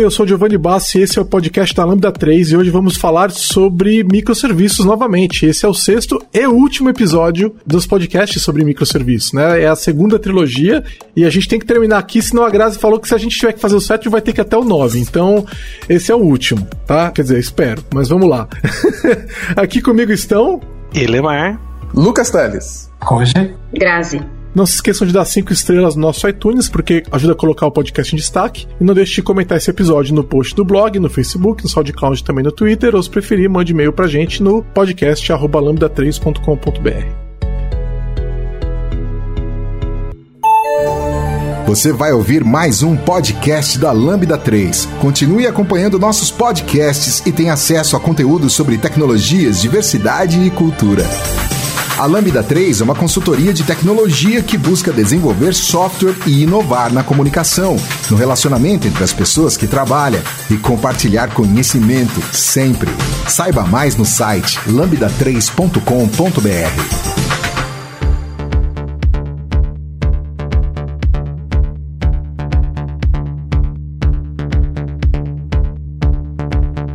Oi, eu sou Giovanni Bassi e esse é o podcast da Lambda 3 e hoje vamos falar sobre microserviços novamente. Esse é o sexto e último episódio dos podcasts sobre microserviços, né? É a segunda trilogia e a gente tem que terminar aqui, senão a Grazi falou que se a gente tiver que fazer o sétimo vai ter que ir até o nove. Então, esse é o último, tá? Quer dizer, espero, mas vamos lá. aqui comigo estão... Elemar. Lucas Teles. Roger. Grazi. Não se esqueçam de dar cinco estrelas no nosso iTunes, porque ajuda a colocar o podcast em destaque. E não deixe de comentar esse episódio no post do blog, no Facebook, no SoundCloud também no Twitter, ou se preferir, mande e-mail pra gente no podcast.lambda3.com.br. Você vai ouvir mais um podcast da Lambda 3. Continue acompanhando nossos podcasts e tenha acesso a conteúdo sobre tecnologias, diversidade e cultura. A Lambda 3 é uma consultoria de tecnologia que busca desenvolver software e inovar na comunicação, no relacionamento entre as pessoas que trabalham e compartilhar conhecimento sempre. Saiba mais no site lambda3.com.br.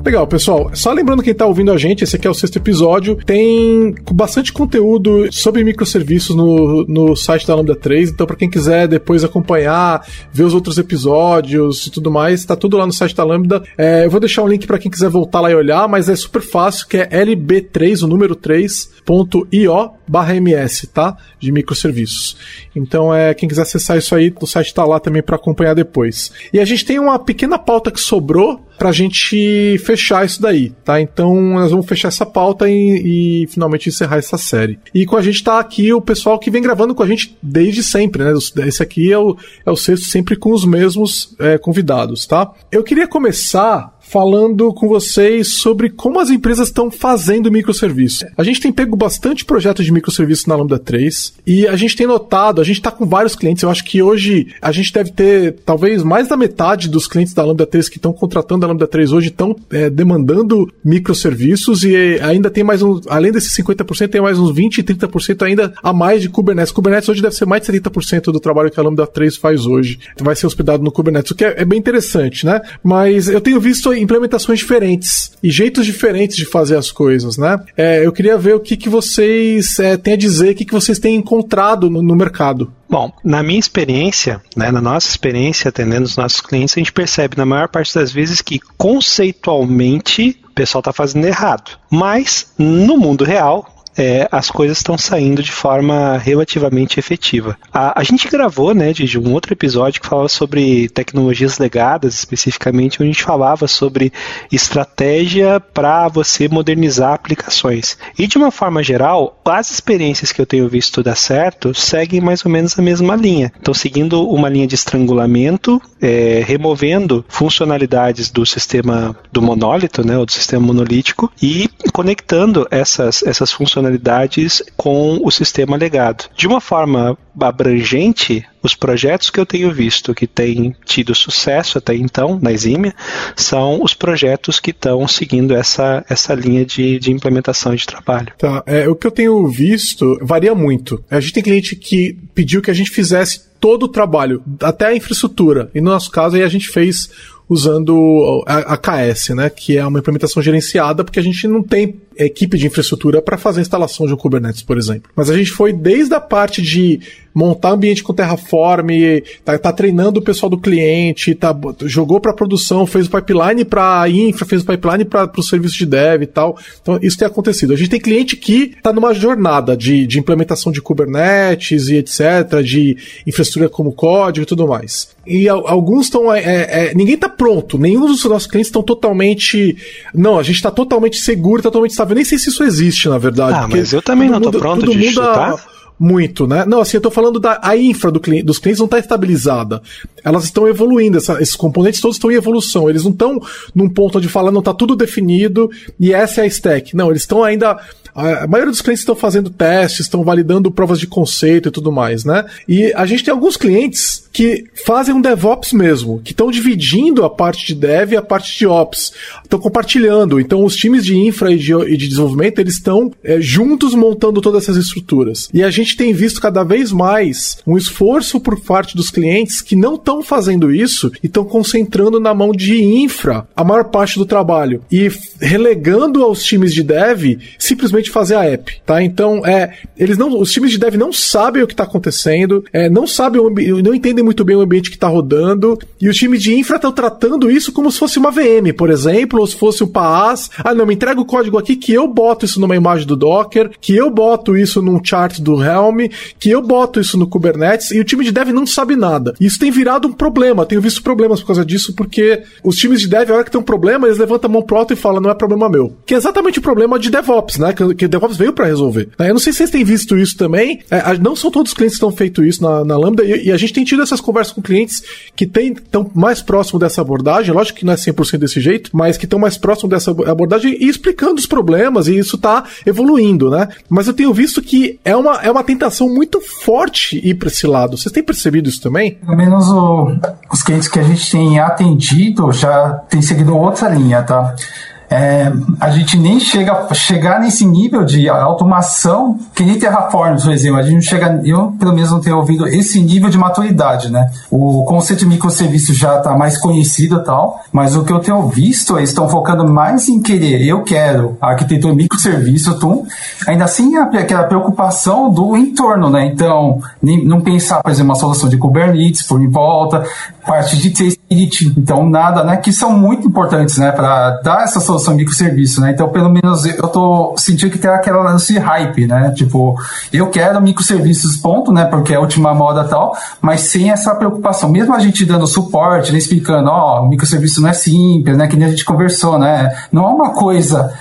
Legal, pessoal. Só lembrando quem está ouvindo a gente, esse aqui é o sexto episódio. Tem bastante conteúdo sobre microserviços no, no site da Lambda 3. Então, para quem quiser depois acompanhar, ver os outros episódios e tudo mais, está tudo lá no site da Lambda. É, eu vou deixar um link para quem quiser voltar lá e olhar, mas é super fácil, que é lb3, o número 3.io barra ms, tá? De microserviços. Então, é quem quiser acessar isso aí, o site está lá também para acompanhar depois. E a gente tem uma pequena pauta que sobrou pra gente fechar isso daí, tá? Então nós vamos fechar essa pauta e, e, finalmente encerrar essa série. E com a gente tá aqui o pessoal que vem gravando com a gente desde sempre, né? Esse aqui é o, é o sexto sempre com os mesmos é, convidados, tá? Eu queria começar falando com vocês sobre como as empresas estão fazendo microserviços. A gente tem pego bastante projetos de microserviços na Lambda 3 e a gente tem notado, a gente está com vários clientes, eu acho que hoje a gente deve ter talvez mais da metade dos clientes da Lambda 3 que estão contratando a Lambda 3 hoje estão é, demandando microserviços e ainda tem mais um, além desses 50%, tem mais uns 20 e 30% ainda a mais de Kubernetes. Kubernetes hoje deve ser mais de 70% do trabalho que a Lambda 3 faz hoje. Vai ser hospedado no Kubernetes, o que é, é bem interessante, né? Mas eu tenho visto implementações diferentes e jeitos diferentes de fazer as coisas, né? É, eu queria ver o que, que vocês é, têm a dizer, o que, que vocês têm encontrado no, no mercado. Bom, na minha experiência, né, na nossa experiência atendendo os nossos clientes, a gente percebe na maior parte das vezes que conceitualmente o pessoal está fazendo errado. Mas no mundo real, é, as coisas estão saindo de forma relativamente efetiva. A, a gente gravou, né, de um outro episódio que falava sobre tecnologias legadas, especificamente, onde a gente falava sobre estratégia para você modernizar aplicações. E de uma forma geral, as experiências que eu tenho visto dar certo seguem mais ou menos a mesma linha. Então, seguindo uma linha de estrangulamento, é, removendo funcionalidades do sistema do monólito, né, ou do sistema monolítico, e conectando essas, essas funcionalidades funcionalidades com o sistema legado. De uma forma abrangente, os projetos que eu tenho visto que têm tido sucesso até então na Exímia são os projetos que estão seguindo essa, essa linha de, de implementação de trabalho. Tá, é, o que eu tenho visto varia muito. A gente tem cliente que pediu que a gente fizesse todo o trabalho, até a infraestrutura. E no nosso caso aí a gente fez usando a, a KS, né, que é uma implementação gerenciada, porque a gente não tem equipe de infraestrutura para fazer a instalação de um Kubernetes, por exemplo. Mas a gente foi desde a parte de montar ambiente com Terraform, tá, tá treinando o pessoal do cliente, tá, jogou para produção, fez o pipeline para infra, fez o pipeline para o serviço de dev e tal. Então isso tem acontecido. A gente tem cliente que está numa jornada de, de implementação de Kubernetes e etc, de infraestrutura como código e tudo mais. E alguns estão. É, é, ninguém está pronto, nenhum dos nossos clientes estão totalmente. Não, a gente está totalmente seguro, totalmente estável. Nem sei se isso existe, na verdade. Ah, mas eu também não estou pronto de chutar muito, né? Não, assim, eu tô falando da a infra do dos clientes não está estabilizada. Elas estão evoluindo, essa, esses componentes todos estão em evolução. Eles não estão num ponto onde fala, não está tudo definido e essa é a stack. Não, eles estão ainda a maioria dos clientes estão fazendo testes, estão validando provas de conceito e tudo mais, né? E a gente tem alguns clientes que fazem um DevOps mesmo, que estão dividindo a parte de dev e a parte de ops, estão compartilhando. Então, os times de infra e de, e de desenvolvimento eles estão é, juntos montando todas essas estruturas. E a gente tem visto cada vez mais um esforço por parte dos clientes que não estão fazendo isso e estão concentrando na mão de infra a maior parte do trabalho e relegando aos times de dev simplesmente fazer a app, tá? Então, é, eles não, os times de dev não sabem o que está acontecendo, é, não sabem, não entendem muito bem o ambiente que está rodando, e os times de infra estão tratando isso como se fosse uma VM, por exemplo, ou se fosse um PaaS. Ah, não, me entrega o código aqui que eu boto isso numa imagem do Docker, que eu boto isso num chart do Helm, que eu boto isso no Kubernetes, e o time de dev não sabe nada. Isso tem virado um problema, tenho visto problemas por causa disso, porque os times de dev, a hora que tem um problema, eles levantam a mão pro alto e falam, não é problema meu. Que é exatamente o problema de DevOps, né? Que, que DevOps veio para resolver. Eu não sei se vocês têm visto isso também. É, não são todos os clientes que estão feito isso na, na Lambda e, e, a gente tem tido essas conversas com clientes que estão mais próximo dessa abordagem. Lógico que não é 100% desse jeito, mas que estão mais próximo dessa abordagem e explicando os problemas e isso está evoluindo, né? Mas eu tenho visto que é uma, é uma tentação muito forte ir para esse lado. Vocês têm percebido isso também? Pelo menos o, os clientes que a gente tem atendido já tem seguido outra linha, tá? É, a gente nem chega chegar nesse nível de automação que nem Terraform, por exemplo. A gente não chega, eu pelo menos não tenho ouvido esse nível de maturidade, né? O conceito de microserviço já está mais conhecido tal, mas o que eu tenho visto, eles estão focando mais em querer, eu quero a arquitetura microserviço, tu, ainda assim aquela preocupação do entorno, né? Então, nem, não pensar, por exemplo, uma solução de Kubernetes por em volta, parte de safety, então nada, né? Que são muito importantes, né? Para dar essa solução de microserviço, né? Então, pelo menos eu tô sentindo que tem aquela lance hype, né? Tipo, eu quero microserviços, ponto, né? Porque é a última moda tal, mas sem essa preocupação. Mesmo a gente dando suporte, né? explicando, ó, oh, o microserviço não é simples, né? Que nem a gente conversou, né? Não é uma coisa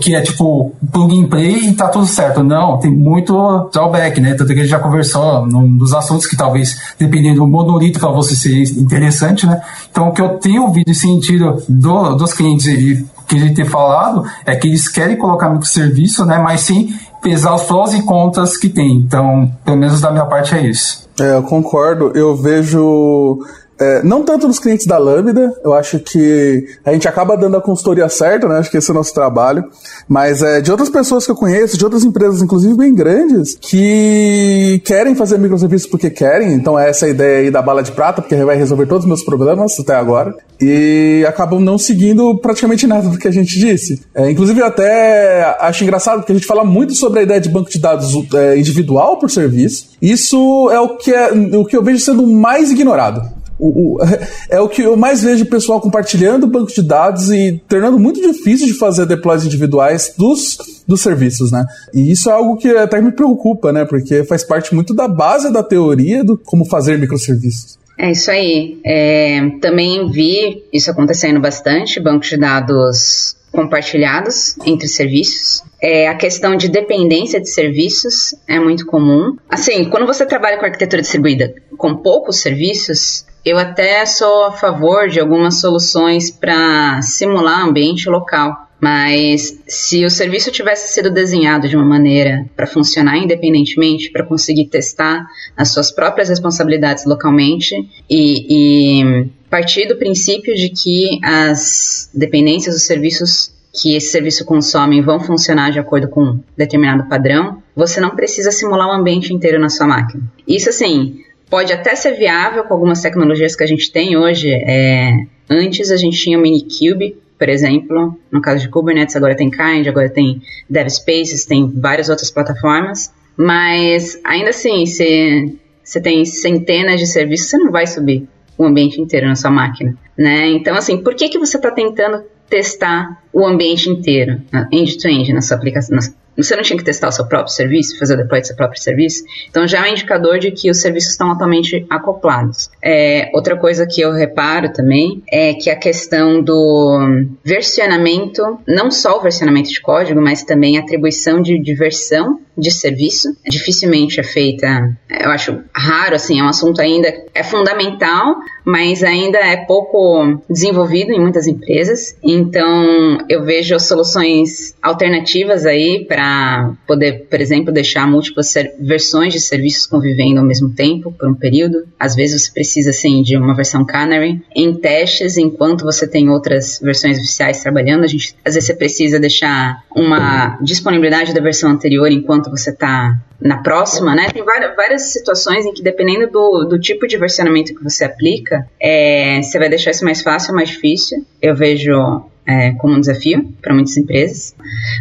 que é tipo plug and play e tá tudo certo. Não, tem muito drawback, né? Tanto que a gente já conversou num dos assuntos que talvez, dependendo do monolito para você ser interessante, né? Então, o que eu tenho ouvido e sentido do, dos clientes e que a gente tem falado é que eles querem colocar microserviço, né? Mas sim pesar os prós e contras que tem. Então, pelo menos da minha parte é isso. É, eu concordo. Eu vejo é, não tanto nos clientes da Lambda, eu acho que a gente acaba dando a consultoria certa, né? Acho que esse é o nosso trabalho. Mas é, de outras pessoas que eu conheço, de outras empresas, inclusive bem grandes, que querem fazer microserviços porque querem. Então é essa ideia aí da bala de prata, porque vai resolver todos os meus problemas até agora. E acabam não seguindo praticamente nada do que a gente disse. É, inclusive, eu até acho engraçado, porque a gente fala muito sobre a ideia de banco de dados é, individual por serviço. Isso é o que, é, o que eu vejo sendo mais ignorado. O, o, é o que eu mais vejo o pessoal compartilhando banco de dados e tornando muito difícil de fazer deploys individuais dos, dos serviços, né? E isso é algo que até me preocupa, né? Porque faz parte muito da base da teoria do como fazer microserviços. É isso aí. É, também vi isso acontecendo bastante, bancos de dados compartilhados entre serviços. É, a questão de dependência de serviços é muito comum. Assim, quando você trabalha com arquitetura distribuída com poucos serviços, eu até sou a favor de algumas soluções para simular ambiente local. Mas se o serviço tivesse sido desenhado de uma maneira para funcionar independentemente, para conseguir testar as suas próprias responsabilidades localmente e, e partir do princípio de que as dependências dos serviços que esse serviço consome vão funcionar de acordo com um determinado padrão, você não precisa simular o ambiente inteiro na sua máquina. Isso assim, pode até ser viável com algumas tecnologias que a gente tem hoje. É, antes a gente tinha o Minikube, por exemplo, no caso de Kubernetes, agora tem Kind, agora tem DevSpaces, tem várias outras plataformas, mas ainda assim, se você tem centenas de serviços, você não vai subir o ambiente inteiro na sua máquina, né? Então, assim, por que, que você está tentando testar o ambiente inteiro, end-to-end, -end, na sua aplicação, na, você não tinha que testar o seu próprio serviço, fazer o deploy do seu próprio serviço. Então já é um indicador de que os serviços estão altamente acoplados. É, outra coisa que eu reparo também é que a questão do versionamento, não só o versionamento de código, mas também a atribuição de, de versão de serviço. Dificilmente é feita, eu acho raro, assim, é um assunto ainda, é fundamental, mas ainda é pouco desenvolvido em muitas empresas. Então, eu vejo soluções alternativas aí para poder, por exemplo, deixar múltiplas versões de serviços convivendo ao mesmo tempo por um período. Às vezes você precisa, assim, de uma versão Canary em testes, enquanto você tem outras versões oficiais trabalhando. A gente, às vezes você precisa deixar uma disponibilidade da versão anterior enquanto você está na próxima, né? Tem várias, várias situações em que, dependendo do, do tipo de versionamento que você aplica, é, você vai deixar isso mais fácil ou mais difícil. Eu vejo é, como um desafio para muitas empresas.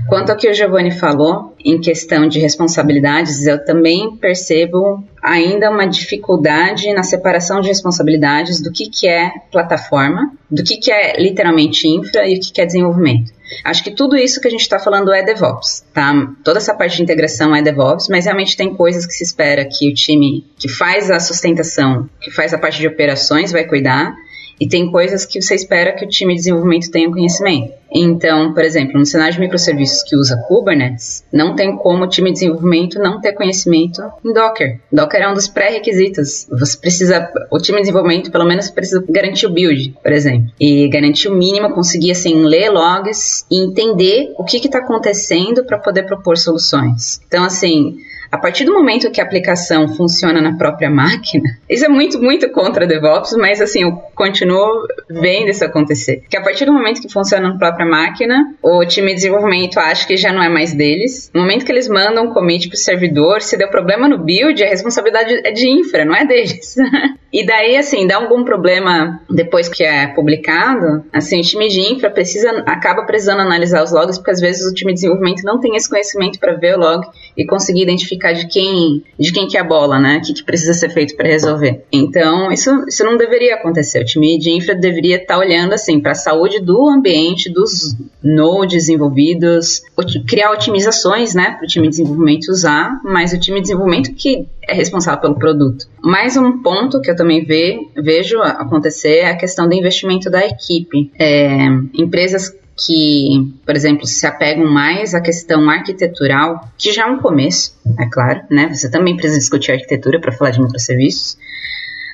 Quanto ao que o Giovanni falou, em questão de responsabilidades, eu também percebo ainda uma dificuldade na separação de responsabilidades do que, que é plataforma, do que, que é literalmente infra e o que, que é desenvolvimento. Acho que tudo isso que a gente está falando é DevOps, tá? Toda essa parte de integração é DevOps, mas realmente tem coisas que se espera que o time que faz a sustentação, que faz a parte de operações vai cuidar, e tem coisas que você espera que o time de desenvolvimento tenha conhecimento. Então, por exemplo, no cenário de microserviços que usa Kubernetes, não tem como o time de desenvolvimento não ter conhecimento em Docker. Docker é um dos pré-requisitos. Você precisa, o time de desenvolvimento pelo menos precisa garantir o build, por exemplo, e garantir o mínimo, conseguir assim ler logs e entender o que está acontecendo para poder propor soluções. Então, assim, a partir do momento que a aplicação funciona na própria máquina, isso é muito, muito contra DevOps, mas assim, eu continuo vendo isso acontecer. Que a partir do momento que funciona na própria máquina, o time de desenvolvimento acha que já não é mais deles. No momento que eles mandam um commit pro servidor, se deu problema no build, a responsabilidade é de infra, não é deles. e daí, assim, dá algum problema depois que é publicado, assim, o time de infra precisa, acaba precisando analisar os logs, porque às vezes o time de desenvolvimento não tem esse conhecimento para ver o log e conseguir identificar de quem, de quem que é a bola, né? O que, que precisa ser feito para resolver. Então, isso, isso não deveria acontecer. O time de infra deveria estar tá olhando assim para a saúde do ambiente, dos nodes envolvidos, criar otimizações, né, para o time de desenvolvimento usar, mas o time de desenvolvimento que é responsável pelo produto. Mais um ponto que eu também ve, vejo acontecer é a questão do investimento da equipe. É, empresas que, por exemplo, se apegam mais à questão arquitetural, que já é um começo, é claro, né? Você também precisa discutir arquitetura para falar de microserviços,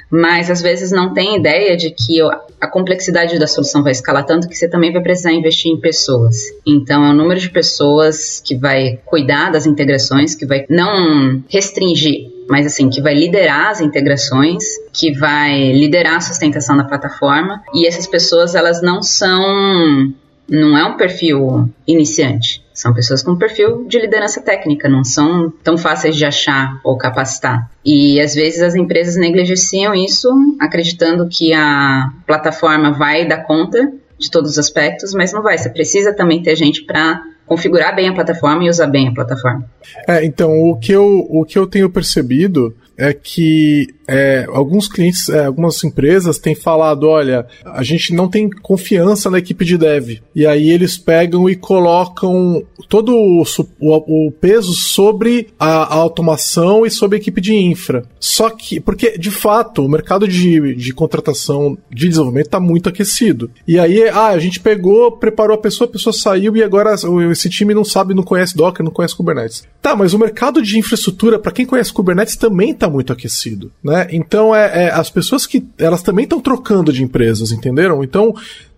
mas às vezes não tem ideia de que a complexidade da solução vai escalar tanto que você também vai precisar investir em pessoas. Então, é o número de pessoas que vai cuidar das integrações, que vai não restringir mas assim, que vai liderar as integrações, que vai liderar a sustentação da plataforma, e essas pessoas elas não são não é um perfil iniciante. São pessoas com perfil de liderança técnica, não são tão fáceis de achar ou capacitar. E às vezes as empresas negligenciam isso, acreditando que a plataforma vai dar conta de todos os aspectos, mas não vai. Você precisa também ter gente para configurar bem a plataforma e usar bem a plataforma. É, então, o que eu, o que eu tenho percebido é que é, alguns clientes, é, algumas empresas têm falado: olha, a gente não tem confiança na equipe de dev. E aí eles pegam e colocam todo o, o, o peso sobre a, a, automação e sobre a equipe de infra. Só que, porque de fato, o mercado de, de contratação de desenvolvimento está muito aquecido. E aí, ah, a gente pegou, preparou a pessoa, a pessoa saiu e agora esse time não sabe, não conhece Docker, não conhece Kubernetes. Tá, mas o mercado de infraestrutura, para quem conhece Kubernetes, também está muito aquecido. Né? Então é, é, as pessoas que elas também estão trocando de empresas, entenderam? Então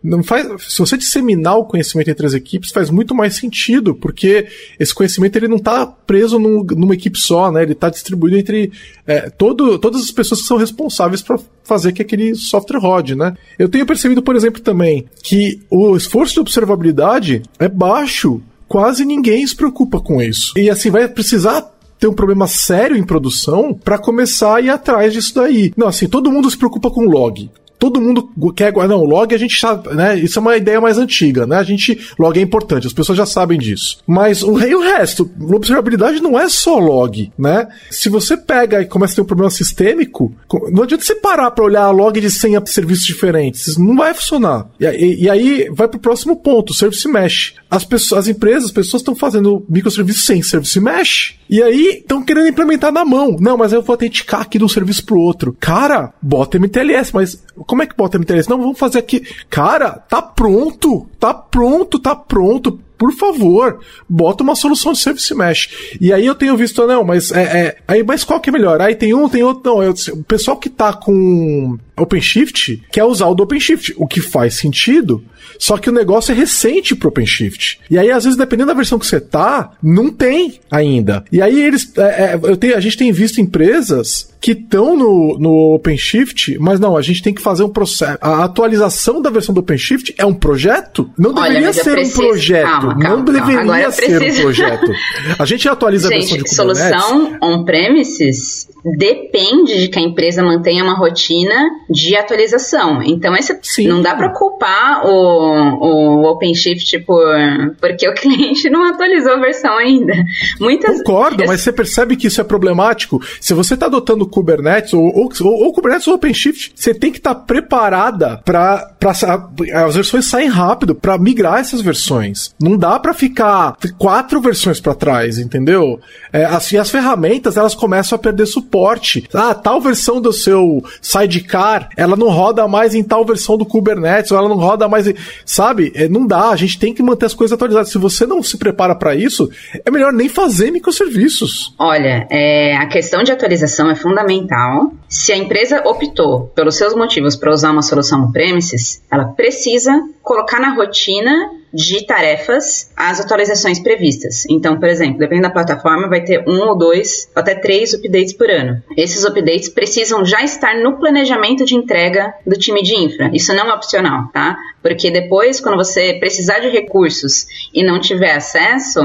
não faz, se você disseminar o conhecimento entre as equipes faz muito mais sentido, porque esse conhecimento ele não está preso num, numa equipe só, né? Ele está distribuído entre é, todo, todas as pessoas que são responsáveis para fazer que aquele software rode, né? Eu tenho percebido, por exemplo, também que o esforço de observabilidade é baixo quase ninguém se preocupa com isso. E assim, vai precisar ter um problema sério em produção para começar a ir atrás disso daí. Não, assim, todo mundo se preocupa com log todo mundo quer guardar. Não, log a gente sabe, né? Isso é uma ideia mais antiga, né? A gente. Log é importante, as pessoas já sabem disso. Mas o, e o resto, observabilidade não é só log, né? Se você pega e começa a ter um problema sistêmico, não adianta você parar para olhar a log de 100 serviços diferentes. Não vai funcionar. E, e, e aí vai pro próximo ponto, o service mesh. As, pessoas, as empresas, as pessoas estão fazendo microserviços sem service mesh. E aí estão querendo implementar na mão. Não, mas eu vou autenticar aqui de um serviço pro outro. Cara, bota MTLS, mas como é que bota MTLS? Não, vamos fazer aqui. Cara, tá pronto, tá pronto, tá pronto. Por favor, bota uma solução de Service Mesh. E aí eu tenho visto, não, mas é, é aí, mas qual que é melhor? Aí tem um, tem outro, não. Eu, o pessoal que tá com OpenShift quer usar o do OpenShift, o que faz sentido. Só que o negócio é recente pro OpenShift. E aí, às vezes, dependendo da versão que você tá, não tem ainda. E aí eles. É, é, eu tenho, a gente tem visto empresas que estão no, no OpenShift, mas não, a gente tem que fazer um processo. A atualização da versão do OpenShift é um projeto? Não Olha, deveria ser preciso... um projeto. Calma, calma, não deveria ser um projeto. A gente atualiza gente, a versão de. Solução on-premises depende de que a empresa mantenha uma rotina de atualização. Então, esse, Sim. não dá para culpar o, o OpenShift por porque o cliente não atualizou a versão ainda. Muitas Concordo, mas você percebe que isso é problemático. Se você está adotando Kubernetes ou, ou, ou, Kubernetes ou OpenShift, você tem que estar tá preparada para as versões saem rápido para migrar essas versões. Não dá para ficar quatro versões para trás, entendeu? É, assim, as ferramentas elas começam a perder suporte. Ah, tal versão do seu sidecar, ela não roda mais em tal versão do Kubernetes, ou ela não roda mais. Em... Sabe? É, não dá. A gente tem que manter as coisas atualizadas. Se você não se prepara para isso, é melhor nem fazer microserviços. Olha, é, a questão de atualização é fundamental. Se a empresa optou, pelos seus motivos, para usar uma solução on-premises, ela precisa colocar na rotina de tarefas as atualizações previstas. Então, por exemplo, dependendo da plataforma, vai ter um ou dois, até três updates por ano. Esses updates precisam já estar no planejamento de entrega do time de infra. Isso não é opcional, tá? Porque depois, quando você precisar de recursos e não tiver acesso,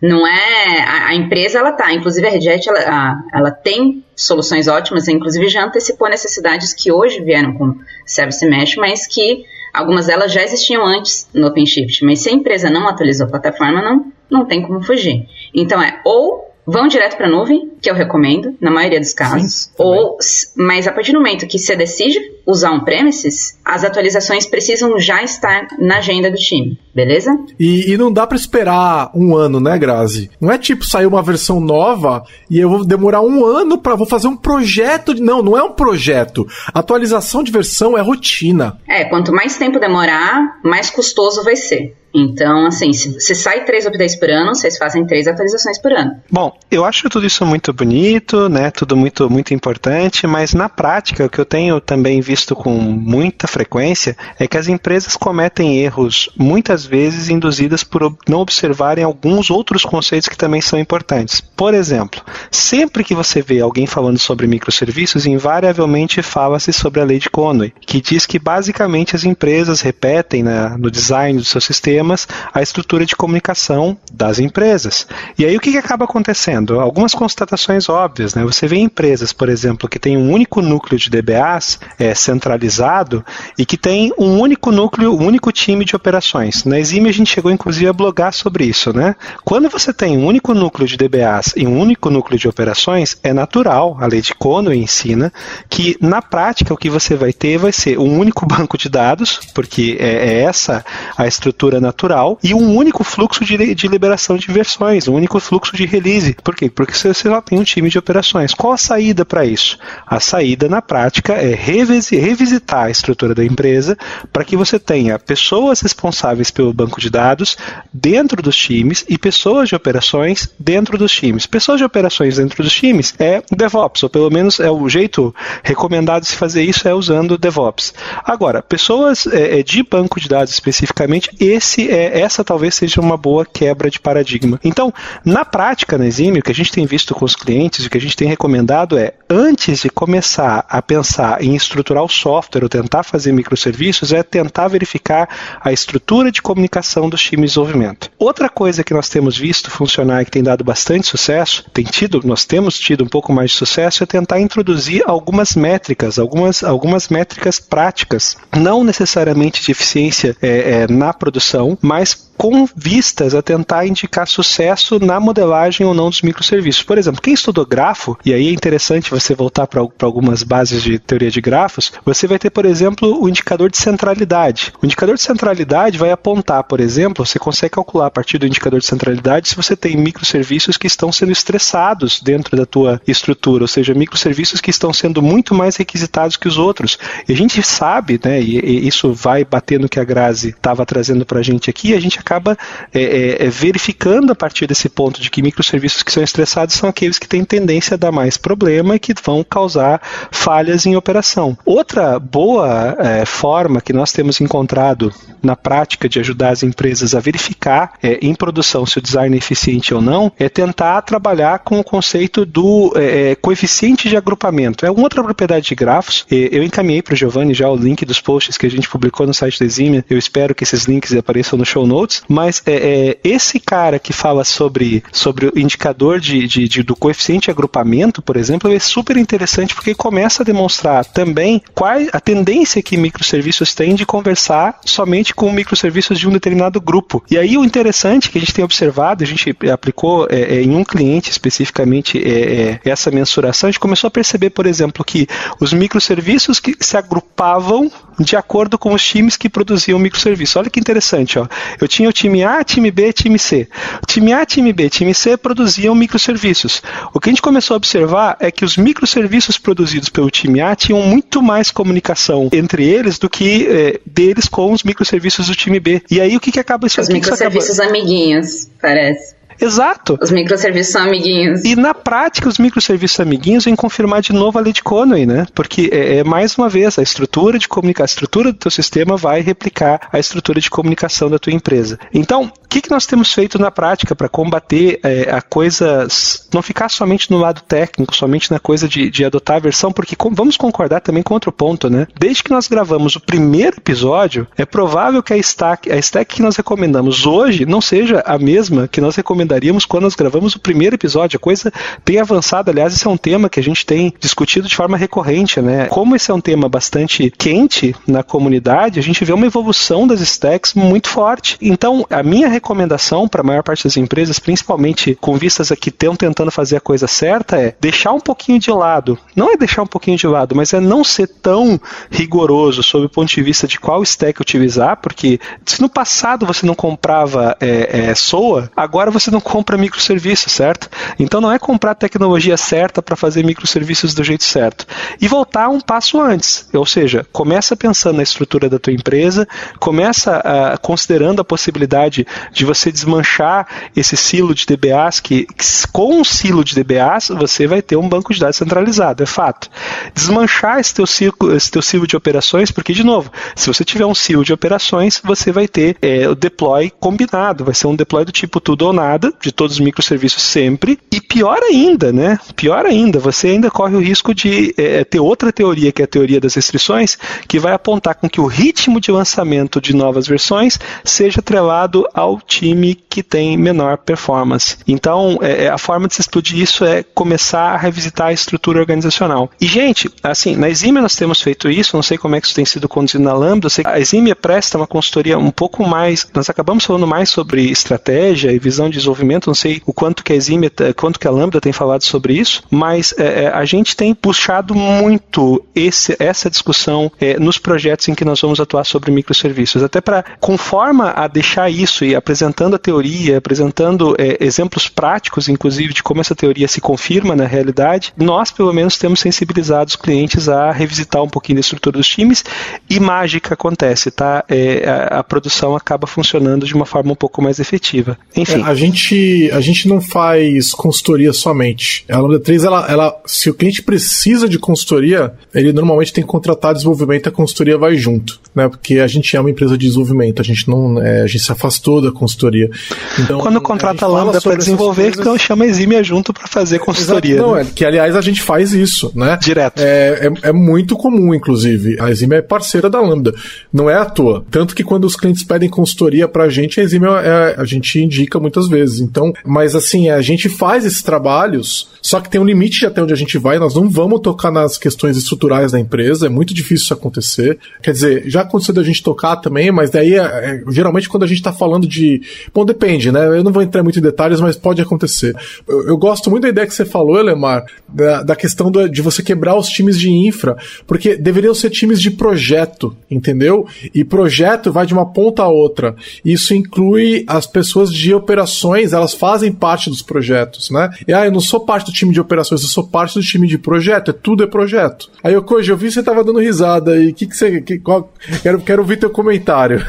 não é a, a, empresa ela tá inclusive a Redjet ela, a, ela tem soluções ótimas inclusive já antecipou necessidades que hoje vieram com Service Mesh mas que Algumas delas já existiam antes no OpenShift, mas se a empresa não atualizou a plataforma, não, não tem como fugir. Então é ou vão direto para a nuvem, que eu recomendo, na maioria dos casos. Sim, ou, mas a partir do momento que você decide usar um premises, as atualizações precisam já estar na agenda do time, beleza? E, e não dá para esperar um ano, né, Grazi? Não é tipo sair uma versão nova e eu vou demorar um ano para vou fazer um projeto. De... Não, não é um projeto. Atualização de versão é rotina. É, quanto mais tempo demorar, mais custoso vai ser. Então, assim, se sai três updates por ano, vocês fazem três atualizações por ano. Bom, eu acho tudo isso muito bonito, né? Tudo muito, muito importante, mas na prática, o que eu tenho também visto com muita frequência é que as empresas cometem erros, muitas vezes induzidas por não observarem alguns outros conceitos que também são importantes. Por exemplo, sempre que você vê alguém falando sobre microserviços, invariavelmente fala-se sobre a lei de Conway, que diz que basicamente as empresas repetem né, no design do seu sistema sistemas a estrutura de comunicação das empresas. E aí o que, que acaba acontecendo? Algumas constatações óbvias. Né? Você vê empresas, por exemplo, que tem um único núcleo de DBAs é, centralizado e que tem um único núcleo, um único time de operações. Na Exime a gente chegou inclusive a blogar sobre isso. Né? Quando você tem um único núcleo de DBAs e um único núcleo de operações, é natural, a lei de Conway ensina, que na prática o que você vai ter vai ser um único banco de dados, porque é, é essa a estrutura natural natural e um único fluxo de, de liberação de versões, um único fluxo de release. Por quê? Porque você só tem um time de operações. Qual a saída para isso? A saída, na prática, é revisitar a estrutura da empresa para que você tenha pessoas responsáveis pelo banco de dados dentro dos times e pessoas de operações dentro dos times. Pessoas de operações dentro dos times é DevOps, ou pelo menos é o jeito recomendado de se fazer isso é usando DevOps. Agora, pessoas é, é de banco de dados especificamente, esse é, essa talvez seja uma boa quebra de paradigma. Então, na prática, na Exime, o que a gente tem visto com os clientes, o que a gente tem recomendado é, antes de começar a pensar em estruturar o software ou tentar fazer microserviços, é tentar verificar a estrutura de comunicação dos times de desenvolvimento. Outra coisa que nós temos visto funcionar e que tem dado bastante sucesso, tem tido, nós temos tido um pouco mais de sucesso, é tentar introduzir algumas métricas, algumas, algumas métricas práticas, não necessariamente de eficiência é, é, na produção, mas com vistas a tentar indicar sucesso na modelagem ou não dos microserviços. Por exemplo, quem estudou grafo, e aí é interessante você voltar para algumas bases de teoria de grafos, você vai ter, por exemplo, o indicador de centralidade. O indicador de centralidade vai apontar, por exemplo, você consegue calcular a partir do indicador de centralidade se você tem microserviços que estão sendo estressados dentro da tua estrutura, ou seja, microserviços que estão sendo muito mais requisitados que os outros. E a gente sabe, né, e, e isso vai bater no que a Grazi estava trazendo para a gente aqui, a gente acaba é, é, é, verificando a partir desse ponto de que microserviços que são estressados são aqueles que têm tendência a dar mais problema e que vão causar falhas em operação. Outra boa é, forma que nós temos encontrado na prática de ajudar as empresas a verificar é, em produção se o design é eficiente ou não é tentar trabalhar com o conceito do é, coeficiente de agrupamento. É uma outra propriedade de grafos. Eu encaminhei para o Giovanni já o link dos posts que a gente publicou no site da Eximia. Eu espero que esses links apareçam no show notes. Mas é, é, esse cara que fala sobre, sobre o indicador de, de, de, do coeficiente de agrupamento, por exemplo, é super interessante porque começa a demonstrar também qual a tendência que microserviços têm de conversar somente com microserviços de um determinado grupo. E aí o interessante que a gente tem observado, a gente aplicou é, é, em um cliente especificamente é, é, essa mensuração, a gente começou a perceber, por exemplo, que os microserviços que se agrupavam de acordo com os times que produziam microserviços. Olha que interessante, ó. Eu tinha o time A, time B, time C. O time A, time B, time C produziam microserviços. O que a gente começou a observar é que os microserviços produzidos pelo time A tinham muito mais comunicação entre eles do que é, deles com os microserviços do time B. E aí o que, que acaba isso? Os microserviços acaba... amiguinhos, parece. Exato. Os microserviços são amiguinhos. E na prática, os microserviços amiguinhos vêm confirmar de novo a lei de Conway, né? Porque é, é, mais uma vez a estrutura de comunicação, a estrutura do teu sistema vai replicar a estrutura de comunicação da tua empresa. Então, o que, que nós temos feito na prática para combater é, a coisa, não ficar somente no lado técnico, somente na coisa de, de adotar a versão, porque com, vamos concordar também com outro ponto, né? Desde que nós gravamos o primeiro episódio, é provável que a stack, a stack que nós recomendamos hoje não seja a mesma que nós recomendamos recomendaríamos quando nós gravamos o primeiro episódio. A coisa tem avançado, aliás, esse é um tema que a gente tem discutido de forma recorrente, né? Como esse é um tema bastante quente na comunidade, a gente vê uma evolução das stacks muito forte. Então, a minha recomendação para a maior parte das empresas, principalmente com vistas a que estão tentando fazer a coisa certa, é deixar um pouquinho de lado. Não é deixar um pouquinho de lado, mas é não ser tão rigoroso sob o ponto de vista de qual stack utilizar, porque se no passado você não comprava é, é, SOA, agora você não compra microserviços, certo? Então não é comprar a tecnologia certa para fazer microserviços do jeito certo. E voltar um passo antes, ou seja, começa pensando na estrutura da tua empresa, começa uh, considerando a possibilidade de você desmanchar esse silo de DBAs que, que com um silo de DBAs você vai ter um banco de dados centralizado, é fato. Desmanchar esse teu silo, esse teu silo de operações, porque de novo, se você tiver um silo de operações, você vai ter é, o deploy combinado, vai ser um deploy do tipo tudo ou nada de todos os microserviços sempre. E pior ainda, né? Pior ainda, você ainda corre o risco de é, ter outra teoria, que é a teoria das restrições, que vai apontar com que o ritmo de lançamento de novas versões seja atrelado ao time que tem menor performance. Então, é, a forma de se explodir isso é começar a revisitar a estrutura organizacional. E, gente, assim, na Eximia nós temos feito isso, não sei como é que isso tem sido conduzido na Lambda, eu sei que a Eximia presta uma consultoria um pouco mais, nós acabamos falando mais sobre estratégia e visão de desenvolvimento, não sei o quanto que a Eximia, quanto que a Lambda tem falado sobre isso, mas é, é, a gente tem puxado muito esse, essa discussão é, nos projetos em que nós vamos atuar sobre microserviços, até para, com forma a deixar isso e apresentando a teoria, apresentando é, exemplos práticos, inclusive, de como essa teoria se confirma na realidade, nós, pelo menos, temos sensibilizado os clientes a revisitar um pouquinho a estrutura dos times e mágica acontece, tá? É, a, a, produção acaba funcionando de uma forma um pouco mais efetiva. Enfim. É, a gente gente, a gente não faz consultoria somente. A Lambda 3, ela, ela, se o cliente precisa de consultoria, ele normalmente tem que contratar desenvolvimento e a consultoria vai junto, né? Porque a gente é uma empresa de desenvolvimento, a gente não, é, a gente se afastou da consultoria. Então, Quando contrata a, a Lambda para desenvolver, coisas... então chama a Eximia junto para fazer consultoria. Exato, não, né? é, que aliás a gente faz isso, né? Direto. É, é, é muito comum, inclusive. A Eximia é parceira da Lambda. Não é à toa. Tanto que quando os clientes pedem consultoria pra gente, a Eximia é, a gente indica muitas vezes Então, mas assim, a gente faz esses trabalhos, só que tem um limite até onde a gente vai, nós não vamos tocar nas questões estruturais da empresa, é muito difícil isso acontecer. Quer dizer, já aconteceu da gente tocar também, mas daí, é, é, geralmente, quando a gente tá falando de. Bom, depende, né? Eu não vou entrar muito em detalhes, mas pode acontecer. Eu, eu gosto muito da ideia que você falou, Elemar, da, da questão do, de você quebrar os times de infra, porque deveriam ser times de projeto, entendeu? E projeto vai de uma ponta a outra. Isso inclui as pessoas de operações operações, elas fazem parte dos projetos, né? E ah, eu não sou parte do time de operações, eu sou parte do time de projeto, é tudo é projeto. Aí Koji, eu vi que você tava dando risada e que, que você. Que, qual, quero, quero ouvir teu comentário.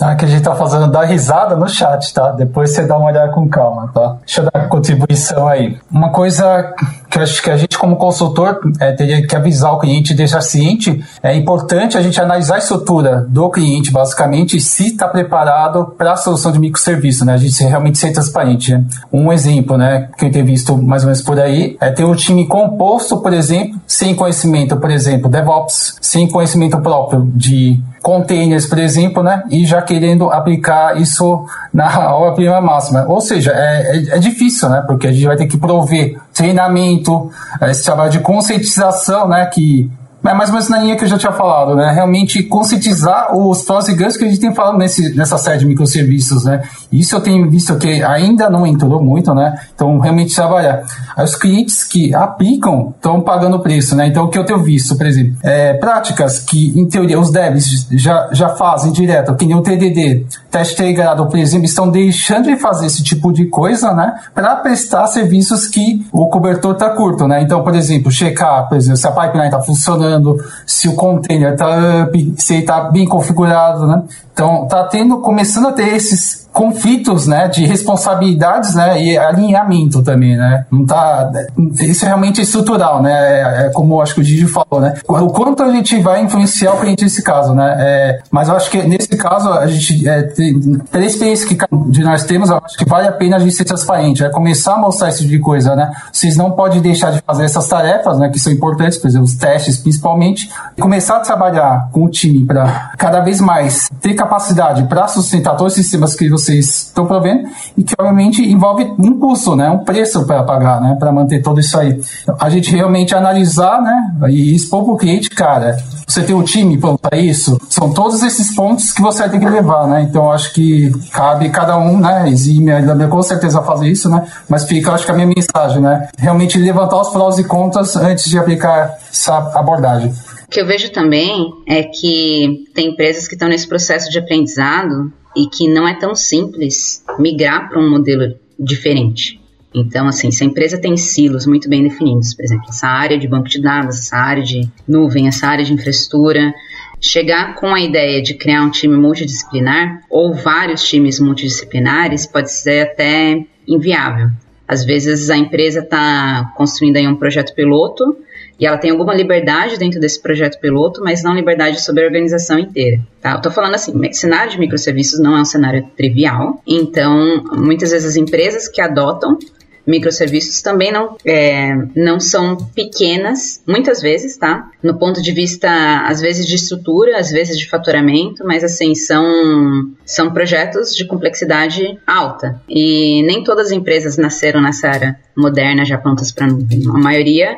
ah, que a gente tá fazendo dar risada no chat, tá? Depois você dá uma olhada com calma, tá? Deixa eu dar contribuição aí. Uma coisa que acho que a gente, como consultor, é, teria que avisar o cliente e deixar ciente, é importante a gente analisar a estrutura do cliente, basicamente, se está preparado para a solução de microserviço, né? A gente realmente ser transparente. Né? Um exemplo, né, que eu tenho visto mais ou menos por aí, é ter um time composto, por exemplo, sem conhecimento, por exemplo, DevOps, sem conhecimento próprio de containers, por exemplo, né? E já querendo aplicar isso na obra-prima máxima. Ou seja, é, é, é, difícil, né? Porque a gente vai ter que prover treinamento, esse trabalho de conscientização, né? Que é mais ou menos na linha que eu já tinha falado, né? Realmente conscientizar os prós e ganhos que a gente tem falado nesse, nessa série de microserviços, né? Isso eu tenho visto que ainda não entrou muito, né? Então, realmente trabalhar. Aí, os clientes que aplicam estão pagando o preço, né? Então, o que eu tenho visto, por exemplo, é, práticas que, em teoria, os devs já, já fazem direto, que nem o TDD, teste integrado, por exemplo, estão deixando de fazer esse tipo de coisa, né? Para prestar serviços que o cobertor está curto, né? Então, por exemplo, checar, por exemplo, se a pipeline está funcionando, se o container está up, se ele está bem configurado, né? Então, tá tendo, começando a ter esses conflitos, né, de responsabilidades, né, e alinhamento também, né, não tá, isso é realmente estrutural, né, é, é como acho que o Gigi falou, né, o quanto a gente vai influenciar o cliente nesse caso, né, é, mas eu acho que nesse caso a gente, é, tem, pela experiência que de nós temos, eu acho que vale a pena a gente ser transparente, é começar a mostrar esse tipo de coisa, né, vocês não podem deixar de fazer essas tarefas, né, que são importantes, por exemplo, os testes principalmente, e começar a trabalhar com o time para cada vez mais ter capacidade para sustentar todos os sistemas que você vocês estão provendo e que obviamente envolve um custo, né, um preço para pagar, né, para manter tudo isso aí. A gente realmente analisar, né, e expor para o cliente, cara, você tem um time para isso, são todos esses pontos que você ter que levar, né. Então acho que cabe cada um, né, exime a com certeza fazer isso, né, mas fica, acho que a minha mensagem, né, realmente levantar os prós e contras antes de aplicar essa abordagem. O que eu vejo também é que tem empresas que estão nesse processo de aprendizado e que não é tão simples migrar para um modelo diferente. Então, assim, se a empresa tem silos muito bem definidos, por exemplo, essa área de banco de dados, essa área de nuvem, essa área de infraestrutura, chegar com a ideia de criar um time multidisciplinar ou vários times multidisciplinares pode ser até inviável. Às vezes a empresa está construindo aí um projeto piloto e ela tem alguma liberdade dentro desse projeto piloto, mas não liberdade sobre a organização inteira. Tá? Eu tô falando assim, cenário de microserviços não é um cenário trivial, então muitas vezes as empresas que adotam microserviços também não, é, não são pequenas, muitas vezes, tá? No ponto de vista, às vezes, de estrutura, às vezes de faturamento, mas assim, são, são projetos de complexidade alta. E nem todas as empresas nasceram nessa era moderna já prontas para nuvem. A maioria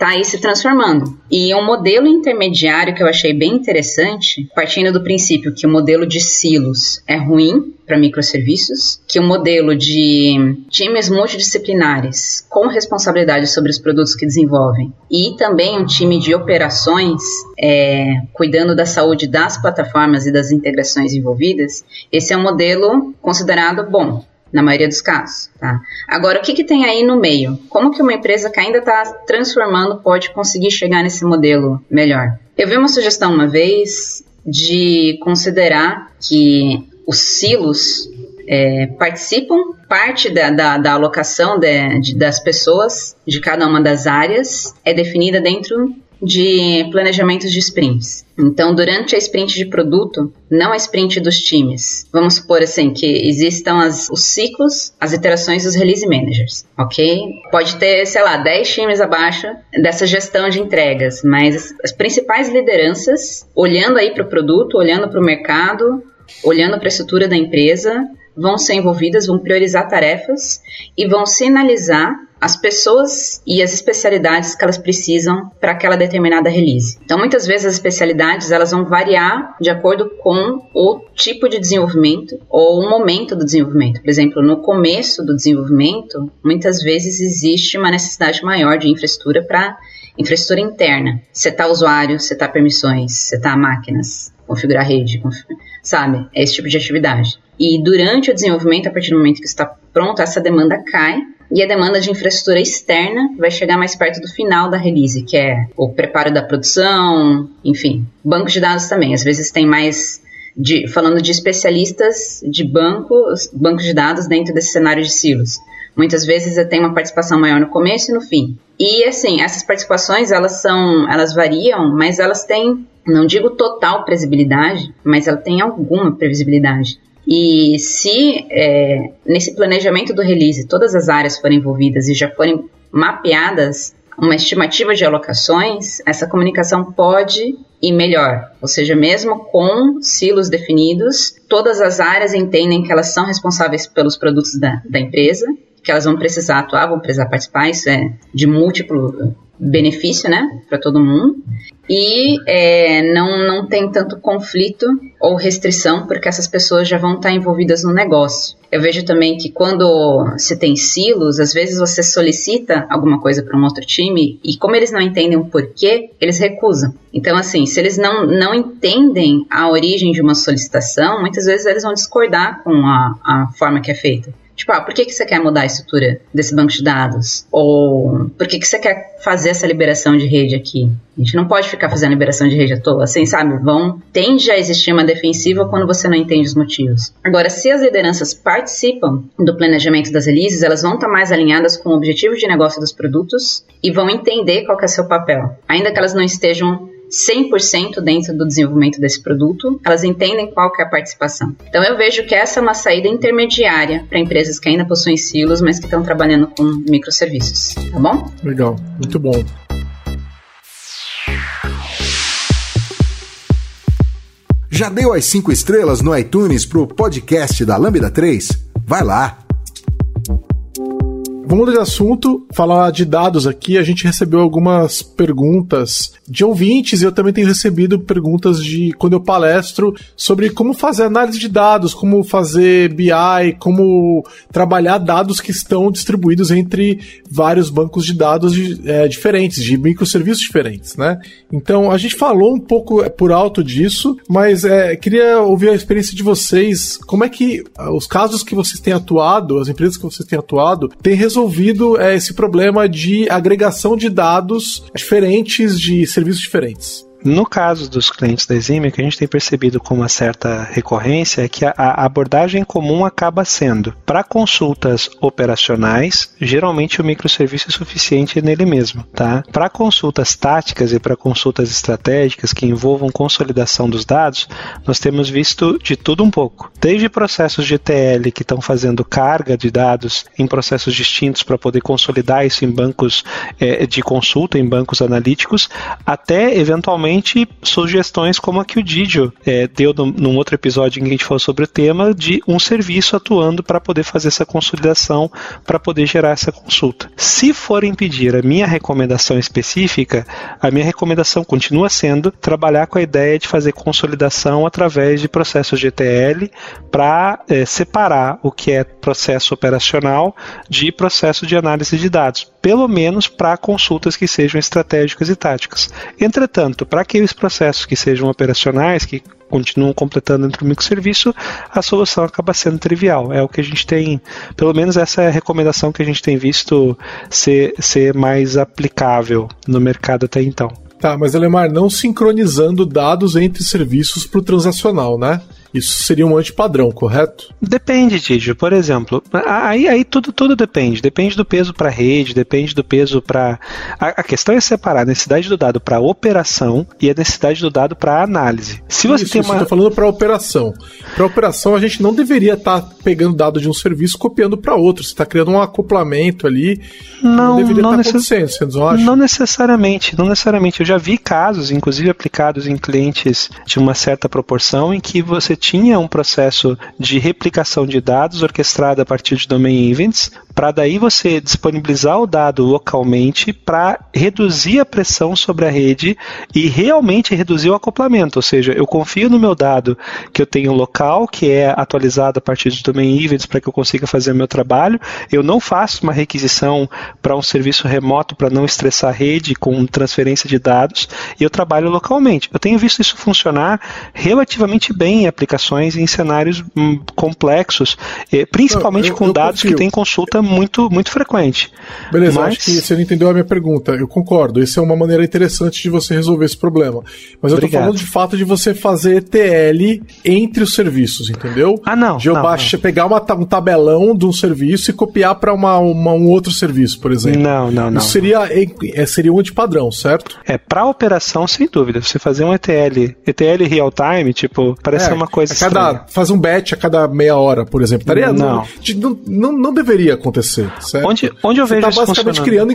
está aí se transformando. E um modelo intermediário que eu achei bem interessante, partindo do princípio que o modelo de silos é ruim para microserviços, que o modelo de times multidisciplinares com responsabilidade sobre os produtos que desenvolvem e também um time de operações é, cuidando da saúde das plataformas e das integrações envolvidas, esse é um modelo considerado bom na maioria dos casos, tá? Agora, o que, que tem aí no meio? Como que uma empresa que ainda está transformando pode conseguir chegar nesse modelo melhor? Eu vi uma sugestão uma vez de considerar que os silos é, participam, parte da, da, da alocação de, de, das pessoas de cada uma das áreas é definida dentro de planejamentos de sprints. Então, durante a sprint de produto, não a sprint dos times. Vamos supor assim que existam as, os ciclos, as iterações dos release managers, ok? Pode ter, sei lá, 10 times abaixo dessa gestão de entregas, mas as, as principais lideranças, olhando aí para o produto, olhando para o mercado, olhando para a estrutura da empresa, vão ser envolvidas, vão priorizar tarefas e vão sinalizar as pessoas e as especialidades que elas precisam para aquela determinada release. Então, muitas vezes as especialidades elas vão variar de acordo com o tipo de desenvolvimento ou o momento do desenvolvimento. Por exemplo, no começo do desenvolvimento, muitas vezes existe uma necessidade maior de infraestrutura para infraestrutura interna. Setar usuários, setar permissões, setar máquinas, configurar rede, sabe? É esse tipo de atividade. E durante o desenvolvimento, a partir do momento que está pronto, essa demanda cai e a demanda de infraestrutura externa vai chegar mais perto do final da release, que é o preparo da produção, enfim. Banco de dados também, às vezes tem mais de, falando de especialistas de bancos, bancos de dados dentro desse cenário de silos. Muitas vezes tem uma participação maior no começo e no fim. E assim, essas participações elas são, elas variam, mas elas têm, não digo total previsibilidade, mas ela tem alguma previsibilidade. E se é, nesse planejamento do release todas as áreas forem envolvidas e já forem mapeadas uma estimativa de alocações, essa comunicação pode ir melhor. Ou seja, mesmo com silos definidos, todas as áreas entendem que elas são responsáveis pelos produtos da, da empresa, que elas vão precisar atuar, vão precisar participar, isso é de múltiplo benefício, né, para todo mundo. E é, não, não tem tanto conflito ou restrição, porque essas pessoas já vão estar envolvidas no negócio. Eu vejo também que quando se tem silos, às vezes você solicita alguma coisa para um outro time e como eles não entendem o porquê, eles recusam. Então, assim, se eles não, não entendem a origem de uma solicitação, muitas vezes eles vão discordar com a, a forma que é feita. Tipo, ah, por que, que você quer mudar a estrutura desse banco de dados? Ou por que, que você quer fazer essa liberação de rede aqui? A gente não pode ficar fazendo liberação de rede à toa, assim, sabe? Vão, tende a existir uma defensiva quando você não entende os motivos. Agora, se as lideranças participam do planejamento das releases, elas vão estar mais alinhadas com o objetivo de negócio dos produtos e vão entender qual é o seu papel. Ainda que elas não estejam 100% dentro do desenvolvimento desse produto, elas entendem qual que é a participação. Então eu vejo que essa é uma saída intermediária para empresas que ainda possuem silos, mas que estão trabalhando com microserviços, tá bom? Legal, muito bom. Já deu as 5 estrelas no iTunes pro podcast da Lambda 3? Vai lá! Vamos mudar de assunto, falar de dados aqui. A gente recebeu algumas perguntas de ouvintes e eu também tenho recebido perguntas de quando eu palestro sobre como fazer análise de dados, como fazer BI, como trabalhar dados que estão distribuídos entre vários bancos de dados é, diferentes, de microserviços diferentes, né? Então a gente falou um pouco é, por alto disso, mas é, queria ouvir a experiência de vocês. Como é que ah, os casos que vocês têm atuado, as empresas que vocês têm atuado, têm resolvido é, esse problema de agregação de dados diferentes de serviços diferentes. No caso dos clientes da Exime, o que a gente tem percebido com uma certa recorrência é que a, abordagem comum acaba sendo, para consultas operacionais, geralmente o microserviço é suficiente nele mesmo. Tá? Para consultas táticas e para consultas estratégicas que envolvam consolidação dos dados, nós temos visto de tudo um pouco. Desde processos de ETL que estão fazendo carga de dados em processos distintos para poder consolidar isso em bancos é, de consulta, em bancos analíticos, até eventualmente sugestões como a que o Didio é, deu no, num outro episódio em que a gente falou sobre o tema, de um serviço atuando para poder fazer essa consolidação, para poder gerar essa consulta. Se forem pedir a minha recomendação específica, a minha recomendação continua sendo trabalhar com a ideia de fazer consolidação através de processos ETL para é, separar o que é processo operacional de processo de análise de dados, pelo menos para consultas que sejam estratégicas e táticas. Entretanto, para aqueles processos que sejam operacionais, que continuam completando dentro do microserviço, a solução acaba sendo trivial. É o que a gente tem, pelo menos essa é a recomendação que a gente tem visto ser, ser mais aplicável no mercado até então. Tá, mas Alemar, não sincronizando dados entre serviços para o transacional, né? Isso seria um antipadrão, correto? Depende, Tídio. Por exemplo, aí, aí tudo, tudo depende. Depende do peso para rede, depende do peso para. A, a, questão é separar a necessidade do dado para operação e a necessidade do dado para análise. Se você isso, tem uma. Estou falando para operação. Para operação, a gente não deveria estar tá pegando dado de um serviço copiando para outro. Você está criando um acoplamento ali. Não, não deveria não estar tá necess... acontecendo, você não acha? Não necessariamente, não necessariamente. Eu já vi casos, inclusive aplicados em clientes de uma certa proporção, em que você tinha um processo de replicação de dados orquestrado a partir de domain events para daí você disponibilizar o dado localmente para reduzir a pressão sobre a rede e realmente reduzir o acoplamento. Ou seja, eu confio no meu dado que eu tenho local, que é atualizado a partir de domain events para que eu consiga fazer o meu trabalho. Eu não faço uma requisição para um serviço remoto para não estressar a rede com transferência de dados e eu trabalho localmente. Eu tenho visto isso funcionar relativamente bem em aplicações em cenários hum, complexos, eh, principalmente eu, eu, com dados confio. que têm consulta muito, muito frequente. Beleza, Mas... acho que você não entendeu a minha pergunta. Eu concordo. Essa é uma maneira interessante de você resolver esse problema. Mas eu estou falando de fato de você fazer ETL entre os serviços, entendeu? Ah, não. De eu não, baixa, não. pegar uma, um tabelão de um serviço e copiar para um outro serviço, por exemplo. Não, não, não. Isso seria, é, seria um antipadrão, certo? É, para operação, sem dúvida. Você fazer um ETL, ETL real time, tipo, parece é, uma coisa a cada, estranha. Fazer um batch a cada meia hora, por exemplo. Taria, não. Não, não, não deveria acontecer, certo? Onde, onde eu vejo Você tá basicamente criando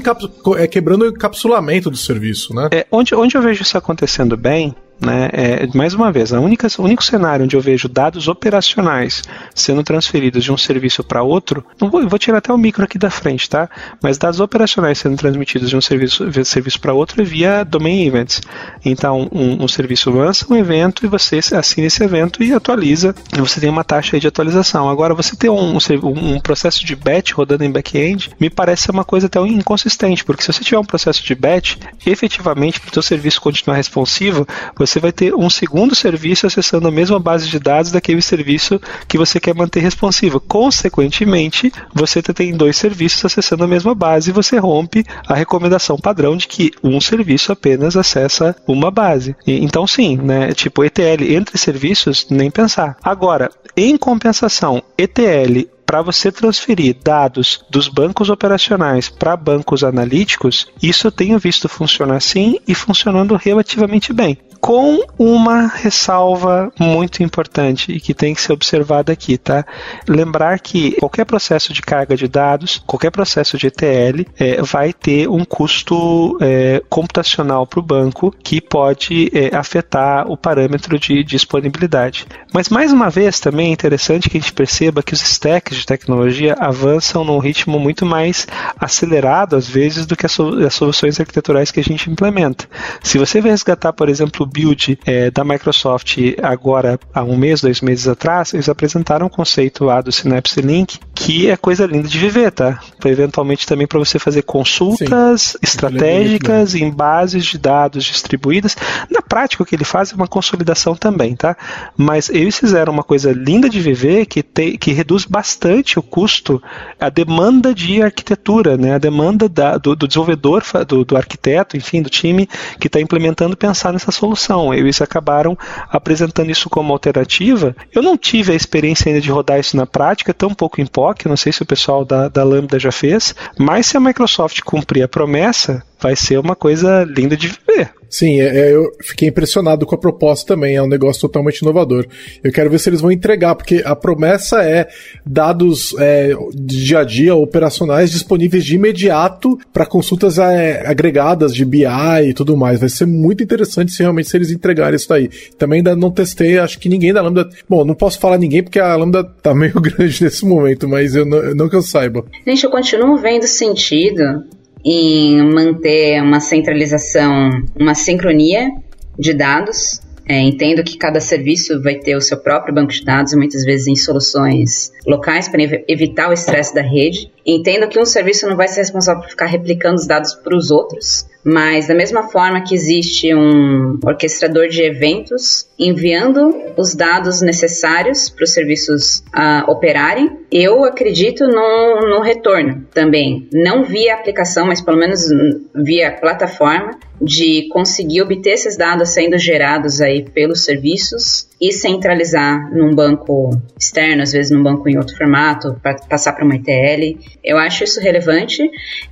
é, quebrando o encapsulamento do serviço, né? É, onde, onde eu vejo isso acontecendo bem né? É, mais uma vez, única, o único cenário onde eu vejo dados operacionais sendo transferidos de um serviço para outro, não vou, vou tirar até o micro aqui da frente, tá? Mas dados operacionais sendo transmitidos de um serviço, serviço para outro é via domain events. Então, um, um, serviço lança um evento e você assina esse evento e atualiza, e você tem uma taxa de atualização. Agora, você ter um, um, um processo de batch rodando em back-end, me parece uma coisa até inconsistente, porque se você tiver um processo de batch, efetivamente, para o seu serviço continuar responsivo, você vai ter um segundo serviço acessando a mesma base de dados daquele serviço que você quer manter responsivo. Consequentemente, você tem dois serviços acessando a mesma base e você rompe a recomendação padrão de que um serviço apenas acessa uma base. E, então, sim, né, tipo ETL entre serviços, nem pensar. Agora, em compensação, ETL para você transferir dados dos bancos operacionais para bancos analíticos, isso eu tenho visto funcionar sim e funcionando relativamente bem com uma ressalva muito importante e que tem que ser observada aqui, tá? Lembrar que qualquer processo de carga de dados, qualquer processo de ETL, é, vai ter um custo é, computacional para o banco que pode é, afetar o parâmetro de disponibilidade. Mas mais uma vez também é interessante que a gente perceba que os stacks de tecnologia avançam num ritmo muito mais acelerado às vezes do que as, soluções arquiteturais que a gente implementa. Se você resgatar, por exemplo, build é, da Microsoft agora há um mês, dois meses atrás, eles apresentaram um conceito lá do Synapse Link que é coisa linda de viver, tá? Pra, eventualmente também para você fazer consultas Sim, estratégicas em bases de dados distribuídas. Na prática, o que ele faz é uma consolidação também, tá? Mas eles fizeram uma coisa linda de viver que, te, que reduz bastante o custo, a demanda de arquitetura, né? A demanda da, do, do, desenvolvedor, do, do arquiteto, enfim, do time que está implementando pensar nessa solução solução. Eles acabaram apresentando isso como alternativa. Eu não tive a experiência ainda de rodar isso na prática, tão pouco em POC, não sei se o pessoal da, da Lambda já fez, mas se a Microsoft cumprir a promessa, vai ser uma coisa linda de ver. Sim, é, é, eu fiquei impressionado com a proposta também, é um negócio totalmente inovador. Eu quero ver se eles vão entregar, porque a promessa é dados é, de dia a dia, operacionais, disponíveis de imediato para consultas é, agregadas de BI e tudo mais. Vai ser muito interessante se realmente se eles entregarem isso daí. Também ainda não testei, acho que ninguém da Lambda. Bom, não posso falar ninguém porque a Lambda tá meio grande nesse momento, mas eu não, não que eu saiba. Gente, eu continuo vendo sentido em manter uma centralização, uma sincronia de dados. É, entendo que cada serviço vai ter o seu próprio banco de dados, muitas vezes em soluções locais para evitar o estresse da rede. Entendo que um serviço não vai ser responsável por ficar replicando os dados para os outros, mas da mesma forma que existe um orquestrador de eventos enviando os dados necessários para os serviços uh, operarem, eu acredito no, no retorno também. Não via aplicação, mas pelo menos via plataforma de conseguir obter esses dados sendo gerados aí pelos serviços e centralizar num banco externo, às vezes num banco em outro formato, para passar para uma ETL. Eu acho isso relevante.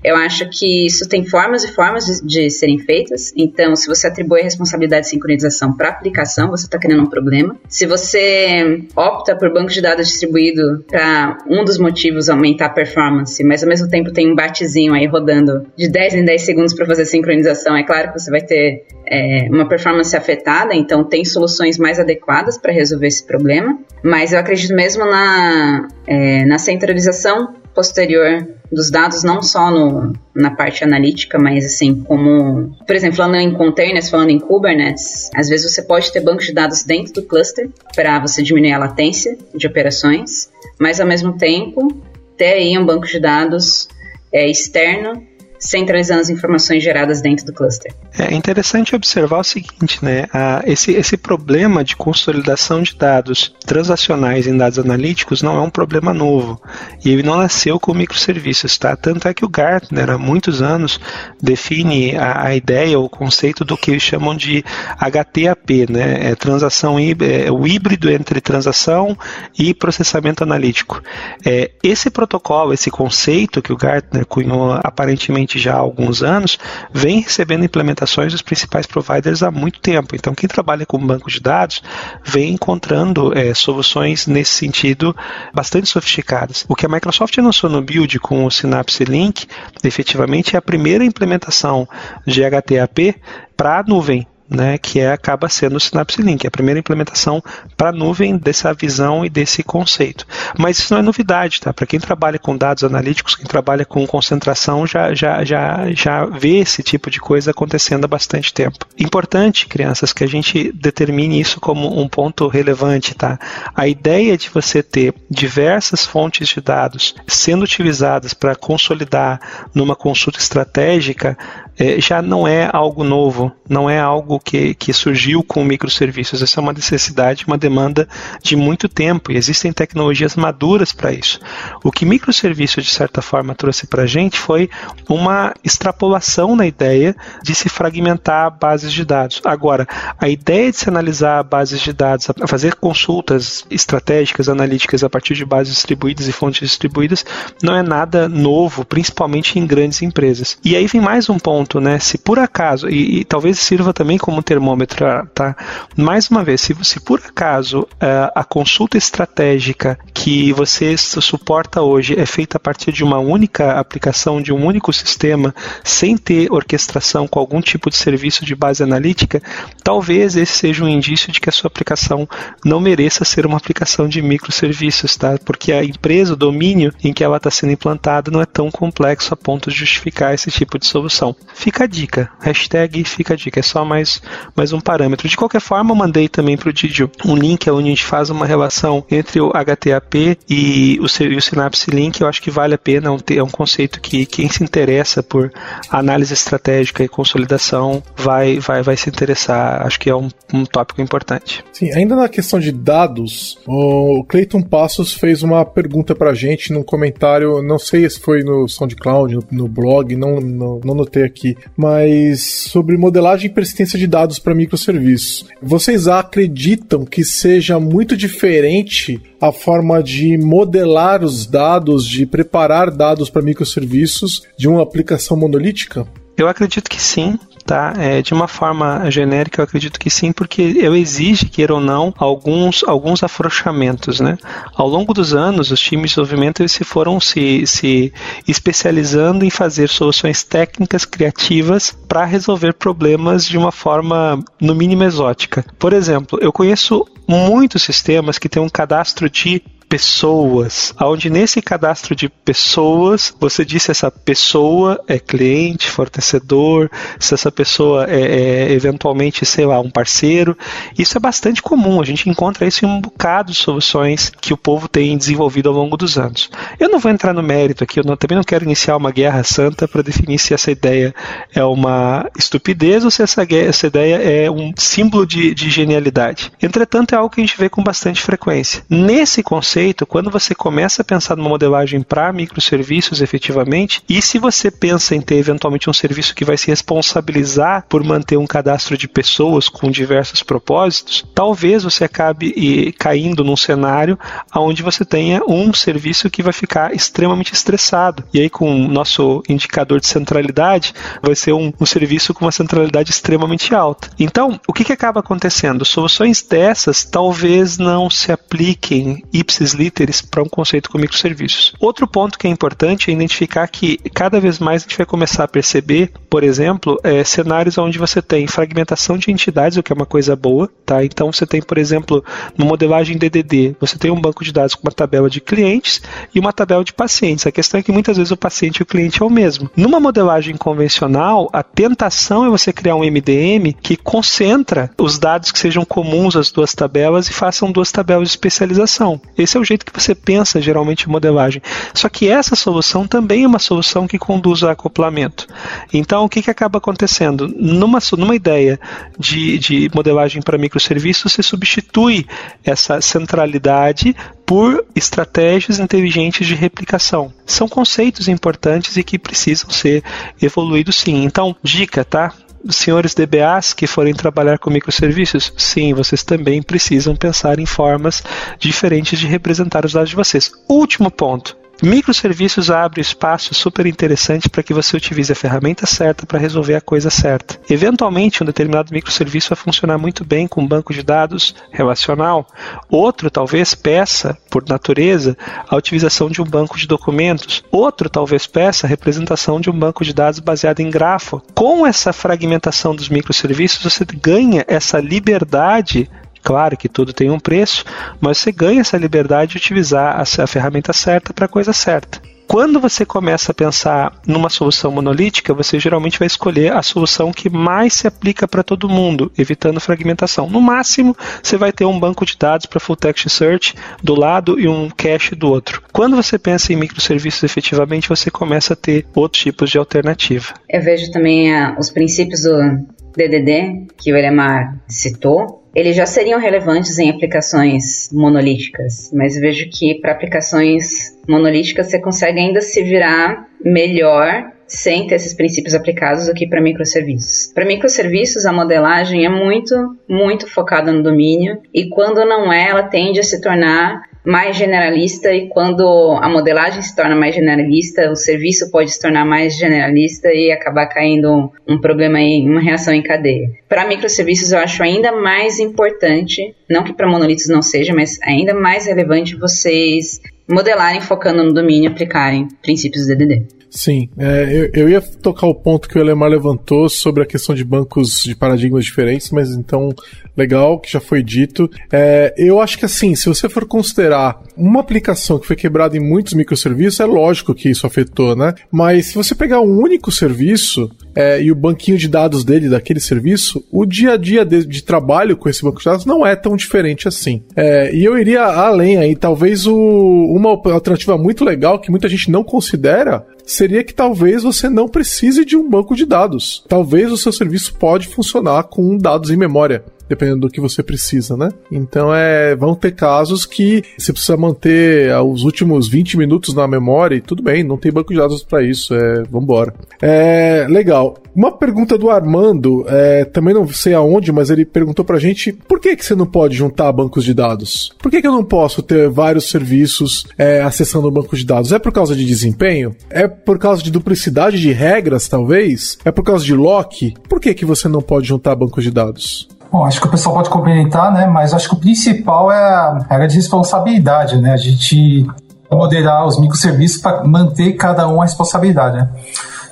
Eu acho que isso tem formas e formas de, de serem feitas. Então, se você atribui a responsabilidade de sincronização para aplicação, você está criando um problema. Se você opta por banco de dados distribuído para um dos motivos aumentar a performance, mas ao mesmo tempo tem um batezinho aí rodando de 10 em 10 segundos para fazer sincronização, é claro que você vai ter é, uma performance afetada, então tem soluções mais adequadas para resolver esse problema, mas eu acredito mesmo na, é, na centralização posterior dos dados, não só no, na parte analítica, mas assim, como, por exemplo, falando em containers, falando em Kubernetes, às vezes você pode ter bancos de dados dentro do cluster para você diminuir a latência de operações, mas ao mesmo tempo ter aí um banco de dados é, externo centralizando as informações geradas dentro do cluster. É interessante observar o seguinte, né? esse, esse problema de consolidação de dados transacionais em dados analíticos não é um problema novo. E ele não nasceu com microserviços, tá? Tanto é que o Gartner, há muitos anos, define a, a ideia, o conceito do que eles chamam de HTAP, né? É transação é o híbrido entre transação e processamento analítico. É, esse protocolo, esse conceito que o Gartner cunhou aparentemente já há alguns anos, vem recebendo implementações dos principais providers há muito tempo. Então, quem trabalha com banco de dados vem encontrando é, soluções nesse sentido bastante sofisticadas. O que a Microsoft lançou no Build com o Synapse Link, efetivamente, é a primeira implementação de HTAP para a nuvem né, que é, acaba sendo o Synapse Link, a primeira implementação para a nuvem dessa visão e desse conceito. Mas isso não é novidade, tá? Para quem trabalha com dados analíticos, quem trabalha com concentração, já, já, já, já vê esse tipo de coisa acontecendo há bastante tempo. Importante, crianças, que a gente determine isso como um ponto relevante, tá? A ideia de você ter diversas fontes de dados sendo utilizadas para consolidar numa consulta estratégica é, já não é algo novo, não é algo que, que surgiu com microserviços. Essa é uma necessidade, uma demanda de muito tempo e existem tecnologias maduras para isso. O que microserviços, de certa forma, trouxe para a gente foi uma extrapolação na ideia de se fragmentar bases de dados. Agora, a ideia de se analisar bases de dados, fazer consultas estratégicas, analíticas a partir de bases distribuídas e fontes distribuídas, não é nada novo, principalmente em grandes empresas. E aí vem mais um ponto ponto, né? Se por acaso, e, e talvez sirva também como termômetro, tá? Mais uma vez, se, se por acaso uh, a consulta estratégica que você suporta hoje é feita a partir de uma única aplicação, de um único sistema, sem ter orquestração com algum tipo de serviço de base analítica, talvez esse seja um indício de que a sua aplicação não mereça ser uma aplicação de microserviços, tá? Porque a empresa, o domínio em que ela está sendo implantada não é tão complexo a ponto de justificar esse tipo de solução. Fica a dica. Hashtag fica a dica. É só mais, mais um parâmetro. De qualquer forma, eu mandei também para o Didio um link onde a gente faz uma relação entre o HTAP e o, e o Synapse Link. Eu acho que vale a pena. É um conceito que quem se interessa por análise estratégica e consolidação vai, vai, vai se interessar. Acho que é um, um tópico importante. Sim, ainda na questão de dados, o Clayton Passos fez uma pergunta para a gente num comentário. Não sei se foi no SoundCloud, no, no blog, não, não, não notei aqui aqui, mas sobre modelagem e persistência de dados para microserviços. Vocês acreditam que seja muito diferente a forma de modelar os dados, de preparar dados para microserviços de uma aplicação monolítica? Eu acredito que sim, tá? É, de uma forma genérica, eu acredito que sim, porque eu exige, queira ou não, alguns, alguns afrouxamentos, né? Ao longo dos anos, os times de desenvolvimento eles se foram se, se especializando em fazer soluções técnicas criativas para resolver problemas de uma forma, no mínimo, exótica. Por exemplo, eu conheço muitos sistemas que têm um cadastro de pessoas, onde nesse cadastro de pessoas você diz se essa pessoa é cliente, fornecedor, se essa pessoa é, é, eventualmente, sei lá, um parceiro. Isso é bastante comum, a gente encontra isso em um bocado de soluções que o povo tem desenvolvido ao longo dos anos. Eu não vou entrar no mérito aqui, eu não, também não quero iniciar uma guerra santa para definir se essa ideia é uma estupidez ou se essa, essa ideia é um símbolo de, de genialidade. Entretanto, é algo que a gente vê com bastante frequência. Nesse conceito, quando você começa a pensar numa modelagem para microserviços efetivamente, e se você pensa em ter eventualmente um serviço que vai se responsabilizar por manter um cadastro de pessoas com diversos propósitos, talvez você acabe caindo num cenário onde você tenha um serviço que vai ficar extremamente estressado. E aí, com o nosso indicador de centralidade, vai ser um, um serviço com uma centralidade extremamente alta. Então, o que, que acaba acontecendo? Soluções dessas talvez não se apliquem ipsis translíteres para um conceito com microserviços. Outro ponto que é importante é identificar que cada vez mais a gente vai começar a perceber, por exemplo, é, cenários onde você tem fragmentação de entidades, o que é uma coisa boa, tá? Então você tem, por exemplo, no modelagem DDD, você tem um banco de dados com uma tabela de clientes e uma tabela de pacientes. A questão é que muitas vezes o paciente e o cliente é o mesmo. Numa modelagem convencional, a tentação é você criar um MDM que concentra os dados que sejam comuns às duas tabelas e façam duas tabelas de especialização. Esse é o jeito que você pensa geralmente em modelagem. Só que essa solução também é uma solução que conduz a acoplamento. Então, o que, que acaba acontecendo? Numa, numa ideia de, de modelagem para microserviços, você substitui essa centralidade por estratégias inteligentes de replicação. São conceitos importantes e que precisam ser evoluídos sim. Então, dica, tá? Senhores DBAs que forem trabalhar com microserviços, sim, vocês também precisam pensar em formas diferentes de representar os dados de vocês. Último ponto. Microserviços abre espaço super interessante para que você utilize a ferramenta certa para resolver a coisa certa. Eventualmente, um determinado microserviço vai funcionar muito bem com um banco de dados relacional. Outro talvez peça, por natureza, a utilização de um banco de documentos. Outro talvez peça a representação de um banco de dados baseado em grafo. Com essa fragmentação dos microserviços, você ganha essa liberdade Claro que tudo tem um preço, mas você ganha essa liberdade de utilizar a, a ferramenta certa para a coisa certa. Quando você começa a pensar numa solução monolítica, você geralmente vai escolher a solução que mais se aplica para todo mundo, evitando fragmentação. No máximo, você vai ter um banco de dados para full text search do lado e um cache do outro. Quando você pensa em microserviços efetivamente, você começa a ter outros tipos de alternativa. Eu vejo também uh, os princípios do DDD, que o Elemar citou, eles já seriam relevantes em aplicações monolíticas, mas vejo que para aplicações monolíticas você consegue ainda se virar melhor sem ter esses princípios aplicados do que para microserviços. Para microserviços, a modelagem é muito, muito focada no domínio e quando não é, ela tende a se tornar mais generalista e quando a modelagem se torna mais generalista, o serviço pode se tornar mais generalista e acabar caindo um, problema em uma reação em cadeia. Para microserviços eu acho ainda mais importante, não que para monolitos não seja, mas ainda mais relevante vocês modelarem focando no domínio e aplicarem princípios DDD. Sim, é, eu, eu, ia tocar o ponto que o Elemar levantou sobre a questão de bancos de paradigmas diferentes, mas então, legal, que já foi dito. É, eu acho que assim, se você for considerar uma aplicação que foi quebrada em muitos microserviços, é lógico que isso afetou, né? Mas se você pegar um único serviço é, e o banquinho de dados dele, daquele serviço, o dia a dia de, de trabalho com esse banco de dados não é tão diferente assim. É, e eu iria além aí, talvez o, uma alternativa muito legal que muita gente não considera seria que talvez você não precise de um banco de dados. Talvez o seu serviço pode funcionar com dados em memória dependendo do que você precisa, né? Então é, vão ter casos que você precisa manter ah, os últimos 20 minutos na memória e tudo bem, não tem banco de dados para isso, é, vambora. É, legal. Uma pergunta do Armando, é, também não sei aonde, mas ele perguntou pra gente por que, que você não pode juntar bancos de dados? Por que, que eu não posso ter vários serviços é, acessando o banco de dados? É por causa de desempenho? É por causa de duplicidade de regras, talvez? É por causa de lock? Por que, que você não pode juntar bancos de dados? Bom, acho que o pessoal pode complementar, né? Mas acho que o principal é a regra de responsabilidade, né? A gente moderar os microserviços para manter cada um a responsabilidade, né?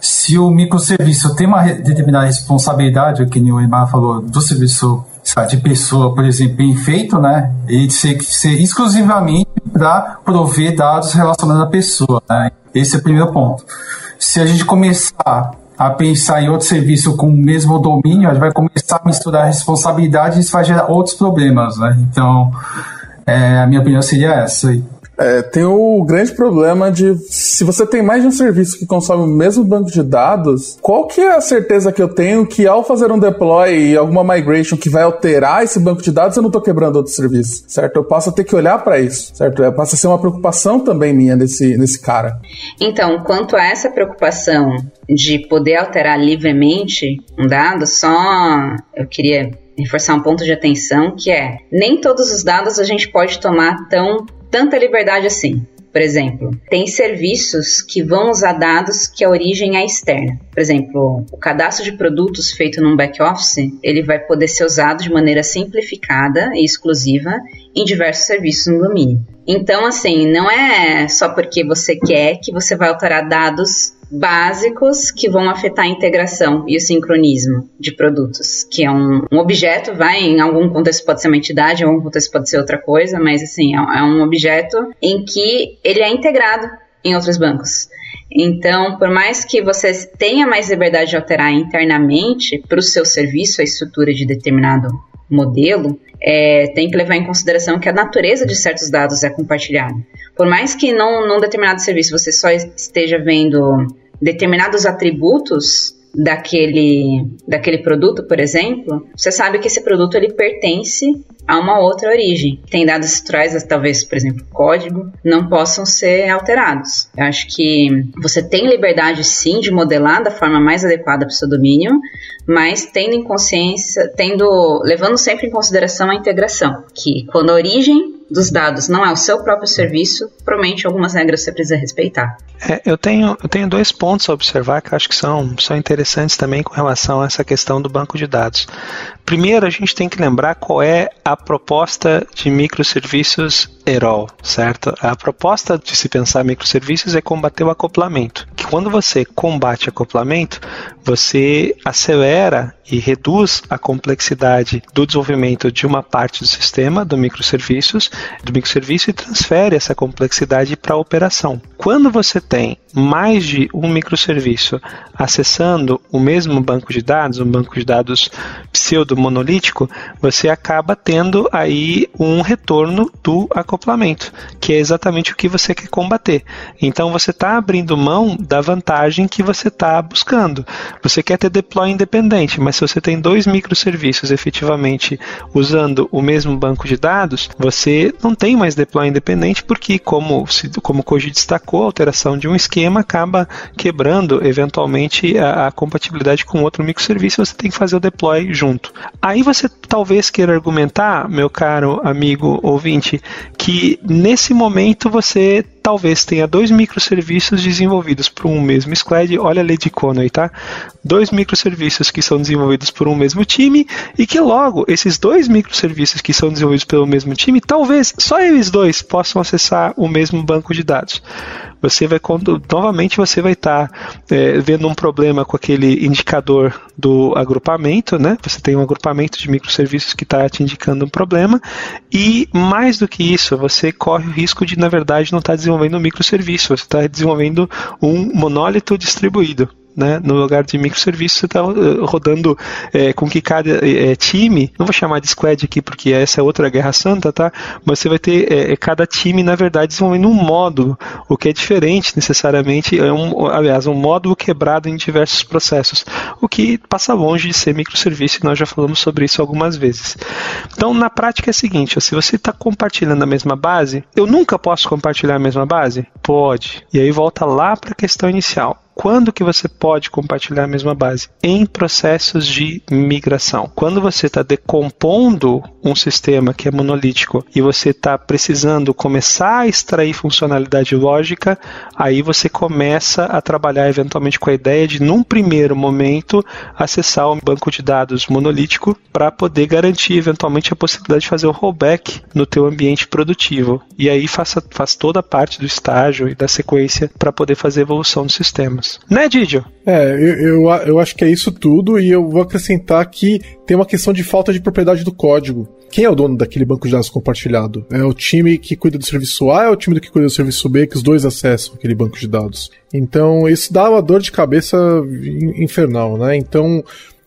Se o microserviço tem uma determinada responsabilidade, que o Neymar falou, do serviço de pessoa, por exemplo, bem feito, né? Ele tem que ser exclusivamente para prover dados relacionados à pessoa, né? Esse é o primeiro ponto. Se a gente começar a pensar em outro serviço com o mesmo domínio, a gente vai começar a misturar responsabilidades e isso vai gerar outros problemas, né? Então, é, a minha opinião seria essa. É, tem o grande problema de se você tem mais de um serviço que consome o mesmo banco de dados, qual que é a certeza que eu tenho que ao fazer um deploy e alguma migration que vai alterar esse banco de dados, eu não estou quebrando outro serviço, certo? Eu passo a ter que olhar para isso, certo? É, passa a ser uma preocupação também minha nesse, nesse cara. Então, quanto a essa preocupação de poder alterar livremente um dado, só eu queria reforçar um ponto de atenção que é nem todos os dados a gente pode tomar tão tanta liberdade assim. Por exemplo, tem serviços que vão usar dados que a origem é externa. Por exemplo, o cadastro de produtos feito num back-office, ele vai poder ser usado de maneira simplificada e exclusiva em diversos serviços no domínio. Então, assim, não é só porque você quer que você vai alterar dados básicos que vão afetar a integração e o sincronismo de produtos, que é um, um, objeto, vai em algum contexto pode ser uma entidade, em algum contexto pode ser outra coisa, mas assim, é, é um objeto em que ele é integrado em outros bancos. Então, por mais que você tenha mais liberdade de alterar internamente para o seu serviço a estrutura de determinado modelo, é, tem que levar em consideração que a natureza de certos dados é compartilhada. Por mais que não, num determinado serviço você só esteja vendo determinados atributos daquele, daquele produto, por exemplo, você sabe que esse produto ele pertence a uma outra origem. Tem dados estruturais, talvez, por exemplo, código, não possam ser alterados. Eu acho que você tem liberdade sim de modelar da forma mais adequada para o seu domínio, mas tendo em consciência, tendo, levando sempre em consideração a integração, que quando a origem dos dados não é o seu próprio serviço, provavelmente algumas regras você precisa respeitar. É, eu, tenho, eu tenho dois pontos a observar que acho que são, são interessantes também com relação a essa questão do banco de dados. Primeiro, a gente tem que lembrar qual é a proposta de microserviços EROL, certo? A proposta de se pensar microserviços é combater o acoplamento. Que quando você combate acoplamento, você acelera e reduz a complexidade do desenvolvimento de uma parte do sistema do microserviços, do microserviço e transfere essa complexidade para a operação. Quando você tem mais de um microserviço acessando o mesmo banco de dados, um banco de dados pseudo-monolítico, você acaba tendo aí um retorno do acoplamento, que é exatamente o que você quer combater. Então você está abrindo mão da vantagem que você está buscando. Você quer ter deploy independente, mas se você tem dois microserviços efetivamente usando o mesmo banco de dados, você não tem mais deploy independente, porque, como, como o Koji destacou, a alteração de um esquema acaba quebrando eventualmente a, a compatibilidade com outro microserviço, você tem que fazer o deploy junto. Aí você talvez queira argumentar, meu caro amigo ouvinte, que nesse momento você talvez tenha dois microserviços desenvolvidos por um mesmo squad. Olha a lei de Conway, tá? Dois microserviços que são desenvolvidos por um mesmo time e que logo esses dois microserviços que são desenvolvidos pelo mesmo time, talvez só eles dois possam acessar o mesmo banco de dados. Você vai novamente você vai estar tá, é, vendo um problema com aquele indicador do agrupamento, né? Você tem um agrupamento de microserviços que está te indicando um problema e mais do que isso, você corre o risco de na verdade não estar tá desenvolvendo um microserviço, você está desenvolvendo um monólito distribuído né? No lugar de microserviço, você está eh, rodando é, com que cada é, time, não vou chamar de squad aqui porque essa é outra guerra santa, tá? Mas você vai ter é, cada time, na verdade, desenvolvendo um módulo, o que é diferente necessariamente, é um, aliás, um módulo quebrado em diversos processos, o que passa longe de ser microserviço e nós já falamos sobre isso algumas vezes. Então, na prática é o seguinte, se você está compartilhando a mesma base, eu nunca posso compartilhar a mesma base? Pode. E aí volta lá para a questão inicial quando que você pode compartilhar a mesma base? Em processos de migração. Quando você está decompondo um sistema que é monolítico e você está precisando começar a extrair funcionalidade lógica, aí você começa a trabalhar eventualmente com a ideia de, num primeiro momento, acessar um banco de dados monolítico para poder garantir eventualmente a possibilidade de fazer o rollback no teu ambiente produtivo. E aí faça, faz toda a parte do estágio e da sequência para poder fazer evolução dos sistemas. Né, Didio? É, eu, eu, eu acho que é isso tudo e eu vou acrescentar que tem uma questão de falta de propriedade do código. Quem é o dono daquele banco de dados compartilhado? É o time que cuida do serviço A é o time que cuida do serviço B, que os dois acessam aquele banco de dados? Então, isso dá uma dor de cabeça infernal, né? Então,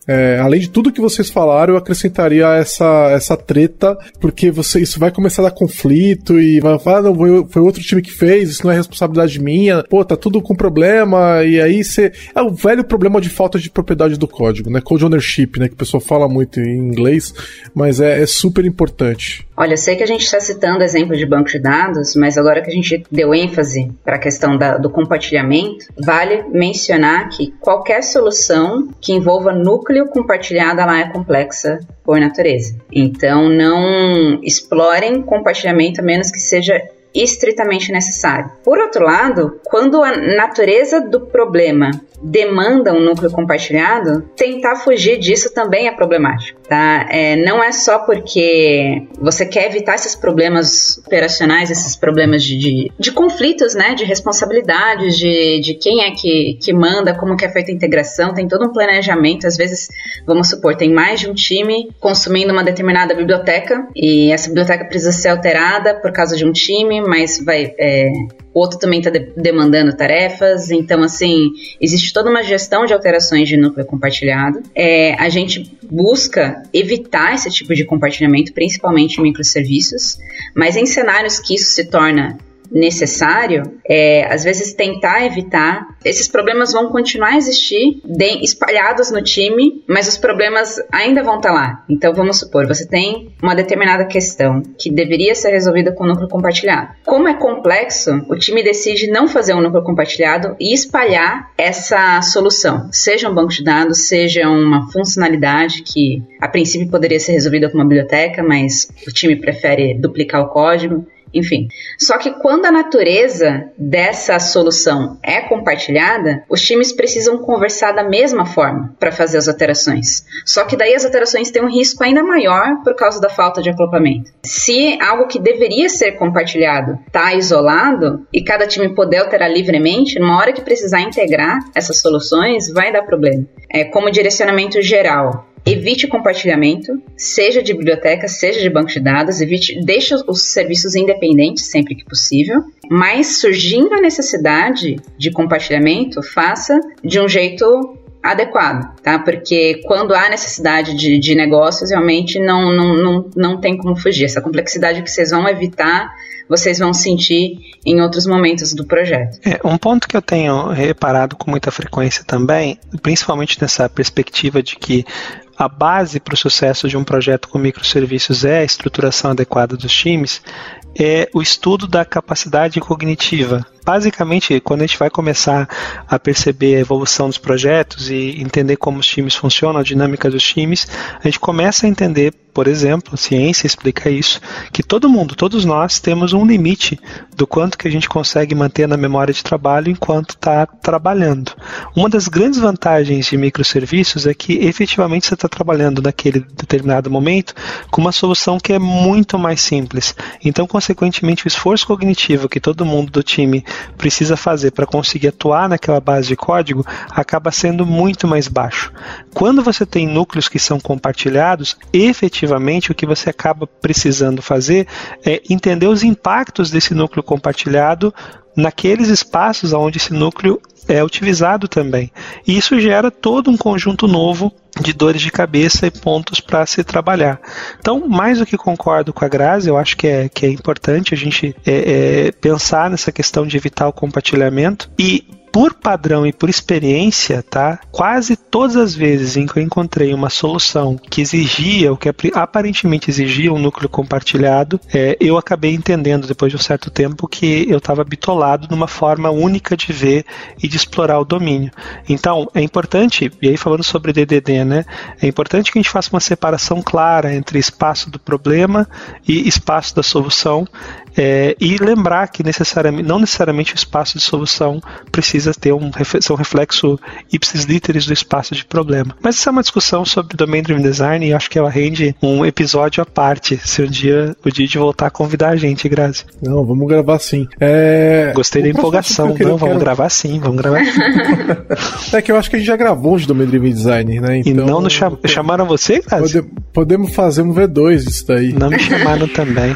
é, além de tudo que vocês falaram, eu acrescentaria essa, essa treta, porque você, isso vai começar a dar conflito e vai falar, ah, não, foi, foi outro time que fez, isso não é responsabilidade minha, pô, tá tudo com problema, e aí você. É o velho problema de falta de propriedade do código, né? Code ownership, né? Que o pessoal fala muito em inglês, mas é, é super importante. Olha, eu sei que a gente está citando exemplo de banco de dados, mas agora que a gente deu ênfase para a questão da, do compartilhamento, vale mencionar que qualquer solução que envolva núcleo compartilhado ela é complexa por natureza. Então, não explorem compartilhamento a menos que seja estritamente necessário. Por outro lado, quando a natureza do problema demanda um núcleo compartilhado, tentar fugir disso também é problemático, tá? É, não é só porque você quer evitar esses problemas operacionais, esses problemas de, de, de conflitos, né? De responsabilidades, de, de quem é que, que manda, como que é feita a integração, tem todo um planejamento, às vezes, vamos supor, tem mais de um time consumindo uma determinada biblioteca e essa biblioteca precisa ser alterada por causa de um time, mas vai... É, o outro também está de demandando tarefas, então, assim, existe toda uma gestão de alterações de núcleo compartilhado. É, a gente busca evitar esse tipo de compartilhamento, principalmente em microserviços, mas em cenários que isso se torna necessário, é, às vezes tentar evitar. Esses problemas vão continuar a existir de, espalhados no time, mas os problemas ainda vão estar tá lá. Então vamos supor, você tem uma determinada questão que deveria ser resolvida com o núcleo compartilhado. Como é complexo, o time decide não fazer um núcleo compartilhado e espalhar essa solução, seja um banco de dados, seja uma funcionalidade que a princípio poderia ser resolvida com uma biblioteca, mas o time prefere duplicar o código enfim. Só que quando a natureza dessa solução é compartilhada, os times precisam conversar da mesma forma para fazer as alterações. Só que daí as alterações têm um risco ainda maior por causa da falta de acoplamento. Se algo que deveria ser compartilhado está isolado e cada time poder alterar livremente, numa hora que precisar integrar essas soluções, vai dar problema. É como direcionamento geral evite compartilhamento, seja de biblioteca, seja de banco de dados, evite, deixe os serviços independentes sempre que possível, mas surgindo a necessidade de compartilhamento, faça de um jeito adequado, tá? Porque quando há necessidade de, de negócios, realmente não, não, não, não tem como fugir. Essa complexidade que vocês vão evitar vocês vão sentir em outros momentos do projeto. É, um ponto que eu tenho reparado com muita frequência também, principalmente nessa perspectiva de que a base para o sucesso de um projeto com microserviços é a estruturação adequada dos times, é o estudo da capacidade cognitiva. Basicamente, quando a gente vai começar a perceber a evolução dos projetos e entender como os times funcionam, a dinâmica dos times, a gente começa a entender, por exemplo, a ciência explica isso, que todo mundo, todos nós, temos um limite do quanto que a gente consegue manter na memória de trabalho enquanto está trabalhando. Uma das grandes vantagens de microserviços é que efetivamente você está trabalhando naquele determinado momento com uma solução que é muito mais simples. Então, consequentemente, o esforço cognitivo que todo mundo do time precisa fazer para conseguir atuar naquela base de código acaba sendo muito mais baixo. Quando você tem núcleos que são compartilhados, efetivamente o que você acaba precisando fazer é entender os impactos desse núcleo compartilhado naqueles espaços onde esse núcleo é utilizado também. E isso gera todo um conjunto novo de dores de cabeça e pontos para se trabalhar. Então, mais do que concordo com a Grazi, eu acho que é, que é importante a gente é, é, pensar nessa questão de evitar o compartilhamento e por padrão e por experiência, tá? Quase todas as vezes em que eu encontrei uma solução que exigia, o que aparentemente exigia um núcleo compartilhado, é, eu acabei entendendo depois de um certo tempo que eu estava bitolado numa forma única de ver e de explorar o domínio. Então, é importante, e aí falando sobre DDD, né? É importante que a gente faça uma separação clara entre espaço do problema e espaço da solução é, e lembrar que necessariamente, não necessariamente o espaço de solução precisa ter um, ser um reflexo ipsis literis do espaço de problema. Mas isso é uma discussão sobre Domain Driven Design e acho que ela rende um episódio à parte, se um dia o Didi voltar a convidar a gente, Grazi. Não, vamos gravar sim. É... Gostei da empolgação. Não, vamos quero... gravar sim, vamos gravar sim. é que eu acho que a gente já gravou de Domain Driven Design, né? Então, e não nos cham... chamaram você, Grazi? Pode... Podemos fazer um V2 isso daí. Não me chamaram também.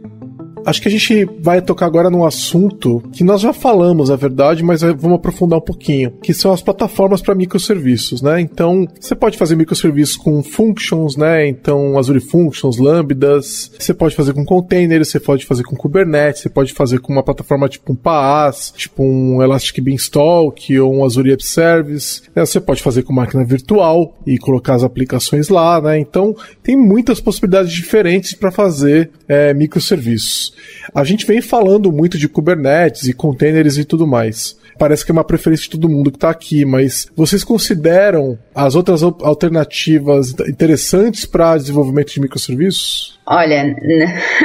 Acho que a gente vai tocar agora num assunto que nós já falamos, na verdade, mas vamos aprofundar um pouquinho, que são as plataformas para microserviços, né? Então, você pode fazer microserviços com functions, né? Então, Azure Functions, Lambdas, você pode fazer com containers, você pode fazer com Kubernetes, você pode fazer com uma plataforma tipo um PaaS, tipo um Elastic Beanstalk ou um Azure App Service. Né? Você pode fazer com máquina virtual e colocar as aplicações lá, né? Então, tem muitas possibilidades diferentes para fazer é, microserviços. A gente vem falando muito de Kubernetes e containers e tudo mais parece que é uma preferência de todo mundo que está aqui, mas vocês consideram as outras alternativas interessantes para desenvolvimento de microserviços? Olha,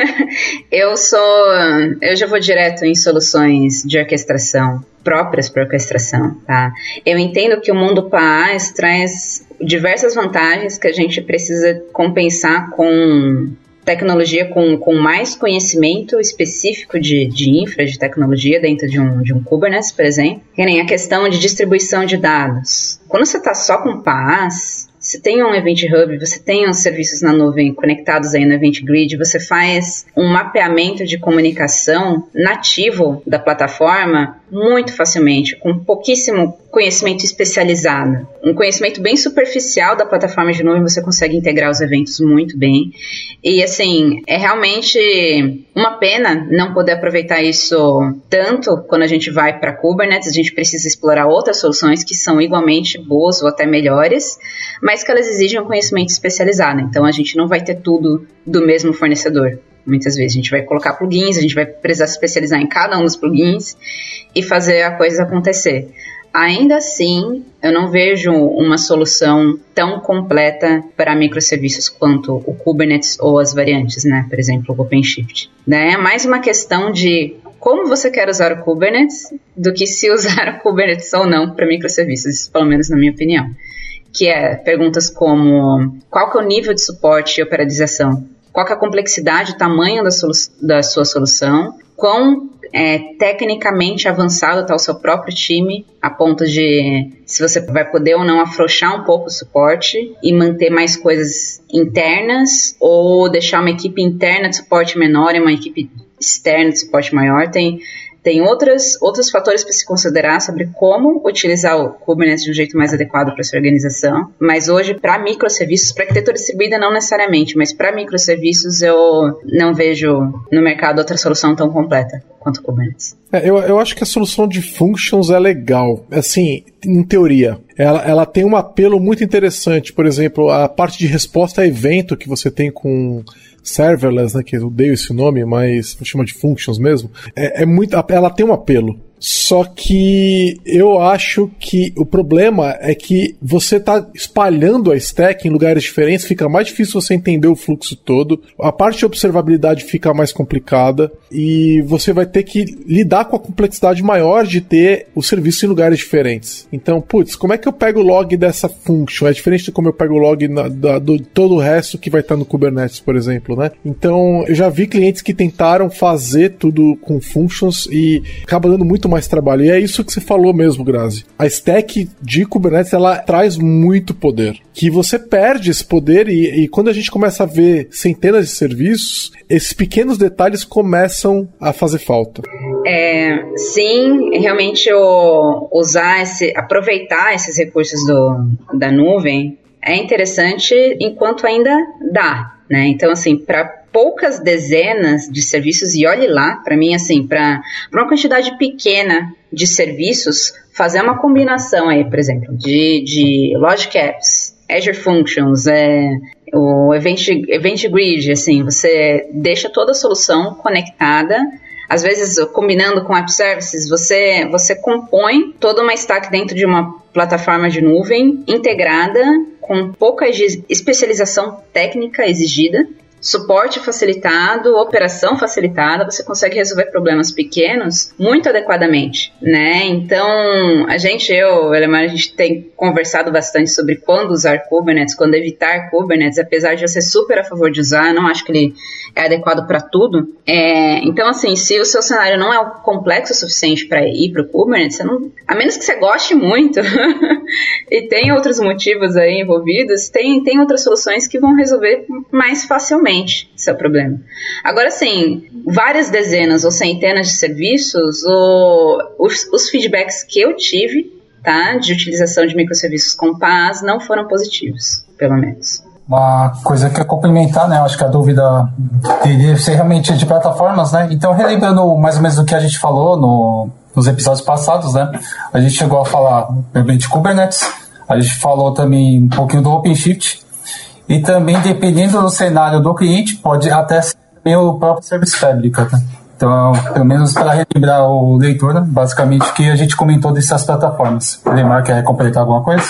eu sou. Eu já vou direto em soluções de orquestração próprias para orquestração, tá? Eu entendo que o mundo PaaS traz diversas vantagens que a gente precisa compensar com tecnologia com, com mais conhecimento específico de, de infra, de tecnologia dentro de um, de um Kubernetes, por exemplo. Que nem a questão de distribuição de dados. Quando você está só com PaaS, você tem um Event Hub, você tem os serviços na nuvem conectados aí no Event Grid, você faz um mapeamento de comunicação nativo da plataforma muito facilmente, com pouquíssimo conhecimento especializado. Um conhecimento bem superficial da plataforma de nuvem, você consegue integrar os eventos muito bem. E assim, é realmente uma pena não poder aproveitar isso tanto quando a gente vai para Kubernetes, a gente precisa explorar outras soluções que são igualmente boas ou até melhores, mas que elas exigem um conhecimento especializado. Então a gente não vai ter tudo do mesmo fornecedor. Muitas vezes a gente vai colocar plugins, a gente vai precisar se especializar em cada um dos plugins e fazer a coisa acontecer. Ainda assim, eu não vejo uma solução tão completa para microserviços quanto o Kubernetes ou as variantes, né? Por exemplo, o OpenShift. Né? É mais uma questão de como você quer usar o Kubernetes do que se usar o Kubernetes ou não para microserviços, pelo menos na minha opinião. Que é perguntas como qual que é o nível de suporte e operalização qual é a complexidade, o tamanho da, da sua solução, quão é, tecnicamente avançado está o seu próprio time, a ponto de se você vai poder ou não afrouxar um pouco o suporte e manter mais coisas internas, ou deixar uma equipe interna de suporte menor e uma equipe externa de suporte maior. Tem tem outras, outros fatores para se considerar sobre como utilizar o Kubernetes de um jeito mais adequado para sua organização. Mas hoje, para microserviços, para arquitetura distribuída não necessariamente, mas para microserviços eu não vejo no mercado outra solução tão completa quanto o Kubernetes. É, eu, eu acho que a solução de functions é legal. Assim, em teoria. Ela, ela tem um apelo muito interessante. Por exemplo, a parte de resposta a evento que você tem com serverless, né, que eu odeio esse nome, mas chama de functions mesmo, é, é muito, ela tem um apelo. Só que eu acho que o problema é que você está espalhando a stack em lugares diferentes, fica mais difícil você entender o fluxo todo, a parte de observabilidade fica mais complicada e você vai ter que lidar com a complexidade maior de ter o serviço em lugares diferentes. Então, putz, como é que eu pego o log dessa function? É diferente de como eu pego o log na, da, do todo o resto que vai estar no Kubernetes, por exemplo, né? Então, eu já vi clientes que tentaram fazer tudo com functions e acaba dando muito muito mais trabalho. E é isso que você falou mesmo, Grazi. A stack de Kubernetes ela traz muito poder. Que você perde esse poder e, e quando a gente começa a ver centenas de serviços, esses pequenos detalhes começam a fazer falta. É, sim, realmente o, usar esse, aproveitar esses recursos do, da nuvem é interessante enquanto ainda dá, né? Então, assim, para poucas dezenas de serviços, e olhe lá, para mim, assim, para uma quantidade pequena de serviços, fazer uma combinação aí, por exemplo, de, de Logic Apps, Azure Functions, é, o Event, Event Grid, assim, você deixa toda a solução conectada. Às vezes combinando com app services, você, você compõe toda uma stack dentro de uma plataforma de nuvem integrada com pouca especialização técnica exigida suporte facilitado, operação facilitada, você consegue resolver problemas pequenos muito adequadamente, né? Então, a gente, eu, Elemar, a gente tem conversado bastante sobre quando usar Kubernetes, quando evitar Kubernetes, apesar de eu ser super a favor de usar, não acho que ele é adequado para tudo. É, então, assim, se o seu cenário não é complexo o suficiente para ir para o Kubernetes, não, a menos que você goste muito e tem outros motivos aí envolvidos, tem, tem outras soluções que vão resolver mais facilmente seu problema. Agora, sim, várias dezenas ou centenas de serviços, o, os, os feedbacks que eu tive tá, de utilização de microserviços com PaaS não foram positivos, pelo menos. Uma coisa que é complementar, né? Acho que a dúvida teria ser realmente de plataformas, né? Então, relembrando mais ou menos o que a gente falou no, nos episódios passados, né? A gente chegou a falar de Kubernetes, a gente falou também um pouquinho do OpenShift, e também, dependendo do cenário do cliente, pode até ser o próprio Service Fabric, tá? Então, pelo menos para relembrar o leitor, né, basicamente, que a gente comentou dessas plataformas. Lemar quer completar alguma coisa?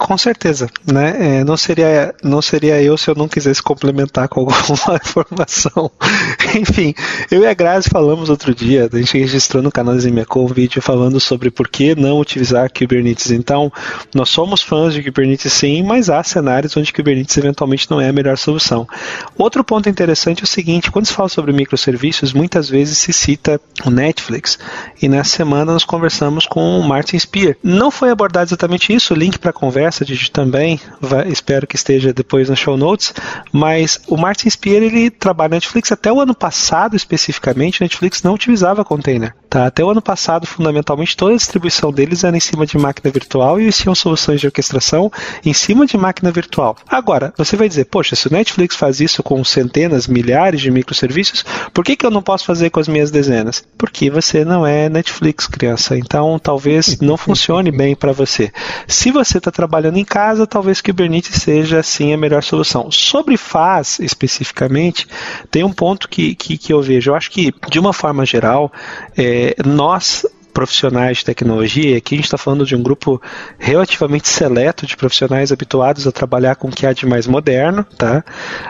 Com certeza, né? É, não seria não seria eu se eu não quisesse complementar com alguma informação. Enfim, eu e a Grazi falamos outro dia, a gente registrou no canal Zimecom um vídeo falando sobre por que não utilizar Kubernetes. Então, nós somos fãs de Kubernetes sim, mas há cenários onde Kubernetes eventualmente não é a melhor solução. Outro ponto interessante é o seguinte, quando se fala sobre microserviços, muitas vezes se cita o Netflix. E nessa semana nós conversamos com o Martin Spear. Não foi abordado exatamente isso, o link para conversa, Digit também, vai, espero que esteja depois nas show notes, mas o Martin Spear, ele trabalha na Netflix até o ano passado, especificamente, a Netflix não utilizava container. Tá? Até o ano passado, fundamentalmente, toda a distribuição deles era em cima de máquina virtual e eles tinham soluções de orquestração em cima de máquina virtual. Agora, você vai dizer, poxa, se o Netflix faz isso com centenas, milhares de microserviços, por que, que eu não posso fazer com as minhas dezenas? Porque você não é Netflix, criança. Então, talvez não funcione bem para você. Se você está trabalhando em casa, talvez Kubernetes seja sim a melhor solução. Sobre FAS especificamente, tem um ponto que, que, que eu vejo. Eu acho que, de uma forma geral, é, nós profissionais de tecnologia, aqui a gente está falando de um grupo relativamente seleto de profissionais habituados a trabalhar com o que há de mais moderno, tá?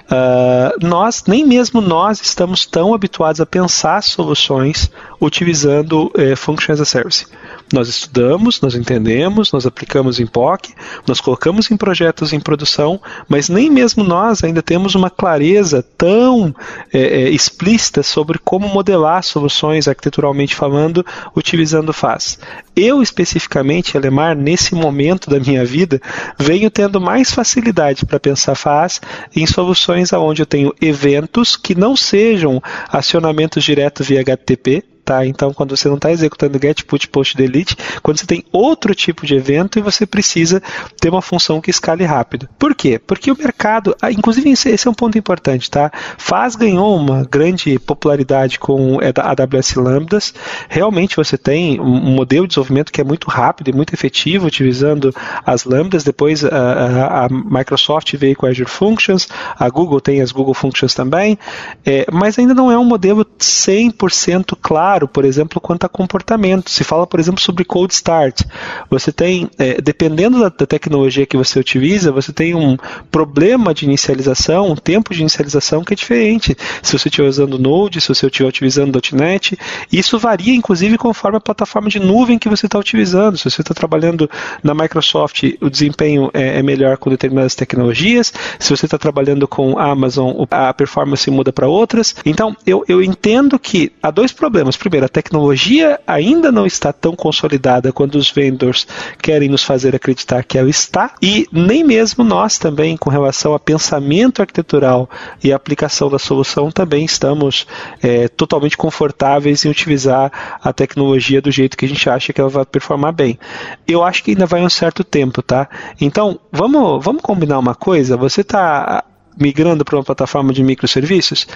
Uh, nós, nem mesmo nós estamos tão habituados a pensar soluções utilizando eh, Function as a Service. Nós estudamos, nós entendemos, nós aplicamos em POC, nós colocamos em projetos em produção, mas nem mesmo nós ainda temos uma clareza tão é, explícita sobre como modelar soluções arquiteturalmente falando, utilizando FAS. Eu, especificamente, Alemar, nesse momento da minha vida, venho tendo mais facilidade para pensar FAS em soluções onde eu tenho eventos que não sejam acionamentos direto via HTTP, Tá? Então, quando você não está executando get, put, post, delete, quando você tem outro tipo de evento e você precisa ter uma função que escale rápido. Por quê? Porque o mercado, ah, inclusive esse é um ponto importante, tá? Faz ganhou uma grande popularidade com a AWS Lambdas. Realmente você tem um modelo de desenvolvimento que é muito rápido e muito efetivo utilizando as Lambdas. Depois a, a, a Microsoft veio com Azure Functions, a Google tem as Google Functions também, é, mas ainda não é um modelo 100% claro claro, por exemplo, quanto a comportamento. Se fala, por exemplo, sobre cold start. Você tem, é, dependendo da, da, tecnologia que você utiliza, você tem um problema de inicialização, um tempo de inicialização que é diferente. Se você estiver usando Node, se você estiver utilizando .NET, isso varia, inclusive, conforme a plataforma de nuvem que você está utilizando. Se você está trabalhando na Microsoft, o desempenho é, é melhor com determinadas tecnologias. Se você está trabalhando com Amazon, a performance muda para outras. Então, eu, eu entendo que há dois problemas primeiro, a tecnologia ainda não está tão consolidada quando os vendors querem nos fazer acreditar que ela está, e nem mesmo nós também, com relação a pensamento arquitetural e aplicação da solução, também estamos é, totalmente confortáveis em utilizar a tecnologia do jeito que a gente acha que ela vai performar bem. Eu acho que ainda vai um certo tempo, tá? Então, vamos, vamos combinar uma coisa? Você está migrando para uma plataforma de microserviços,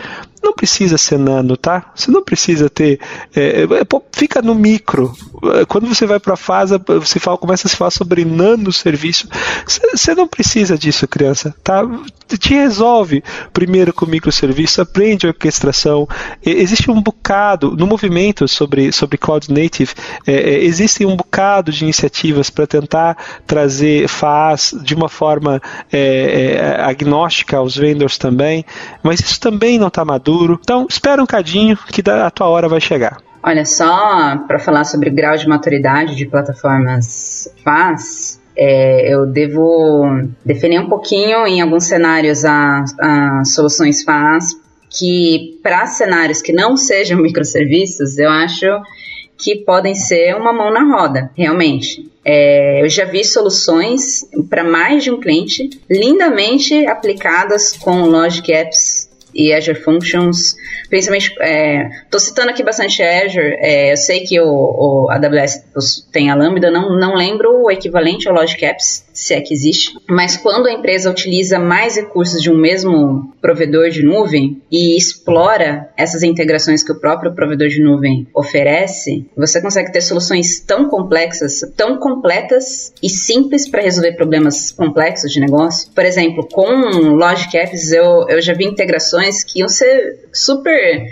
não precisa ser nano, tá? Você não precisa ter. É, é, fica no micro. Quando você vai para a fase, você fala, começa a se falar sobre nano serviço. Você não precisa disso, criança, tá? Te resolve primeiro com microserviço, aprende orquestração. Existe um bocado no movimento sobre, sobre Cloud Native, é, é, existem um bocado de iniciativas para tentar trazer FAS de uma forma é, é, agnóstica aos vendors também, mas isso também não está maduro futuro. Então, espera um cadinho que a tua hora vai chegar. Olha, só para falar sobre o grau de maturidade de plataformas FAS, é, eu devo definir um pouquinho em alguns cenários as soluções FAS que para cenários que não sejam microserviços, eu acho que podem ser uma mão na roda, realmente. É, eu já vi soluções para mais de um cliente lindamente aplicadas com Logic Apps e Azure Functions, principalmente, estou é, citando aqui bastante Azure, é, eu sei que o, o AWS tem a Lambda, não, não lembro o equivalente ao Logic Apps, se é que existe, mas quando a empresa utiliza mais recursos de um mesmo provedor de nuvem e explora essas integrações que o próprio provedor de nuvem oferece, você consegue ter soluções tão complexas, tão completas e simples para resolver problemas complexos de negócio. Por exemplo, com Logic Apps eu, eu já vi integrações que iam ser super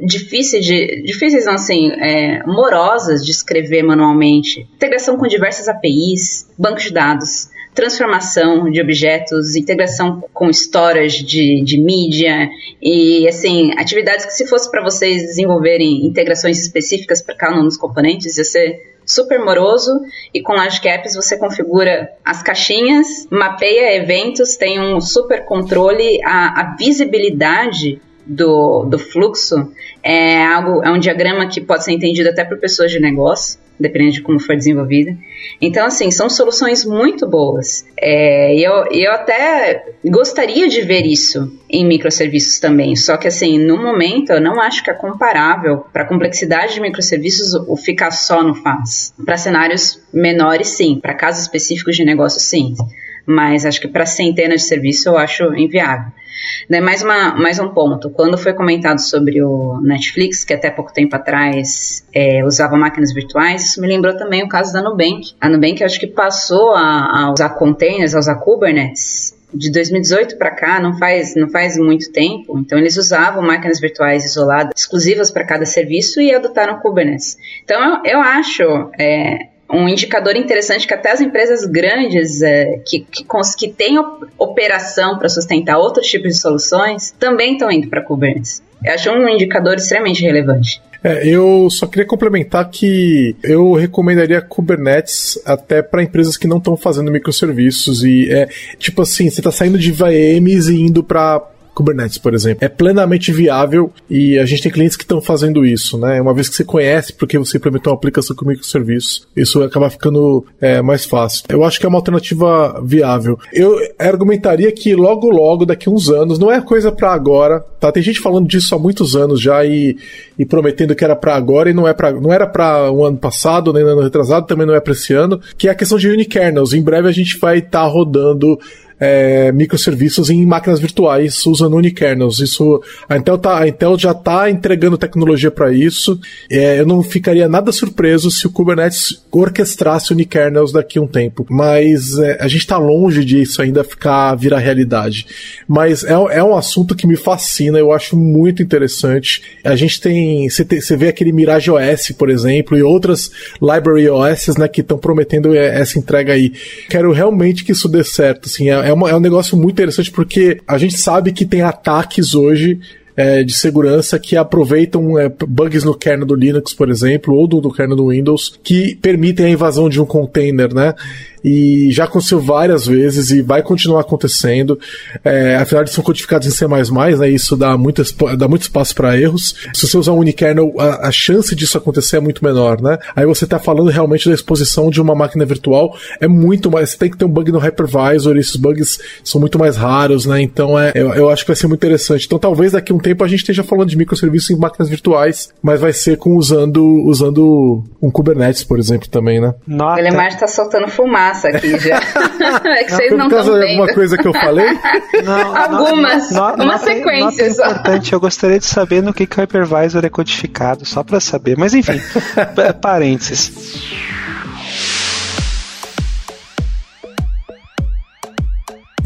difíceis de difíceis não assim é, morosas de escrever manualmente. Integração com diversas APIs bancos de dados transformação de objetos, integração com storage de, de mídia e assim atividades que se fosse para vocês desenvolverem integrações específicas para cada um dos componentes ia ser super moroso e com Logic Apps você configura as caixinhas, mapeia eventos, tem um super controle, a, a visibilidade do, do fluxo é algo é um diagrama que pode ser entendido até por pessoas de negócio dependendo de como for desenvolvida. Então, assim, são soluções muito boas. É, eu, eu até gostaria de ver isso em microserviços também, só que, assim, no momento eu não acho que é comparável para a complexidade de microserviços o ficar só no FAS. Para cenários menores, sim. Para casos específicos de negócio, sim. Mas acho que para centenas de serviços eu acho inviável. Daí mais, uma, mais um ponto. Quando foi comentado sobre o Netflix, que até pouco tempo atrás é, usava máquinas virtuais, isso me lembrou também o caso da Nubank. A Nubank acho que passou a, a usar containers, a usar Kubernetes de 2018 para cá, não faz, não faz muito tempo, então eles usavam máquinas virtuais isoladas, exclusivas para cada serviço e adotaram Kubernetes. Então eu, eu acho é, um indicador interessante que até as empresas grandes é, que, que, que têm operação para sustentar outros tipos de soluções também estão indo para Kubernetes. Eu acho um indicador extremamente relevante. É, eu só queria complementar que eu recomendaria Kubernetes até para empresas que não estão fazendo microserviços e é tipo assim, você está saindo de VMs e indo para Kubernetes, por exemplo. É plenamente viável e a gente tem clientes que estão fazendo isso, né? Uma vez que você conhece porque você implementou uma aplicação com microserviço, isso acaba ficando é, mais fácil. Eu acho que é uma alternativa viável. Eu argumentaria que logo, logo, daqui a uns anos, não é coisa para agora, tá? Tem gente falando disso há muitos anos já e, e prometendo que era para agora e não, é pra, não era para um ano passado, nem no ano retrasado, também não é para esse ano, que é a questão de unikernels. Em breve a gente vai estar tá rodando é, microserviços em máquinas virtuais usando unikernels. Isso, a Intel, tá, a Intel já está entregando tecnologia para isso. É, eu não ficaria nada surpreso se o Kubernetes orquestrasse unikernels daqui a um tempo. Mas é, a gente está longe disso ainda ficar virar realidade. Mas é, é um assunto que me fascina, eu acho muito interessante. A gente tem, você vê aquele Mirage OS, por exemplo, e outras library OS, né, que estão prometendo é, essa entrega aí. Quero realmente que isso dê certo, assim, é, é, uma, é um negócio muito interessante porque a gente sabe que tem ataques hoje é, de segurança que aproveitam é, bugs no kernel do Linux, por exemplo, ou do, do kernel do Windows, que permitem a invasão de um container, né? e já aconteceu várias vezes e vai continuar acontecendo. É, afinal, eles são codificados em C, né? Isso dá muito, dá muito espaço para erros. Se você usar um unikernel, a, a, chance disso acontecer é muito menor, né? Aí você está falando realmente da exposição de uma máquina virtual, é muito mais. Você tem que ter um bug no hypervisor, esses bugs são muito mais raros, né? Então é, eu, eu acho que vai ser muito interessante. Então talvez daqui um tempo a gente esteja falando de microserviços em máquinas virtuais, mas vai ser com usando, usando um Kubernetes, por exemplo, também, né? Nota. O Elemar está soltando fumaça aqui já. é que não, vocês não estão vendo. alguma coisa que eu falei? Não, Algumas. Não, umas sequências. Nota importante, eu gostaria de saber no que, que o hypervisor é codificado, só para saber. Mas enfim, parênteses.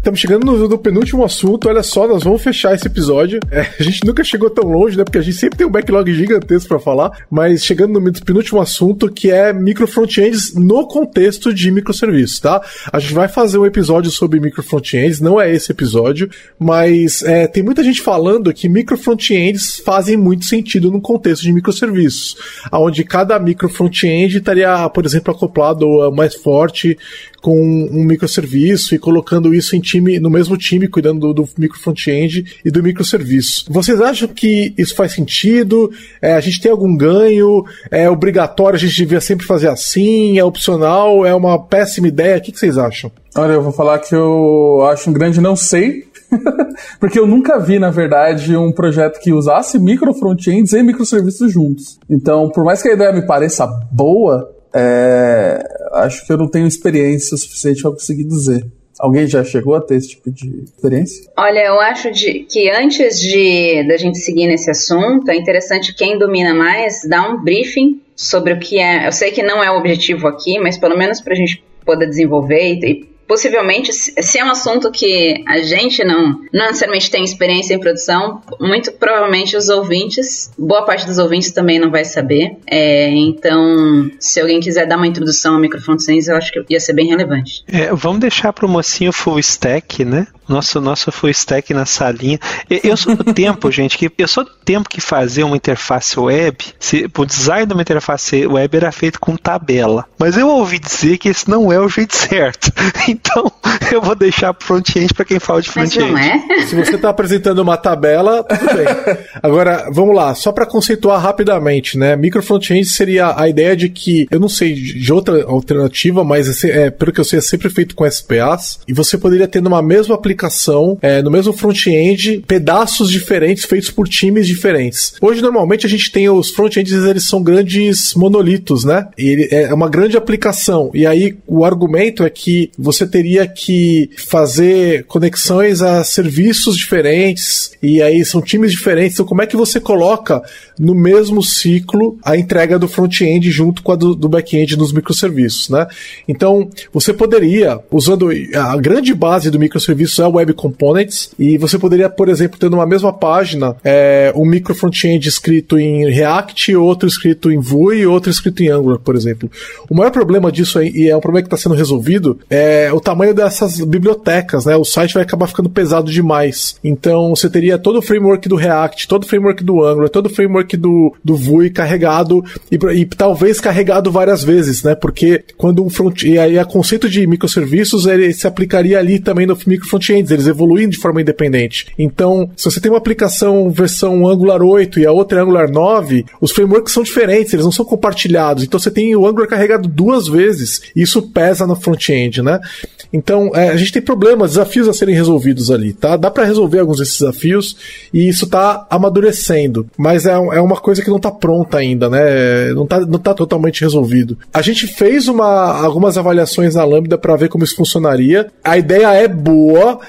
Estamos chegando no, no, penúltimo assunto. Olha só, nós vamos fechar esse episódio. É, a gente nunca chegou tão longe, né? Porque a gente sempre tem um backlog gigantesco para falar. Mas chegando no penúltimo assunto, que é micro frontends no contexto de microserviços, tá? A gente vai fazer um episódio sobre micro frontends, não é esse episódio, mas é, tem muita gente falando que micro frontends fazem muito sentido no contexto de microserviços, onde cada micro frontend estaria, por exemplo, acoplado mais forte com um microserviço e colocando isso em time, no mesmo time, cuidando do, do micro front-end e do microserviço. Vocês acham que isso faz sentido? É, a gente tem algum ganho? É obrigatório? A gente devia sempre fazer assim? É opcional? É uma péssima ideia? O que, que vocês acham? Olha, eu vou falar que eu acho um grande não sei, Porque eu nunca vi, na verdade, um projeto que usasse micro frontends e microserviços juntos. Então, por mais que a ideia me pareça boa, é, acho que eu não tenho experiência suficiente para conseguir dizer. Alguém já chegou a ter esse tipo de experiência? Olha, eu acho de, que antes de da gente seguir nesse assunto, é interessante quem domina mais dar um briefing sobre o que é. Eu sei que não é o objetivo aqui, mas pelo menos para a gente poder desenvolver e, e possivelmente, se é um assunto que a gente não, não necessariamente tem experiência em produção, muito provavelmente os ouvintes, boa parte dos ouvintes também não vai saber. É, então, se alguém quiser dar uma introdução ao microfrontends, eu acho que ia ser bem relevante. É, vamos deixar para o mocinho full stack, né? Nosso, nosso full stack na salinha. Eu sou do tempo, gente, que eu sou do tempo que fazer uma interface web, se, o design de uma interface web era feito com tabela. Mas eu ouvi dizer que esse não é o jeito certo. Então, eu vou deixar front-end para quem fala de front-end. É? Se você está apresentando uma tabela, tudo bem. Agora, vamos lá, só para conceituar rapidamente, né? Micro front-end seria a ideia de que, eu não sei de outra alternativa, mas é, é, pelo que eu sei, é sempre feito com SPAs, e você poderia ter numa mesma aplicação, é, no mesmo front-end, pedaços diferentes feitos por times diferentes. Hoje, normalmente, a gente tem os front-ends, eles são grandes monolitos, né? E ele é uma grande aplicação. E aí, o argumento é que você teria que fazer conexões a serviços diferentes, e aí são times diferentes. Então, como é que você coloca no mesmo ciclo a entrega do front-end junto com a do, do back-end nos microserviços, né? Então, você poderia, usando a grande base do microserviço é o Web Components, e você poderia, por exemplo, ter numa mesma página é, um micro front-end escrito em React, outro escrito em Vue e outro escrito em Angular, por exemplo. O maior problema disso aí, e é um problema que está sendo resolvido, é o tamanho dessas bibliotecas, né? O site vai acabar ficando pesado demais. Então, você teria todo o framework do React, todo o framework do Angular, todo o framework do, do Vue carregado e, e talvez carregado várias vezes, né? Porque quando um front e aí o conceito de microserviços ele se aplicaria ali também no micro frontends, eles evoluem de forma independente. Então, se você tem uma aplicação versão Angular 8 e a outra é Angular 9, os frameworks são diferentes, eles não são compartilhados. Então você tem o Angular carregado duas vezes, e isso pesa no front-end, né? Então, é, a gente tem problemas, desafios a serem resolvidos ali, tá? Dá para resolver alguns desses desafios e isso tá amadurecendo, mas é, é uma coisa que não tá pronta ainda, né? Não tá, não tá totalmente resolvido. A gente fez uma, algumas avaliações na Lambda para ver como isso funcionaria. A ideia é boa,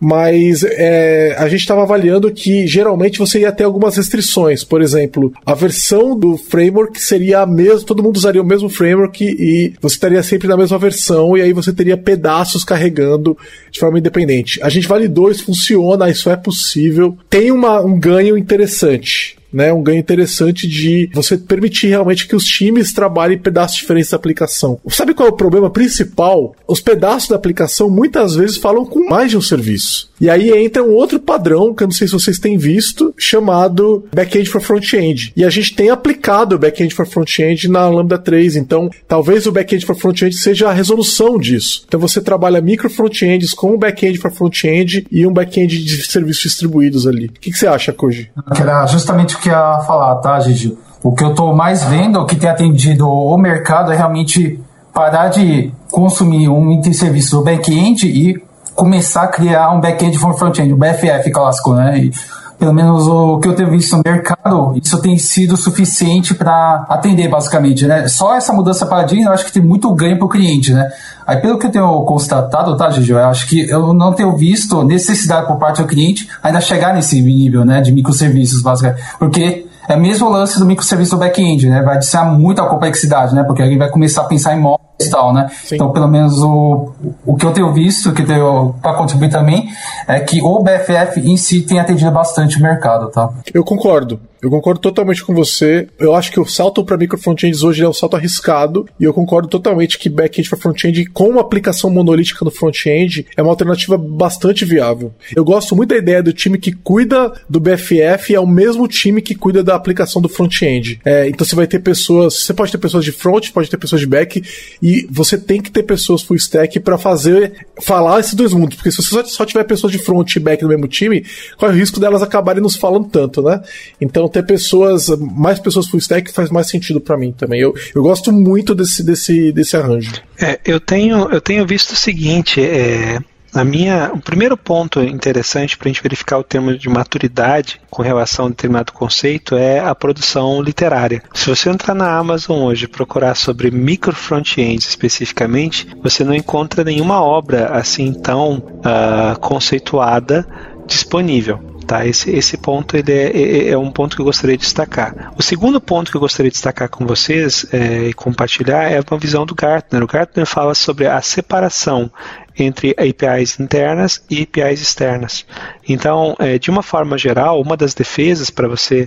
mas é, a gente estava avaliando que geralmente você ia ter algumas restrições. Por exemplo, a versão do framework seria a mesma, todo mundo usaria o mesmo framework e você estaria sempre na mesma versão, e aí você teria pedaços carregando de forma independente. A gente validou, isso funciona, isso é possível. Tem uma, um ganho interessante né, um ganho interessante de você permitir realmente que os times trabalhem pedaços diferentes da aplicação. Sabe qual é o problema principal? Os pedaços da aplicação muitas vezes falam com mais de um serviço. E aí entra um outro padrão, que eu não sei se vocês têm visto, chamado Backend for Front-End. E a gente tem aplicado o Backend for Front-End na Lambda 3, então talvez o Backend for Front-End seja a resolução disso. Então você trabalha micro front-ends com um Backend for Front-End e um Backend de serviços distribuídos ali. O que, que você acha, Koji? Era justamente o que ia falar, tá, Gigi? O que eu estou mais vendo, o que tem atendido o mercado é realmente parar de consumir um serviço do back-end e começar a criar um back-end for front-end, o BFF clássico, né? E, pelo menos o que eu tenho visto no mercado, isso tem sido suficiente para atender, basicamente, né? Só essa mudança para paradigma, eu acho que tem muito ganho para o cliente, né? Aí, pelo que eu tenho constatado, tá, Gigi, eu acho que eu não tenho visto necessidade por parte do cliente ainda chegar nesse nível, né, de microserviços, basicamente. Porque é mesmo o lance do microserviço do back-end, né? Vai adicionar muita complexidade, né? Porque alguém vai começar a pensar em móveis e tal, né? Sim. Então, pelo menos o, o que eu tenho visto, que tenho para contribuir também, é que o BFF em si tem atendido bastante o mercado, tá? Eu concordo. Eu concordo totalmente com você. Eu acho que o salto para micro frontends hoje é um salto arriscado e eu concordo totalmente que back-end para front-end com uma aplicação monolítica no front-end é uma alternativa bastante viável. Eu gosto muito da ideia do time que cuida do BFF é o mesmo time que cuida da aplicação do front-end. É, então você vai ter pessoas, você pode ter pessoas de front, pode ter pessoas de back e você tem que ter pessoas full stack para fazer falar esses dois mundos, porque se você só tiver pessoas de front e back no mesmo time, é o risco delas acabarem nos falando tanto, né? Então ter pessoas, mais pessoas full stack faz mais sentido para mim também. Eu, eu gosto muito desse, desse, desse arranjo. É, eu tenho, eu tenho visto o seguinte, é, a minha, o primeiro ponto interessante para a gente verificar o termo de maturidade com relação a determinado conceito é a produção literária. Se você entrar na Amazon hoje e procurar sobre micro front-ends especificamente, você não encontra nenhuma obra assim tão uh, conceituada disponível. Tá? Esse, esse ponto ele é, é, é, um ponto que eu gostaria de destacar. O segundo ponto que eu gostaria de destacar com vocês é, e compartilhar é uma visão do Gartner. O Gartner fala sobre a separação entre APIs internas e APIs externas. Então, é, de uma forma geral, uma das defesas para você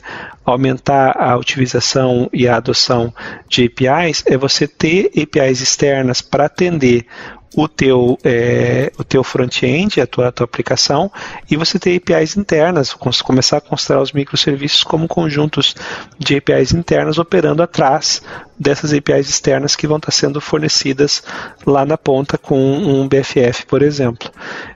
aumentar a utilização e a adoção de APIs é você ter APIs externas para atender o teu, é, o teu front-end, a tua, a tua aplicação, e você ter APIs internas, começar a considerar os microserviços como conjuntos de APIs internas operando atrás dessas APIs externas que vão estar sendo fornecidas lá na ponta com um BFF, por exemplo.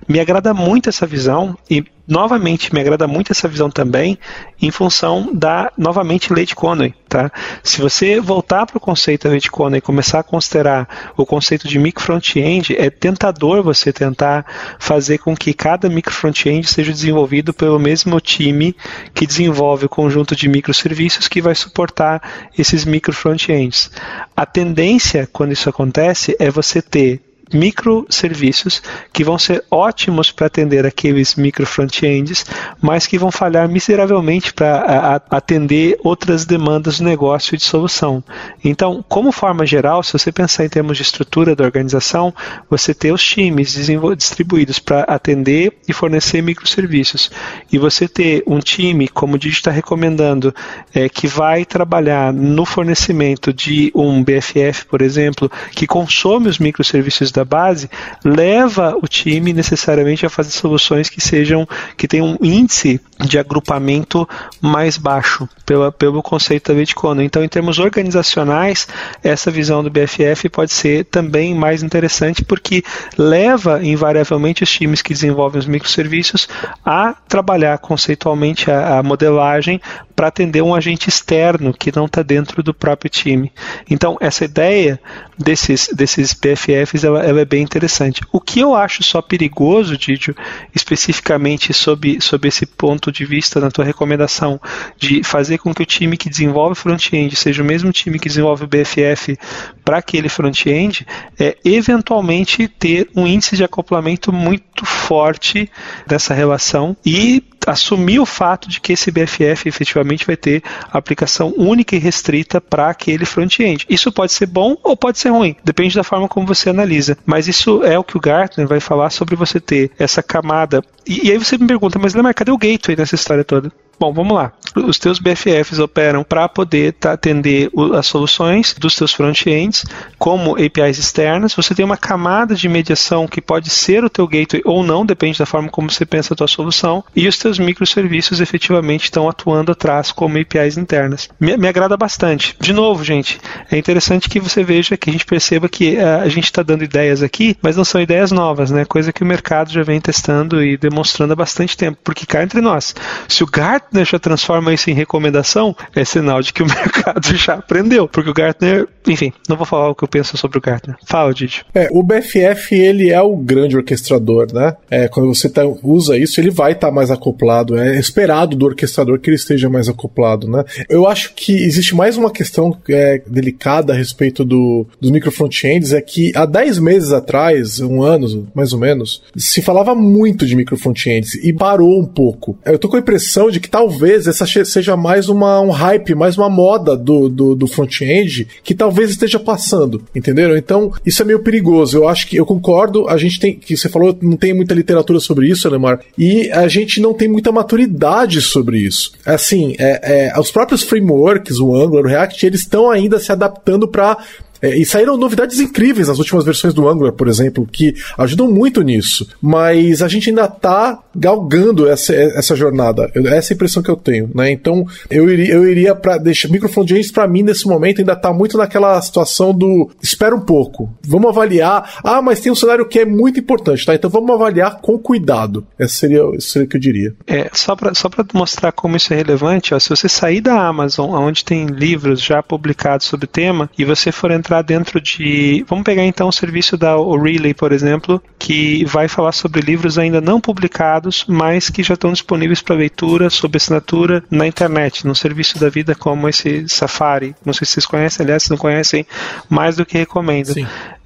Me agrada muito essa visão e novamente me agrada muito essa visão também em função da novamente lei de Conway, tá? Se você voltar para o conceito da lei de Conway e começar a considerar o conceito de micro front-end, é tentador você tentar fazer com que cada micro front-end seja desenvolvido pelo mesmo time que desenvolve o conjunto de microserviços que vai suportar esses micro front-ends. A tendência quando isso acontece é você ter microserviços que vão ser ótimos para atender aqueles micro front-ends, mas que vão falhar miseravelmente para atender outras demandas do negócio de solução. Então, como forma geral, se você pensar em termos de estrutura da organização, você ter os times distribuídos para atender e fornecer microserviços, e você ter um time, como o Digi está recomendando, é, que vai trabalhar no fornecimento de um BFF, por exemplo, que consome os microserviços da da base leva o time necessariamente a fazer soluções que sejam que tenham um índice de agrupamento mais baixo pela, pelo conceito da Bitcoin. Então, em termos organizacionais, essa visão do BFF pode ser também mais interessante porque leva invariavelmente os times que desenvolvem os microserviços a trabalhar conceitualmente a, a modelagem para atender um agente externo que não está dentro do próprio time. Então, essa ideia desses, desses BFFs ela, ela, é bem interessante. O que eu acho só perigoso, Didio, especificamente sob, sob esse ponto de vista na tua recomendação de fazer com que o time que desenvolve front-end seja o mesmo time que desenvolve o BFF para aquele front-end, é eventualmente ter um índice de acoplamento muito forte dessa relação e assumir o fato de que esse BFF efetivamente vai ter aplicação única e restrita para aquele front-end. Isso pode ser bom ou pode ser ruim, depende da forma como você analisa. Mas isso é o que o Gartner vai falar sobre você ter essa camada. E, e aí você me pergunta, mas Lemar, cadê o gateway nessa história toda? Bom, vamos lá. Os teus BFFs operam para poder tá, atender o, as soluções dos teus front-ends como APIs externas. Você tem uma camada de mediação que pode ser o teu gateway ou não, depende da forma como você pensa a tua solução. E os teus microserviços efetivamente estão atuando atrás como APIs internas. Me, me agrada bastante. De novo, gente, é interessante que você veja que a gente perceba que a, eh, a gente está dando ideias aqui, mas não são ideias novas, né? Coisa que o mercado já vem testando e demonstrando há bastante tempo. Porque cá entre nós, se o Gartner Gartner já transforma isso em recomendação, é sinal de que o mercado já aprendeu. Porque o Gartner, enfim, não vou falar o que eu penso sobre o Gartner. Fala, Didi. É, o BFF, ele é o grande orquestrador, né? É, quando você tá, usa isso, ele vai estar tá mais acoplado. É esperado do orquestrador que ele esteja mais acoplado, né? Eu acho que existe mais uma questão é, delicada a respeito do, dos micro frontends, é que há 10 meses atrás, um ano mais ou menos, se falava muito de micro frontends e parou um pouco. Eu tô com a impressão de que talvez essa seja mais uma, um hype, mais uma moda do, do, do front-end que talvez esteja passando, entenderam? Então, isso é meio perigoso. Eu acho que eu concordo, a gente tem, que você falou, não tem muita literatura sobre isso, Alemar, e a gente não tem muita maturidade sobre isso. Assim, é, é, os próprios frameworks, o Angular, o React, eles estão ainda se adaptando para é, e saíram novidades incríveis nas últimas versões do Angular, por exemplo, que ajudam muito nisso. Mas a gente ainda tá galgando essa, essa jornada. Essa é a impressão que eu tenho, né? Então, eu iria, eu iria para deixar microfone para mim nesse momento ainda tá muito naquela situação do espera um pouco. Vamos avaliar. Ah, mas tem um cenário que é muito importante, tá? Então vamos avaliar com cuidado. Esse seria, seria o que eu diria. É, só para só mostrar como isso é relevante, ó, se você sair da Amazon, onde tem livros já publicados sobre o tema, e você for entrar entrar dentro de. Vamos pegar então o serviço da O'Reilly, por exemplo, que vai falar sobre livros ainda não publicados, mas que já estão disponíveis para leitura sob assinatura na internet, num serviço da vida como esse Safari. Não sei se vocês conhecem, aliás, se não conhecem, mais do que recomendo.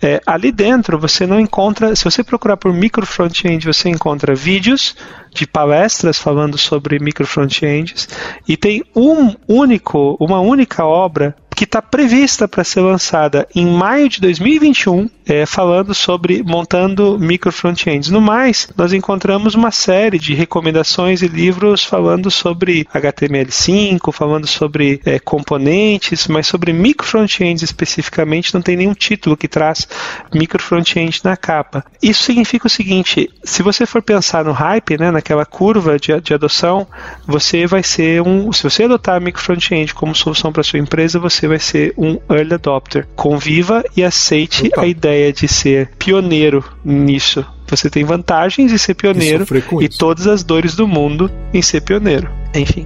É, ali dentro você não encontra, se você procurar por micro front-end, você encontra vídeos de palestras falando sobre micro front-ends e tem um único, uma única obra que está prevista para ser lançada em maio de 2021, é, falando sobre montando micro frontends. No mais, nós encontramos uma série de recomendações e livros falando sobre HTML5, falando sobre é, componentes, mas sobre micro frontends especificamente não tem nenhum título que traz micro frontend na capa. Isso significa o seguinte: se você for pensar no hype, né, naquela curva de, de adoção, você vai ser um. Se você adotar micro frontend como solução para sua empresa, você vai ser um early adopter. Conviva e aceite Opa. a ideia de ser pioneiro nisso. Você tem vantagens em ser pioneiro e, e todas as dores do mundo em ser pioneiro. Enfim.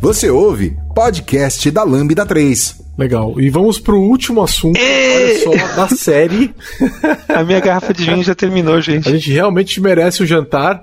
Você ouve podcast da Lambda 3. Legal. E vamos pro último assunto, olha só, da série. A minha garrafa de vinho já terminou, gente. A gente realmente merece o jantar.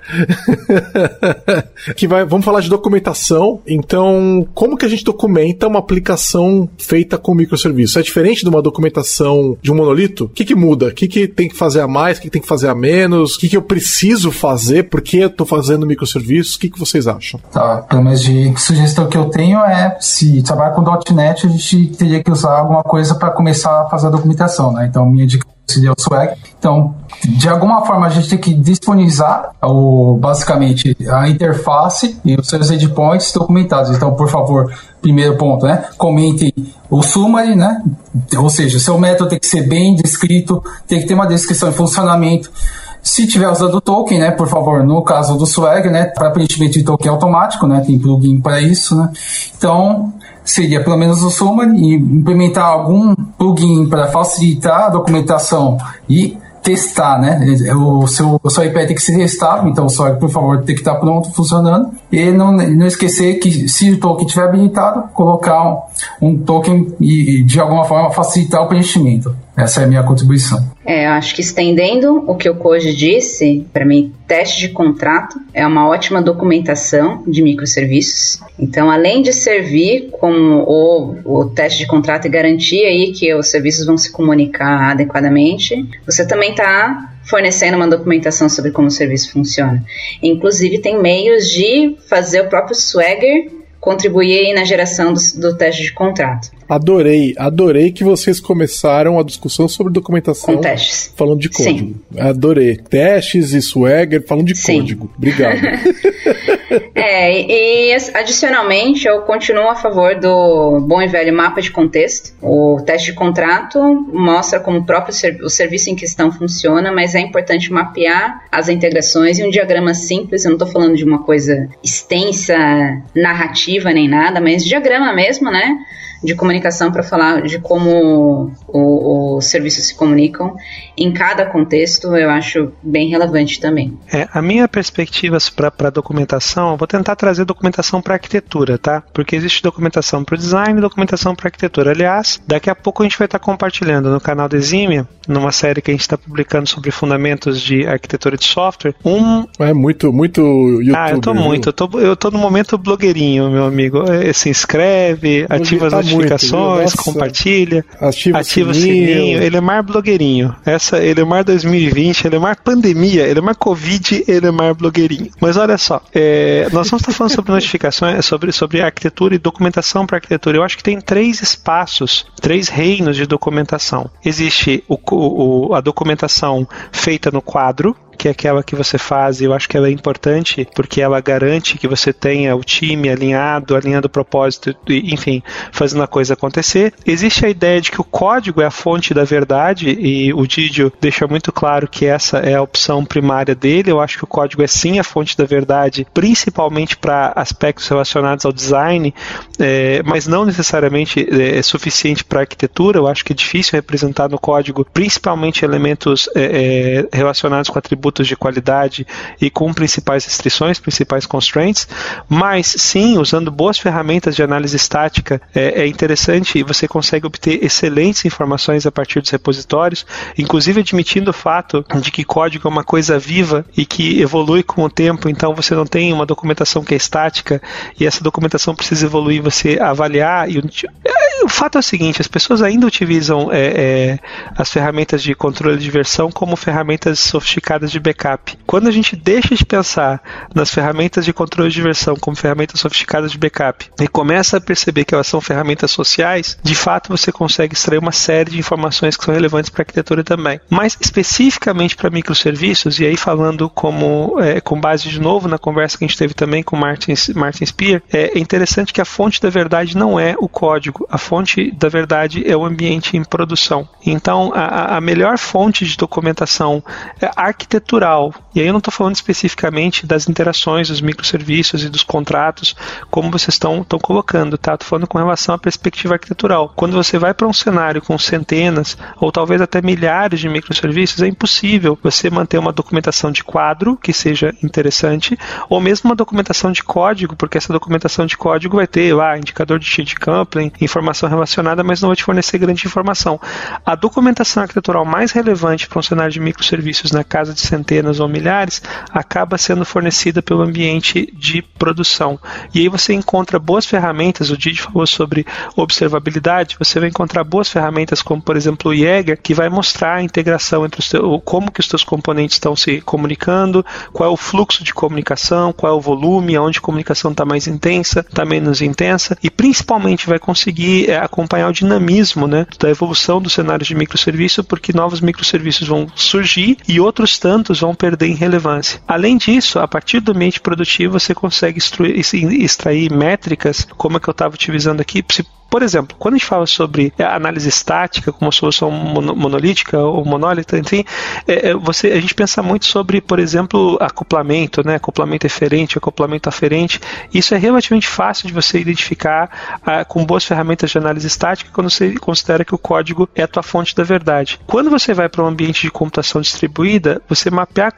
que vai, vamos falar de documentação. Então, como que a gente documenta uma aplicação feita com microserviços? É diferente de uma documentação de um monolito? O que, que muda? O que, que tem que fazer a mais? O que, que tem que fazer a menos? O que, que eu preciso fazer? Por que eu estou fazendo microserviços? O que, que vocês acham? Tá, pelo menos de sugestão que eu tenho é se trabalhar com .NET, a gente teria que usar alguma coisa para começar a fazer a documentação, né? Então, minha dica seria o Swag. Então, de alguma forma, a gente tem que disponibilizar o, basicamente a interface e os seus endpoints documentados. Então, por favor, primeiro ponto, né? Comentem o summary, né? Ou seja, seu método tem que ser bem descrito, tem que ter uma descrição de funcionamento. Se tiver usando o token, né, por favor, no caso do Swag, né, para preenchimento de token automático, né, tem plugin para isso, né. Então, seria pelo menos o Summary e implementar algum plugin para facilitar a documentação e testar, né? O seu, o seu iPad tem que ser testado, então só por favor tem que estar pronto, funcionando. E não, não esquecer que se o token estiver habilitado, colocar um, um token e de alguma forma facilitar o preenchimento. Essa é a minha contribuição. É, acho que estendendo o que o Koji disse, para mim, teste de contrato é uma ótima documentação de microserviços. Então, além de servir como o, o teste de contrato e garantir aí que os serviços vão se comunicar adequadamente, você também está fornecendo uma documentação sobre como o serviço funciona. Inclusive, tem meios de fazer o próprio Swagger contribuir na geração do, do teste de contrato. Adorei, adorei que vocês começaram a discussão sobre documentação Com testes. falando de código. Sim. Adorei. Testes e Swagger falando de Sim. código. Obrigado. é, e adicionalmente eu continuo a favor do bom e velho mapa de contexto. O teste de contrato mostra como o próprio ser, o serviço em questão funciona, mas é importante mapear as integrações e um diagrama simples. Eu não estou falando de uma coisa extensa, narrativa nem nada, mas diagrama mesmo, né? De comunicação para falar de como os serviços se comunicam em cada contexto, eu acho bem relevante também. É, a minha perspectiva para documentação, vou tentar trazer documentação para arquitetura, tá? Porque existe documentação para design e documentação para arquitetura. Aliás, daqui a pouco a gente vai estar tá compartilhando no canal da Eximia, numa série que a gente está publicando sobre fundamentos de arquitetura de software, um... É muito, muito YouTube. Ah, eu tô muito, eu tô, eu tô no momento blogueirinho, meu amigo. É, se inscreve, ativa tá as notificações, muito, compartilha, ativa, ativa o sininho. sininho. Ele é mais blogueirinho. Essa, ele é mais 2020, ele é mais pandemia, ele é mais Covid, ele é mais blogueirinho. Mas olha só, é, nós vamos estar falando sobre notificações, sobre, sobre arquitetura e documentação para arquitetura. Eu acho que tem três espaços, três reinos de documentação. Existe o, o, a documentação feita no quadro, que é aquela que você faz, e eu acho que ela é importante porque ela garante que você tenha o time alinhado, alinhando o propósito, enfim, fazendo a coisa acontecer. Existe a ideia de que o código é a fonte da verdade e o Didio deixa muito claro que essa é a opção primária dele. Eu acho que o código é sim a fonte da verdade, principalmente para aspectos relacionados ao design, é, mas não necessariamente é, é suficiente para arquitetura. Eu acho que é difícil representar no código, principalmente elementos é, é relacionados com atributos atributos de qualidade e com principais restrições, principais constraints, mas sim, usando boas ferramentas de análise estática, é, é interessante e você consegue obter excelentes informações a partir dos repositórios, inclusive admitindo o fato de que código é uma coisa viva e que evolui com o tempo, então você não tem uma documentação que é estática e essa documentação precisa evoluir, você avaliar e o fato é o seguinte: as pessoas ainda utilizam é, é, as ferramentas de controle de versão como ferramentas sofisticadas de backup. Quando a gente deixa de pensar nas ferramentas de controle de versão como ferramentas sofisticadas de backup e começa a perceber que elas são ferramentas sociais, de fato você consegue extrair uma série de informações que são relevantes para a arquitetura também. Mas especificamente para microserviços, e aí falando como é, com base de novo na conversa que a gente teve também com Martin, Martin Spear, é interessante que a fonte da verdade não é o código, a fonte da verdade é o ambiente em produção. Então, a, a melhor fonte de documentação é e aí eu não estou falando especificamente das interações dos microserviços e dos contratos, como vocês estão colocando, tá? Estou falando com relação à perspectiva arquitetural. Quando você vai para um cenário com centenas ou talvez até milhares de microserviços, é impossível você manter uma documentação de quadro que seja interessante, ou mesmo uma documentação de código, porque essa documentação de código vai ter lá indicador de change coupling, informação relacionada, mas não vai te fornecer grande informação. A documentação arquitetural mais relevante para um cenário de microserviços na casa de centenas ou milhares acaba sendo fornecida pelo ambiente de produção. E aí você encontra boas ferramentas, o Didi falou sobre observabilidade, você vai encontrar boas ferramentas como, por exemplo, o Jäger, que vai mostrar a integração entre os teus, como que os teus componentes estão se comunicando, qual é o fluxo de comunicação, qual é o volume, aonde a comunicação está mais intensa, está menos intensa, e principalmente vai conseguir é, acompanhar o dinamismo né, da evolução dos cenários de microserviço, porque novos microserviços vão surgir e outros tantos vão perder em relevância. Além disso, a partir do ambiente produtivo, você consegue extrair métricas, como é que eu estava utilizando aqui, por exemplo, quando a gente fala sobre análise estática como solução monolítica ou monólita, enfim, é, é, você, a gente pensa muito sobre, por exemplo, acoplamento, né, acoplamento eferente, acoplamento aferente. Isso é relativamente fácil de você identificar ah, com boas ferramentas de análise estática quando você considera que o código é a tua fonte da verdade. Quando você vai para um ambiente de computação distribuída, você mapear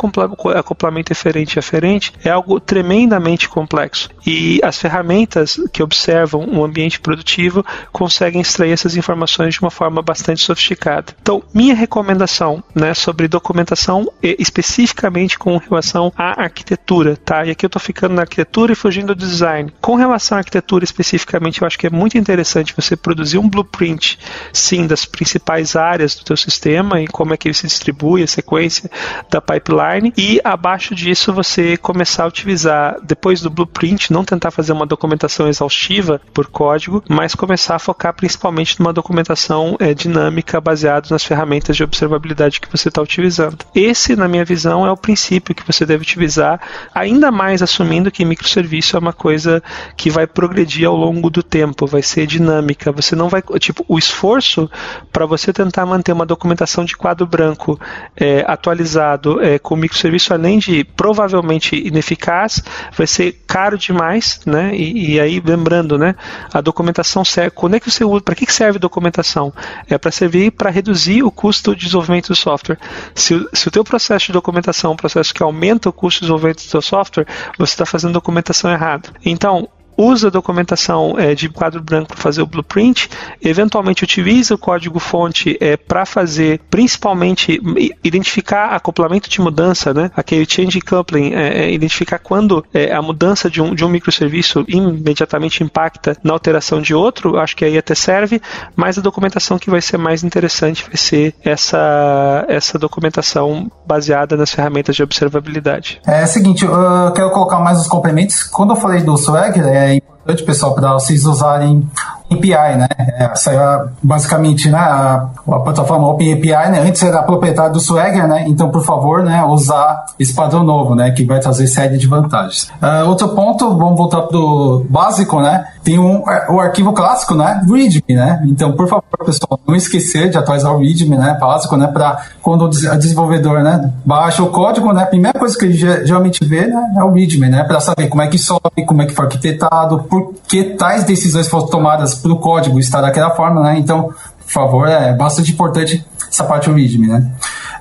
acoplamento eferente e aferente é algo tremendamente complexo. E as ferramentas que observam um ambiente produtivo conseguem extrair essas informações de uma forma bastante sofisticada. Então, minha recomendação né, sobre documentação especificamente com relação à arquitetura, tá? E aqui eu estou ficando na arquitetura e fugindo do design. Com relação à arquitetura especificamente, eu acho que é muito interessante você produzir um blueprint, sim, das principais áreas do teu sistema e como é que ele se distribui, a sequência da pipeline, e abaixo disso você começar a utilizar, depois do blueprint, não tentar fazer uma documentação exaustiva por código, mas começar a focar principalmente numa documentação é, dinâmica baseada nas ferramentas de observabilidade que você está utilizando. Esse, na minha visão, é o princípio que você deve utilizar, ainda mais assumindo que microserviço é uma coisa que vai progredir ao longo do tempo, vai ser dinâmica. Você não vai, tipo, o esforço para você tentar manter uma documentação de quadro branco é, atualizado é, com microserviço, além de provavelmente ineficaz, vai ser caro demais, né? E, e aí lembrando, né? A documentação serve, quando é que você usa, para que serve documentação? É para servir para reduzir o custo de desenvolvimento do software. Se, se o teu processo de documentação é um processo que aumenta o custo de desenvolvimento do seu software, você está fazendo documentação errada. Então, usa a documentação é, de quadro branco para fazer o blueprint, eventualmente utiliza o código-fonte é, para fazer, principalmente, identificar acoplamento de mudança, né? aquele change coupling, é, é, identificar quando é, a mudança de um, de um microserviço imediatamente impacta na alteração de outro, acho que aí até serve, mas a documentação que vai ser mais interessante vai ser essa, essa documentação baseada nas ferramentas de observabilidade. É, é o seguinte, eu quero colocar mais os complementos. Quando eu falei do Swagger, é importante, pessoal, para vocês usarem API, né? Essa é basicamente né, a, plataforma Open API, né? Antes era proprietário do Swagger, né? Então, por favor, né, usar esse padrão novo, né? Que vai trazer série de vantagens. Uh, outro ponto, vamos voltar pro básico, né? Tem um, o arquivo clássico, né? README, né? Então, por favor, pessoal, não esquecer de atualizar o README, né? Básico, né? Para quando o desenvolvedor, né? Baixa o código, né? A primeira coisa que ele geralmente vê, né? É o README, né? Para saber como é que sobe, como é que foi arquitetado, por que tais decisões foram tomadas para o código estar daquela forma, né? Então, por favor, é bastante importante essa parte do README, né?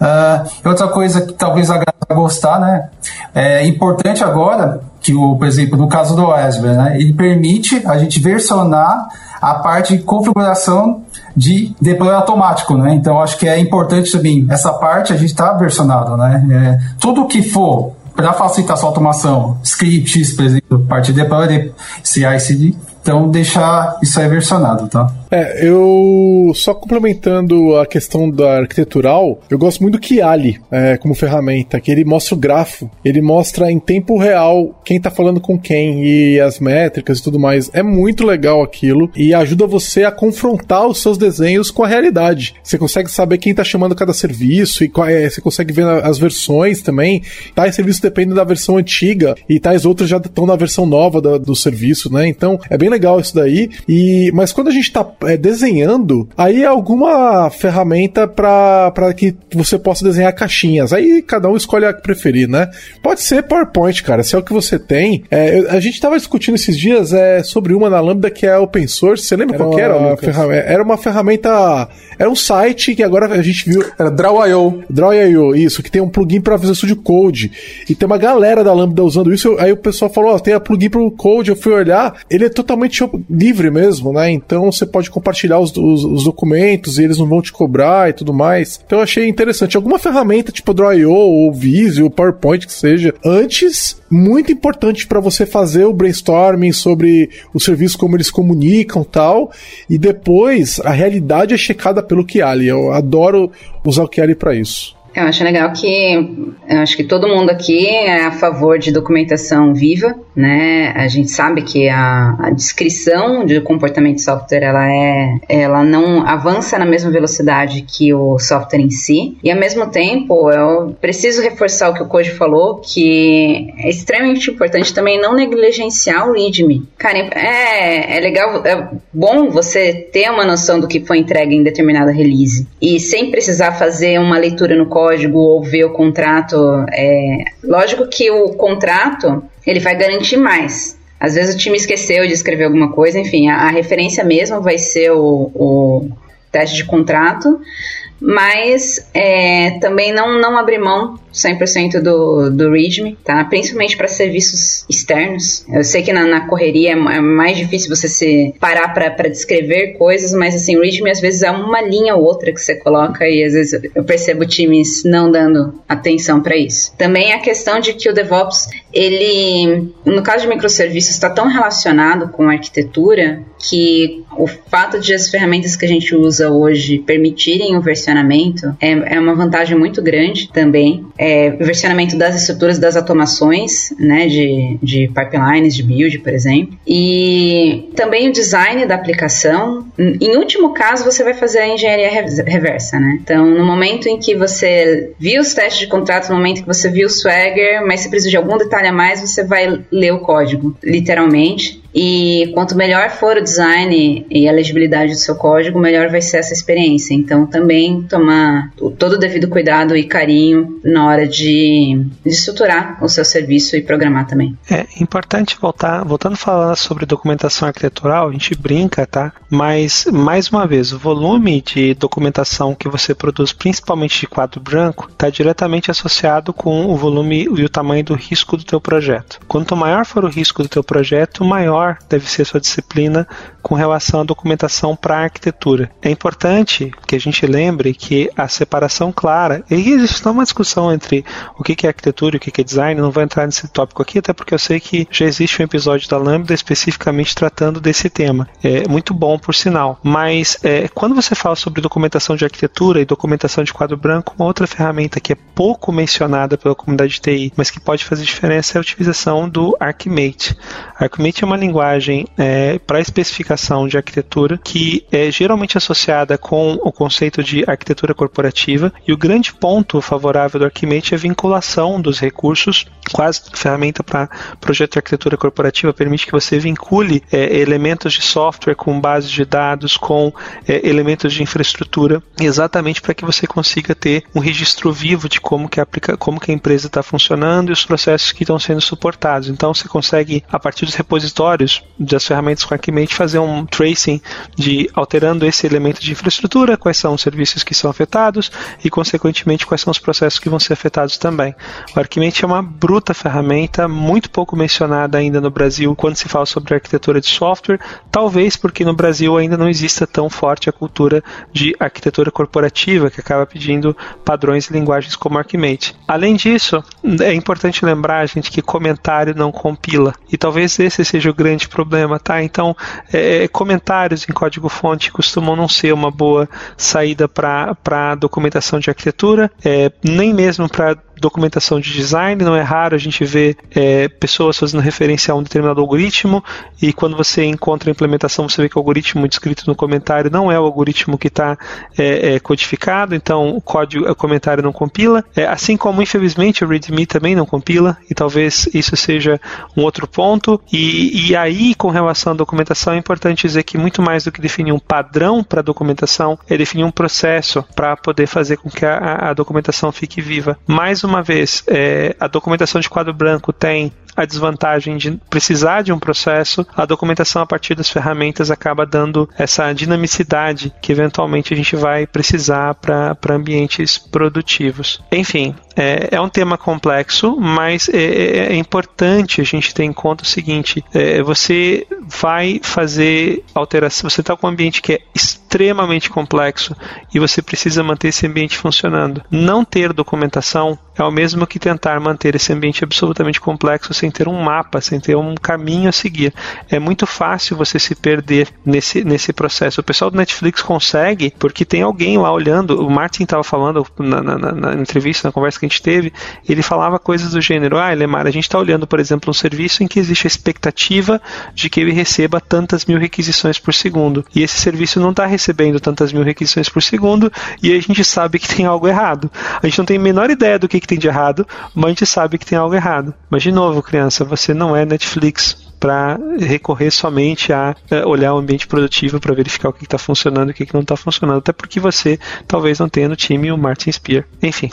Uh, outra coisa que talvez a galera gostar, né? É importante agora que, o, por exemplo, no caso do Raspberry, né? Ele permite a gente versionar a parte de configuração de deploy automático, né? Então, acho que é importante também essa parte a gente está versionado, né? É, tudo que for para facilitar sua automação, scripts, por exemplo, parte de deploy, CI/CD, Então, deixar isso aí versionado, tá? É, eu só complementando a questão da arquitetural, eu gosto muito do Kiali é, como ferramenta, que ele mostra o grafo, ele mostra em tempo real quem tá falando com quem e as métricas e tudo mais. É muito legal aquilo e ajuda você a confrontar os seus desenhos com a realidade. Você consegue saber quem tá chamando cada serviço e qual é, você consegue ver as versões também. Tais serviços dependem da versão antiga e tais outros já estão na versão nova da, do serviço, né? Então é bem legal isso daí. E mas quando a gente tá é, desenhando, aí é alguma ferramenta para que você possa desenhar caixinhas. Aí cada um escolhe a que preferir, né? Pode ser PowerPoint, cara, se é o que você tem. É, a gente tava discutindo esses dias é, sobre uma na Lambda que é open source. Você lembra era qual era? Uma ferramenta, era uma ferramenta. Era um site que agora a gente viu. Era Draw.io. Draw.io, isso, que tem um plugin para Visual Studio Code. E tem uma galera da Lambda usando isso. Aí o pessoal falou: Ó, oh, tem a plugin pro Code. Eu fui olhar, ele é totalmente livre mesmo, né? Então você pode compartilhar os, os, os, documentos e eles não vão te cobrar e tudo mais. Então eu achei interessante. Alguma ferramenta tipo Draw.io ou Visio, ou PowerPoint que seja, antes, muito importante para você fazer o brainstorming sobre os serviços, como eles comunicam tal, e depois a realidade é checada pelo Kiali. Eu adoro usar o Kiali para isso. Eu acho legal que eu acho que todo mundo aqui é a favor de documentação viva, né? A gente sabe que a, a descrição de comportamento de software ela é, ela não avança na mesma velocidade que o software em si. E ao mesmo tempo, eu preciso reforçar o que o Koji falou, que é extremamente importante também não negligenciar o README. Cara, é, é legal, é bom você ter uma noção do que foi entregue em determinada release e sem precisar fazer uma leitura no código código ou ver o contrato. É, lógico que o contrato ele vai garantir mais. Às vezes o time esqueceu de escrever alguma coisa, enfim, a, a referência mesmo vai ser o, o teste de contrato, mas é, também não, não abrir mão 100% do, do README, tá? Principalmente para serviços externos. Eu sei que na, na correria é, é, mais difícil você se parar para descrever coisas, mas assim, o README às vezes é uma linha ou outra que você coloca e às vezes eu percebo times não dando atenção para isso. Também a questão de que o DevOps, ele, no caso de microserviços, está tão relacionado com a arquitetura que o fato de as ferramentas que a gente usa hoje permitirem o versionamento é, é uma vantagem muito grande também. É, é, versionamento das estruturas das automações, né, de, de pipelines, de build, por exemplo, e também o design da aplicação. Em último caso, você vai fazer a engenharia reversa, né? Então, no momento em que você viu os testes de contrato, no momento que você viu o Swagger, mas se precisa de algum detalhe a mais, você vai ler o código, literalmente, e quanto melhor for o design e a legibilidade do seu código, melhor vai ser essa experiência. Então, também tomar todo o devido cuidado e carinho na hora de, de estruturar o seu serviço e programar também. É importante voltar, voltando a falar sobre documentação arquitetural, a gente brinca, tá? Mas, mais uma vez, o volume de documentação que você produz, principalmente de quadro branco, está diretamente associado com o volume e o tamanho do risco do teu projeto. Quanto maior for o risco do teu projeto, maior deve ser sua disciplina com relação à documentação para arquitetura. É importante que a gente lembre que a separação clara, e existe uma discussão entre o que é arquitetura e o que é design, não vou entrar nesse tópico aqui, até porque eu sei que já existe um episódio da Lambda especificamente tratando desse tema. É muito bom, por sinal. Mas é, quando você fala sobre documentação de arquitetura e documentação de quadro branco, uma outra ferramenta que é pouco mencionada pela comunidade de TI, mas que pode fazer diferença é a utilização do ArchiMate. ArchiMate é uma linguagem é, para especificação de arquitetura que é geralmente associada com o conceito de arquitetura corporativa e o grande ponto favorável do Archimate é a vinculação dos recursos. Quase ferramenta para projeto de arquitetura corporativa permite que você vincule é, elementos de software com bases de dados, com é, elementos de infraestrutura, exatamente para que você consiga ter um registro vivo de como que aplica, como que a empresa está funcionando e os processos que estão sendo suportados. Então você consegue, a partir dos repositórios, das ferramentas com Archimate fazer um tracing de alterando esse elemento de infraestrutura, quais são os serviços que são afetados e, consequentemente, quais são os processos que vão ser afetados também. O Archimate é uma bruta ferramenta, muito pouco mencionada ainda no Brasil quando se fala sobre arquitetura de software, talvez porque no Brasil ainda não exista tão forte a cultura de arquitetura corporativa que acaba pedindo padrões e linguagens como Archimate. Além disso, é importante lembrar, gente, que comentário não compila. E talvez esse seja o grande grande problema, tá? Então, é, comentários em código-fonte costumam não ser uma boa saída para documentação de arquitetura, é, nem mesmo para documentação de design, não é raro a gente ver é, pessoas fazendo referência a um determinado algoritmo e quando você encontra a implementação você vê que o algoritmo descrito no comentário não é o algoritmo que está é, é, codificado, então o código, o comentário não compila. É, assim como infelizmente o README também não compila e talvez isso seja um outro ponto. E, e aí com relação à documentação é importante dizer que muito mais do que definir um padrão para a documentação é definir um processo para poder fazer com que a, a documentação fique viva. Mais uma vez, é, a documentação de quadro branco tem a desvantagem de precisar de um processo, a documentação a partir das ferramentas acaba dando essa dinamicidade que eventualmente a gente vai precisar para ambientes produtivos. Enfim, é, é, um tema complexo, mas é, é, é, importante a gente ter em conta o seguinte: é, você vai fazer alteração, você está com um ambiente que é extremamente complexo e você precisa manter esse ambiente funcionando. Não ter documentação é o mesmo que tentar manter esse ambiente absolutamente complexo sem ter um mapa, sem ter um caminho a seguir. É muito fácil você se perder nesse, nesse processo. O pessoal do Netflix consegue porque tem alguém lá olhando. O Martin estava falando na, na, na, entrevista, na conversa que gente teve, ele falava coisas do gênero: Ah, Lemar, a gente está olhando, por exemplo, um serviço em que existe a expectativa de que ele receba tantas mil requisições por segundo. E esse serviço não está recebendo tantas mil requisições por segundo, e a gente sabe que tem algo errado. A gente não tem a menor ideia do que, que tem de errado, mas a gente sabe que tem algo errado. Mas, de novo, criança, você não é Netflix para recorrer somente a é, olhar o ambiente produtivo para verificar o que está funcionando e o que, não está funcionando. Até porque você talvez não tenha no time o Martin Spear. Enfim.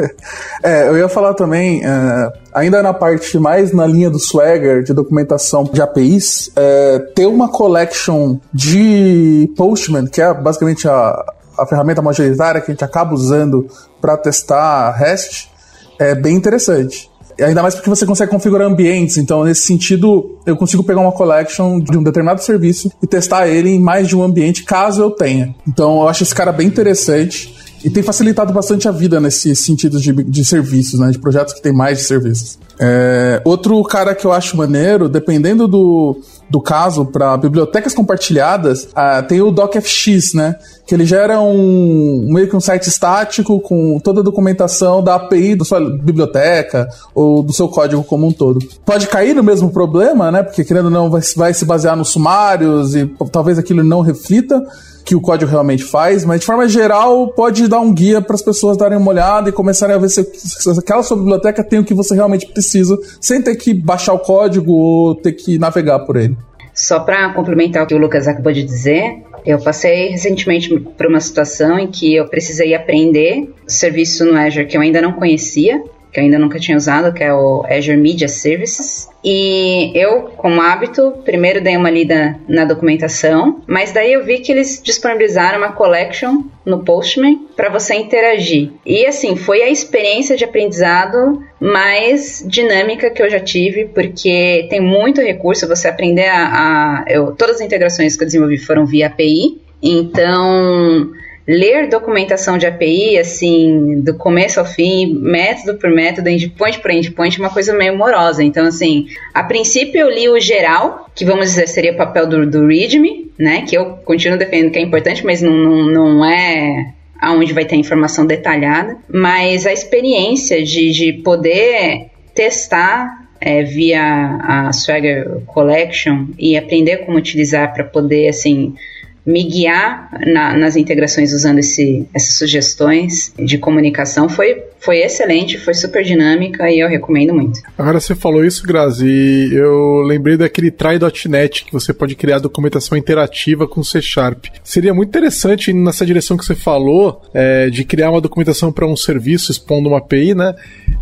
é, eu ia falar também, uh, ainda na parte mais na linha do Swagger, de documentação de APIs, uh, ter uma collection de Postman, que é basicamente a, a ferramenta majoritária que a gente acaba usando para testar REST, é bem interessante. Ainda mais porque você consegue configurar ambientes, então nesse sentido eu consigo pegar uma collection de um determinado serviço e testar ele em mais de um ambiente, caso eu tenha. Então eu acho esse cara bem interessante e tem facilitado bastante a vida nesse sentido de, de serviços, né? De projetos que tem mais de serviços. É, outro cara que eu acho maneiro, dependendo do, do caso, para bibliotecas compartilhadas, uh, tem o DocFX, né? Que ele gera um meio que um site estático com toda a documentação da API da sua biblioteca ou do seu código como um todo. Pode cair no mesmo problema, né? Porque querendo ou não, vai, vai se basear nos sumários e talvez aquilo não reflita que o código realmente faz, mas de forma geral pode dar um guia para as pessoas darem uma olhada e começarem a ver se, se aquela sua biblioteca tem o que você realmente precisa, sem ter que baixar o código ou ter que navegar por ele. Só para complementar o que o Lucas acabou de dizer, eu passei recentemente por uma situação em que eu precisei aprender serviço no Azure que eu ainda não conhecia que eu ainda nunca tinha usado, que é o Azure Media Services. E eu, como hábito, primeiro dei uma lida na documentação, mas daí eu vi que eles disponibilizaram uma collection no Postman para você interagir. E assim, foi a experiência de aprendizado mais dinâmica que eu já tive, porque tem muito recurso, você aprender a. a eu, todas as integrações que eu desenvolvi foram via API, então ler documentação de API, assim, do começo ao fim, método por método, endpoint por endpoint, uma coisa meio morosa. Então, assim, a princípio eu li o geral, que vamos dizer seria o papel do, do README, né, que eu continuo defendendo que é importante, mas não, não, não é aonde vai ter informação detalhada, mas a experiência de, de poder testar é, via a Swagger Collection e aprender como utilizar para poder, assim, me guiar na, nas integrações usando esse, essas sugestões de comunicação foi, foi excelente, foi super dinâmica e eu recomendo muito. Agora você falou isso, Grazi, e eu lembrei daquele try.net que você pode criar documentação interativa com C Sharp. Seria muito interessante nessa direção que você falou, é, de criar uma documentação para um serviço expondo uma API, né?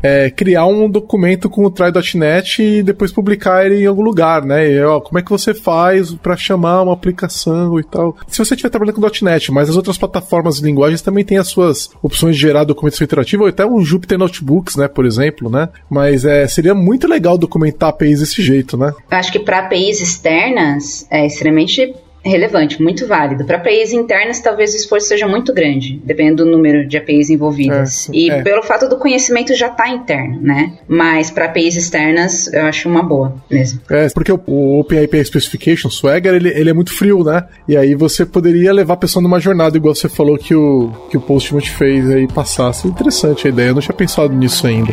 É, criar um documento com o try.net e depois publicar ele em algum lugar, né? E, ó, como é que você faz para chamar uma aplicação e tal? Se você estiver trabalhando com .NET, mas as outras plataformas e linguagens também têm as suas opções de gerar documentação interativa, ou até um Jupyter Notebooks, né, por exemplo, né? Mas é, seria muito legal documentar APIs desse jeito, né? Eu acho que para APIs externas é extremamente relevante, muito válido. Para APIs internas, talvez o esforço seja muito grande, dependendo do número de APIs envolvidas. É, e é. pelo fato do conhecimento já estar tá interno, né? Mas para APIs externas, eu acho uma boa mesmo. É, porque o, o OpenAPI Specification, Swagger, ele, ele é muito frio, né? E aí você poderia levar a pessoa numa jornada, igual você falou que o, que o Postman fez aí passasse. Interessante a ideia, eu não tinha pensado nisso ainda.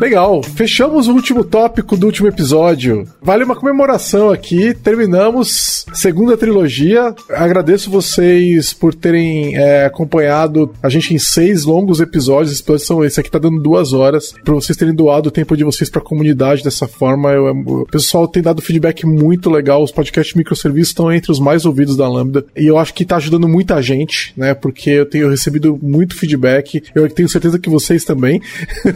Legal, fechamos o último tópico do último episódio. Vale uma comemoração aqui, terminamos segunda trilogia. Agradeço vocês por terem é, acompanhado a gente em seis longos episódios. Esse, são, esse aqui tá dando duas horas, para vocês terem doado o tempo de vocês para a comunidade dessa forma. Eu, o pessoal tem dado feedback muito legal. Os podcasts microserviços estão entre os mais ouvidos da Lambda e eu acho que tá ajudando muita gente, né? Porque eu tenho recebido muito feedback. Eu tenho certeza que vocês também,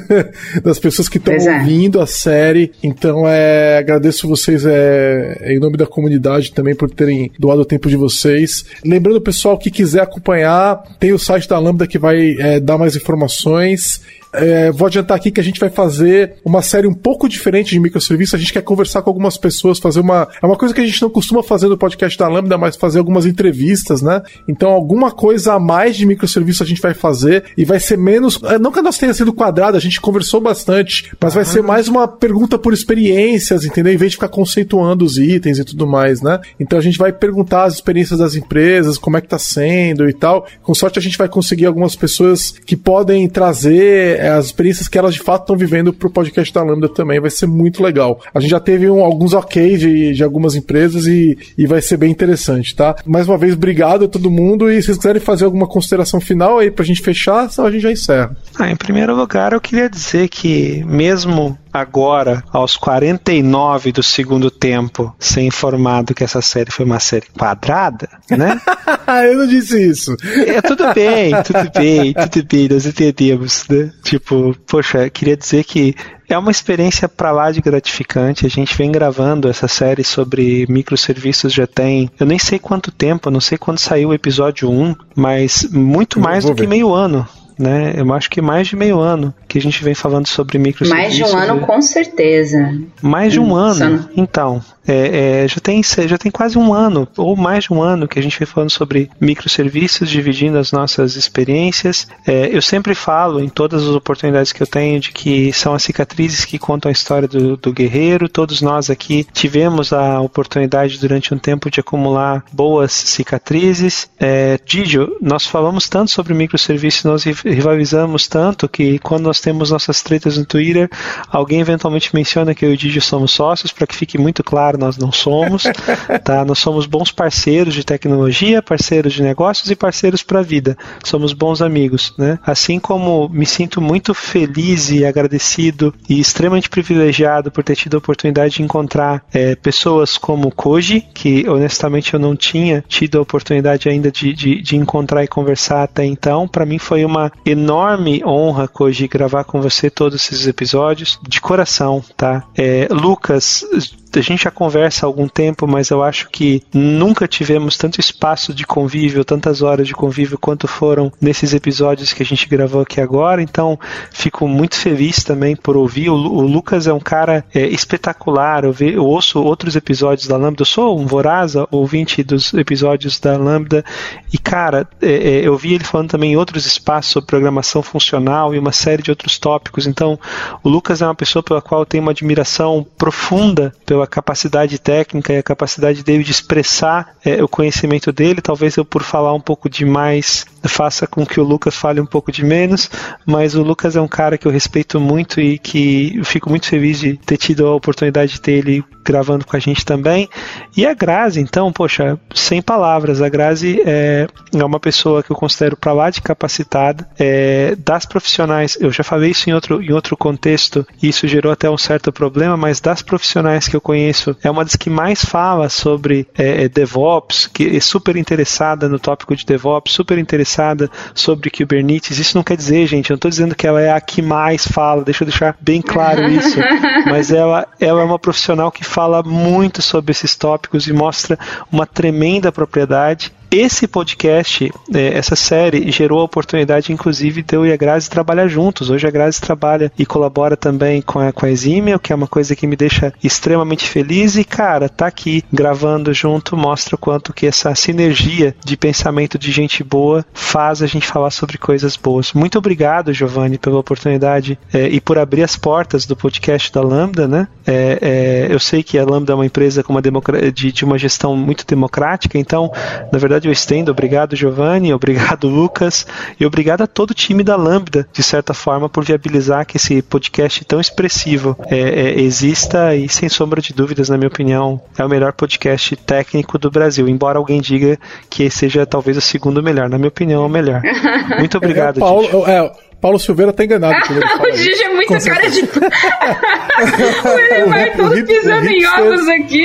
das pessoas pessoas que estão é. ouvindo a série. Então, é, agradeço vocês é, em nome da comunidade também por terem doado o tempo de vocês. Lembrando, pessoal, que quiser acompanhar, tem o site da Lambda que vai é, dar mais informações. É, vou adiantar aqui que a gente vai fazer uma série um pouco diferente de microserviços. A gente quer conversar com algumas pessoas, fazer uma. É uma coisa que a gente não costuma fazer no podcast da Lambda, mas fazer algumas entrevistas, né? Então, alguma coisa a mais de microserviço a gente vai fazer e vai ser menos. É, não que nós tenha sido quadrado, a gente conversou bastante, mas vai ser mais uma pergunta por experiências, entendeu? Em vez de ficar conceituando os itens e tudo mais, né? Então a gente vai perguntar as experiências das empresas, como é que tá sendo e tal. Com sorte a gente vai conseguir algumas pessoas que podem trazer é, as experiências que elas de fato estão vivendo pro podcast da Lambda também. Vai ser muito legal. A gente já teve um, alguns ok de, de algumas empresas e, e vai ser bem interessante, tá? Mais uma vez, obrigado a todo mundo. E se vocês quiserem fazer alguma consideração final aí pra gente fechar, senão a gente já encerra. Ah, em primeiro lugar, eu queria dizer que mesmo agora, aos 49 do segundo tempo, ser informado que essa série foi uma série quadrada, né? eu não disse isso. É, tudo bem, tudo bem, tudo bem, nós entendemos, né? Tipo, poxa, queria dizer que é uma experiência para lá de gratificante. A gente vem gravando essa série sobre microserviços já tem, eu nem sei quanto tempo, não sei quando saiu o episódio 1, mas muito mais do que meio ano né? Eu acho que mais de meio ano que a gente vem falando sobre microserviços. Mais de um ano, com certeza. Mais de um hum, ano. Então, é, é, já, tem, já tem quase um ano, ou mais de um ano, que a gente vem falando sobre microserviços, dividindo as nossas experiências. É, eu sempre falo, em todas as oportunidades que eu tenho, de que são as cicatrizes que contam a história do, do guerreiro. Todos nós aqui tivemos a oportunidade durante um tempo de acumular boas cicatrizes. É, Didio, nós falamos tanto sobre microserviços, nós rivalizamos tanto que quando nós temos nossas tretas no Twitter, alguém eventualmente menciona que eu e o Didio somos sócios, para que fique muito claro nós não somos, tá? Nós somos bons parceiros de tecnologia, parceiros de negócios e parceiros para a vida. Somos bons amigos, né? Assim como me sinto muito feliz e agradecido e extremamente privilegiado por ter tido a oportunidade de encontrar é, pessoas como Koji, que honestamente eu não tinha tido a oportunidade ainda de, de, de encontrar e conversar até então. Para mim foi uma enorme honra, Koji, gravar com você todos esses episódios de coração, tá? É, Lucas, a gente já conversa há algum tempo, mas eu acho que nunca tivemos tanto espaço de convívio, tantas horas de convívio quanto foram nesses episódios que a gente gravou aqui agora. Então, fico muito feliz também por ouvir. O, o Lucas é um cara é, espetacular. Eu, eu, ouço outros episódios da Lambda. Eu sou um voraz ouvinte dos episódios da Lambda. E, cara, é, é, eu vi ele falando também em outros espaços sobre programação funcional e uma série de outros tópicos. Então, o Lucas é uma pessoa pela qual eu tenho uma admiração profunda pela capacidade técnica e a capacidade dele de expressar é, o conhecimento dele. Talvez eu, por falar um pouco demais, faça com que o Lucas fale um pouco de menos, mas o Lucas é um cara que eu respeito muito e que eu fico muito feliz de ter tido a oportunidade de ter ele gravando com a gente também. E a Grazi, então, poxa, sem palavras, a Grazi é, é uma pessoa que eu considero para lá de capacitada, é, das profissionais, eu já falei isso em outro, em outro contexto, e isso gerou até um certo problema, mas das profissionais que eu conheço, é uma das que mais fala sobre é, é DevOps, que é super interessada no tópico de DevOps, super interessada sobre Kubernetes. Isso não quer dizer, gente, eu não estou dizendo que ela é a que mais fala, deixa eu deixar bem claro isso, mas ela, ela é uma profissional que fala muito sobre esses tópicos e mostra uma tremenda propriedade esse podcast, é, essa série, gerou a oportunidade, inclusive, de eu e a Grazi trabalhar juntos. Hoje a Grazi trabalha e colabora também com a, com a Eximia, que é uma coisa que me deixa extremamente feliz. E, cara, tá aqui gravando junto mostra o quanto que essa sinergia de pensamento de gente boa faz a gente falar sobre coisas boas. Muito obrigado, Giovanni, pela oportunidade é, e por abrir as portas do podcast da Lambda, né? É, é eu sei que a Lambda é uma empresa com uma de, de uma gestão muito democrática, então, na verdade, verdade eu estendo. Obrigado, Giovanni, obrigado, Lucas, e obrigado a todo o time da Lambda, de certa forma, por viabilizar que esse podcast tão expressivo é, é, exista e, sem sombra de dúvidas, na minha opinião, é o melhor podcast técnico do Brasil. Embora alguém diga que seja talvez o segundo melhor, na minha opinião, é o melhor. Muito obrigado, é, Paulo, é, Paulo Silveira tá enganado. fala o Gigi é muito cara de. o vai todo pisando em ovos aqui.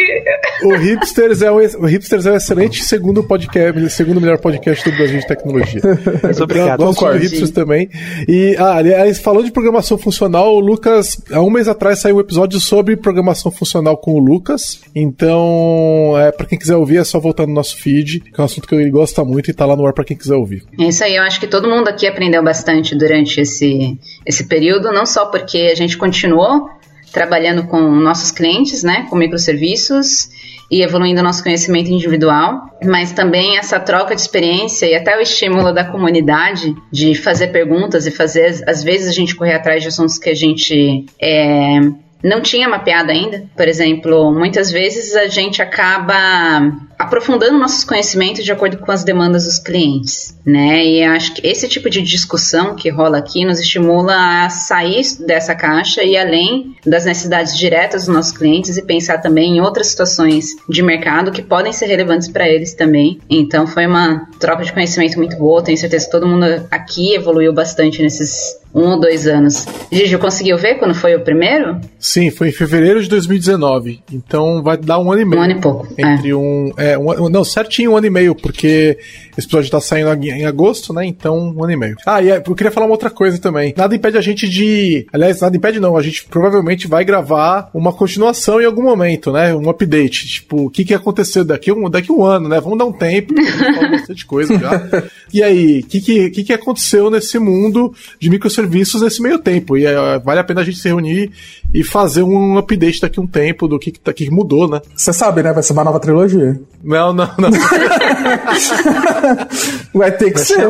O Hipsters, é um, o Hipsters é um excelente segundo podcast, segundo melhor podcast do Brasil de tecnologia. Muito obrigado. Eu gosto do Hipsters também. E, ah, aliás, falando de programação funcional, o Lucas, há um mês atrás saiu um episódio sobre programação funcional com o Lucas. Então, é, pra quem quiser ouvir, é só voltar no nosso feed, que é um assunto que ele gosta muito e tá lá no ar pra quem quiser ouvir. É isso aí, eu acho que todo mundo aqui aprendeu bastante durante durante esse, esse período, não só porque a gente continuou trabalhando com nossos clientes, né, com microserviços e evoluindo nosso conhecimento individual, mas também essa troca de experiência e até o estímulo da comunidade de fazer perguntas e fazer, às vezes, a gente correr atrás de assuntos que a gente é, não tinha mapeado ainda. Por exemplo, muitas vezes a gente acaba aprofundando nossos conhecimentos de acordo com as demandas dos clientes, né? E acho que esse tipo de discussão que rola aqui nos estimula a sair dessa caixa e além das necessidades diretas dos nossos clientes e pensar também em outras situações de mercado que podem ser relevantes para eles também. Então foi uma troca de conhecimento muito boa. Tenho certeza que todo mundo aqui evoluiu bastante nesses um ou dois anos. Gigi, conseguiu ver quando foi o primeiro? Sim, foi em fevereiro de 2019. Então vai dar um ano e meio. Um ano e pouco. Entre é. um. É, um, não, certinho um ano e meio, porque esse episódio tá saindo em agosto, né? Então, um ano e meio. Ah, e é, eu queria falar uma outra coisa também. Nada impede a gente de. Aliás, nada impede não. A gente provavelmente vai gravar uma continuação em algum momento, né? Um update. Tipo, o que, que aconteceu daqui um, daqui um ano, né? Vamos dar um tempo, porque a gente fala bastante coisa já. E aí, o que, que, que, que aconteceu nesse mundo de microserviços? serviços nesse meio tempo. E é, vale a pena a gente se reunir e fazer um update daqui um tempo do que, que, tá, que mudou, né? Você sabe, né? Vai ser uma nova trilogia. Não, não, não. vai ter que vai ser. ser.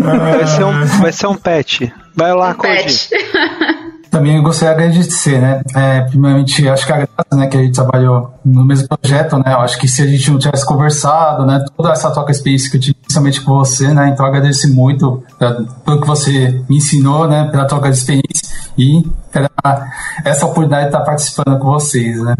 Vai ser um, vai ser um patch. Vai lá, um patch. Também eu gostaria de agradecer, né? É, primeiramente, acho que a graça, né, que a gente trabalhou no mesmo projeto, né? Eu acho que se a gente não tivesse conversado, né, toda essa troca experiência que eu tive, principalmente com você, né? Então eu agradeço muito pelo que você me ensinou, né? Pela troca de experiência e pela essa oportunidade de estar participando com vocês, né?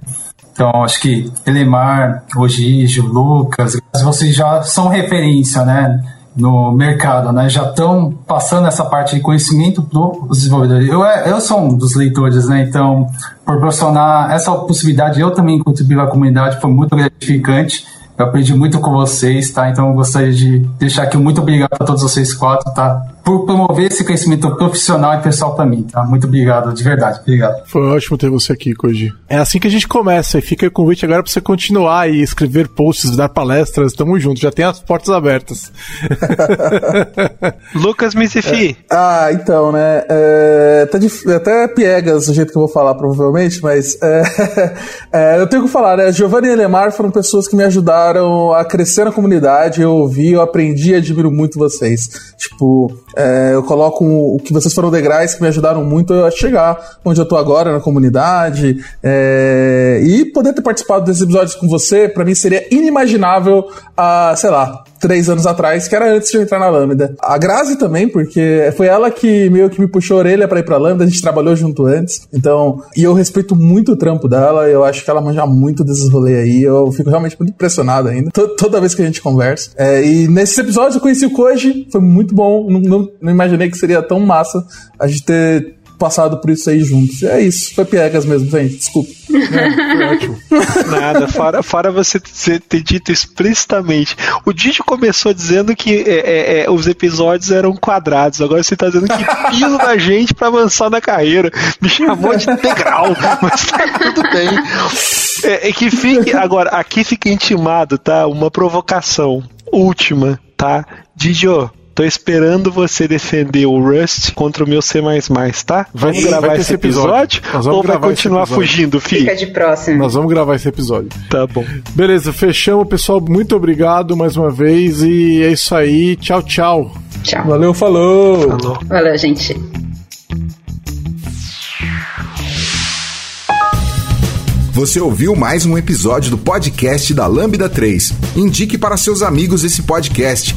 Então, acho que Elemar, Ogígio, Lucas, vocês já são referência, né? no mercado, né? Já estão passando essa parte de conhecimento para os desenvolvedores. Eu, eu sou um dos leitores, né? Então, proporcionar essa possibilidade, eu também contribuir à comunidade, foi muito gratificante. Eu aprendi muito com vocês, tá? Então eu gostaria de deixar aqui muito obrigado a todos vocês quatro, tá? Por promover esse conhecimento profissional e pessoal para mim, tá? Muito obrigado, de verdade. Obrigado. Foi ótimo ter você aqui, Koji. É assim que a gente começa. E fica o convite agora para você continuar e escrever posts, dar palestras. Tamo junto, já tem as portas abertas. Lucas Missifi. É, ah, então, né? É, tá até piegas o jeito que eu vou falar, provavelmente, mas é, é, eu tenho que falar, né? Giovanni e Lemar foram pessoas que me ajudaram ajudaram a crescer na comunidade. Eu ouvi, eu aprendi e admiro muito vocês. Tipo, é, eu coloco o que vocês foram degraus que me ajudaram muito a chegar onde eu tô agora na comunidade. É, e poder ter participado desses episódios com você, para mim seria inimaginável a, sei lá, três anos atrás, que era antes de eu entrar na Lambda. A Grazi também, porque foi ela que meio que me puxou a orelha para ir pra Lambda, a gente trabalhou junto antes. Então, e eu respeito muito o trampo dela, eu acho que ela manja muito desses rolês aí, eu fico realmente muito impressionado ainda, toda vez que a gente conversa. É, e nesses episódios eu conheci o Koji, foi muito bom, não, não, não imaginei que seria tão massa a gente ter passado por isso aí juntos. É isso, foi piegas mesmo, gente, desculpa. É, ótimo. Nada, fora, fora você ter dito explicitamente. O Didi começou dizendo que é, é, é, os episódios eram quadrados, agora você tá dizendo que piso da gente para avançar na carreira. Me chamou de integral, mas tá tudo bem. É, é, que fique, agora, aqui fica intimado, tá? Uma provocação última, tá? Didio, Tô esperando você defender o Rust contra o meu C++, tá? Vamos vai, gravar vai esse episódio, episódio. ou vai continuar fugindo, filho? Fica de próximo. Nós vamos gravar esse episódio. Tá bom. Beleza, fechamos, pessoal. Muito obrigado mais uma vez e é isso aí. Tchau, tchau. Tchau. Valeu, falou. Falou. Valeu, gente. Você ouviu mais um episódio do podcast da Lambda 3. Indique para seus amigos esse podcast.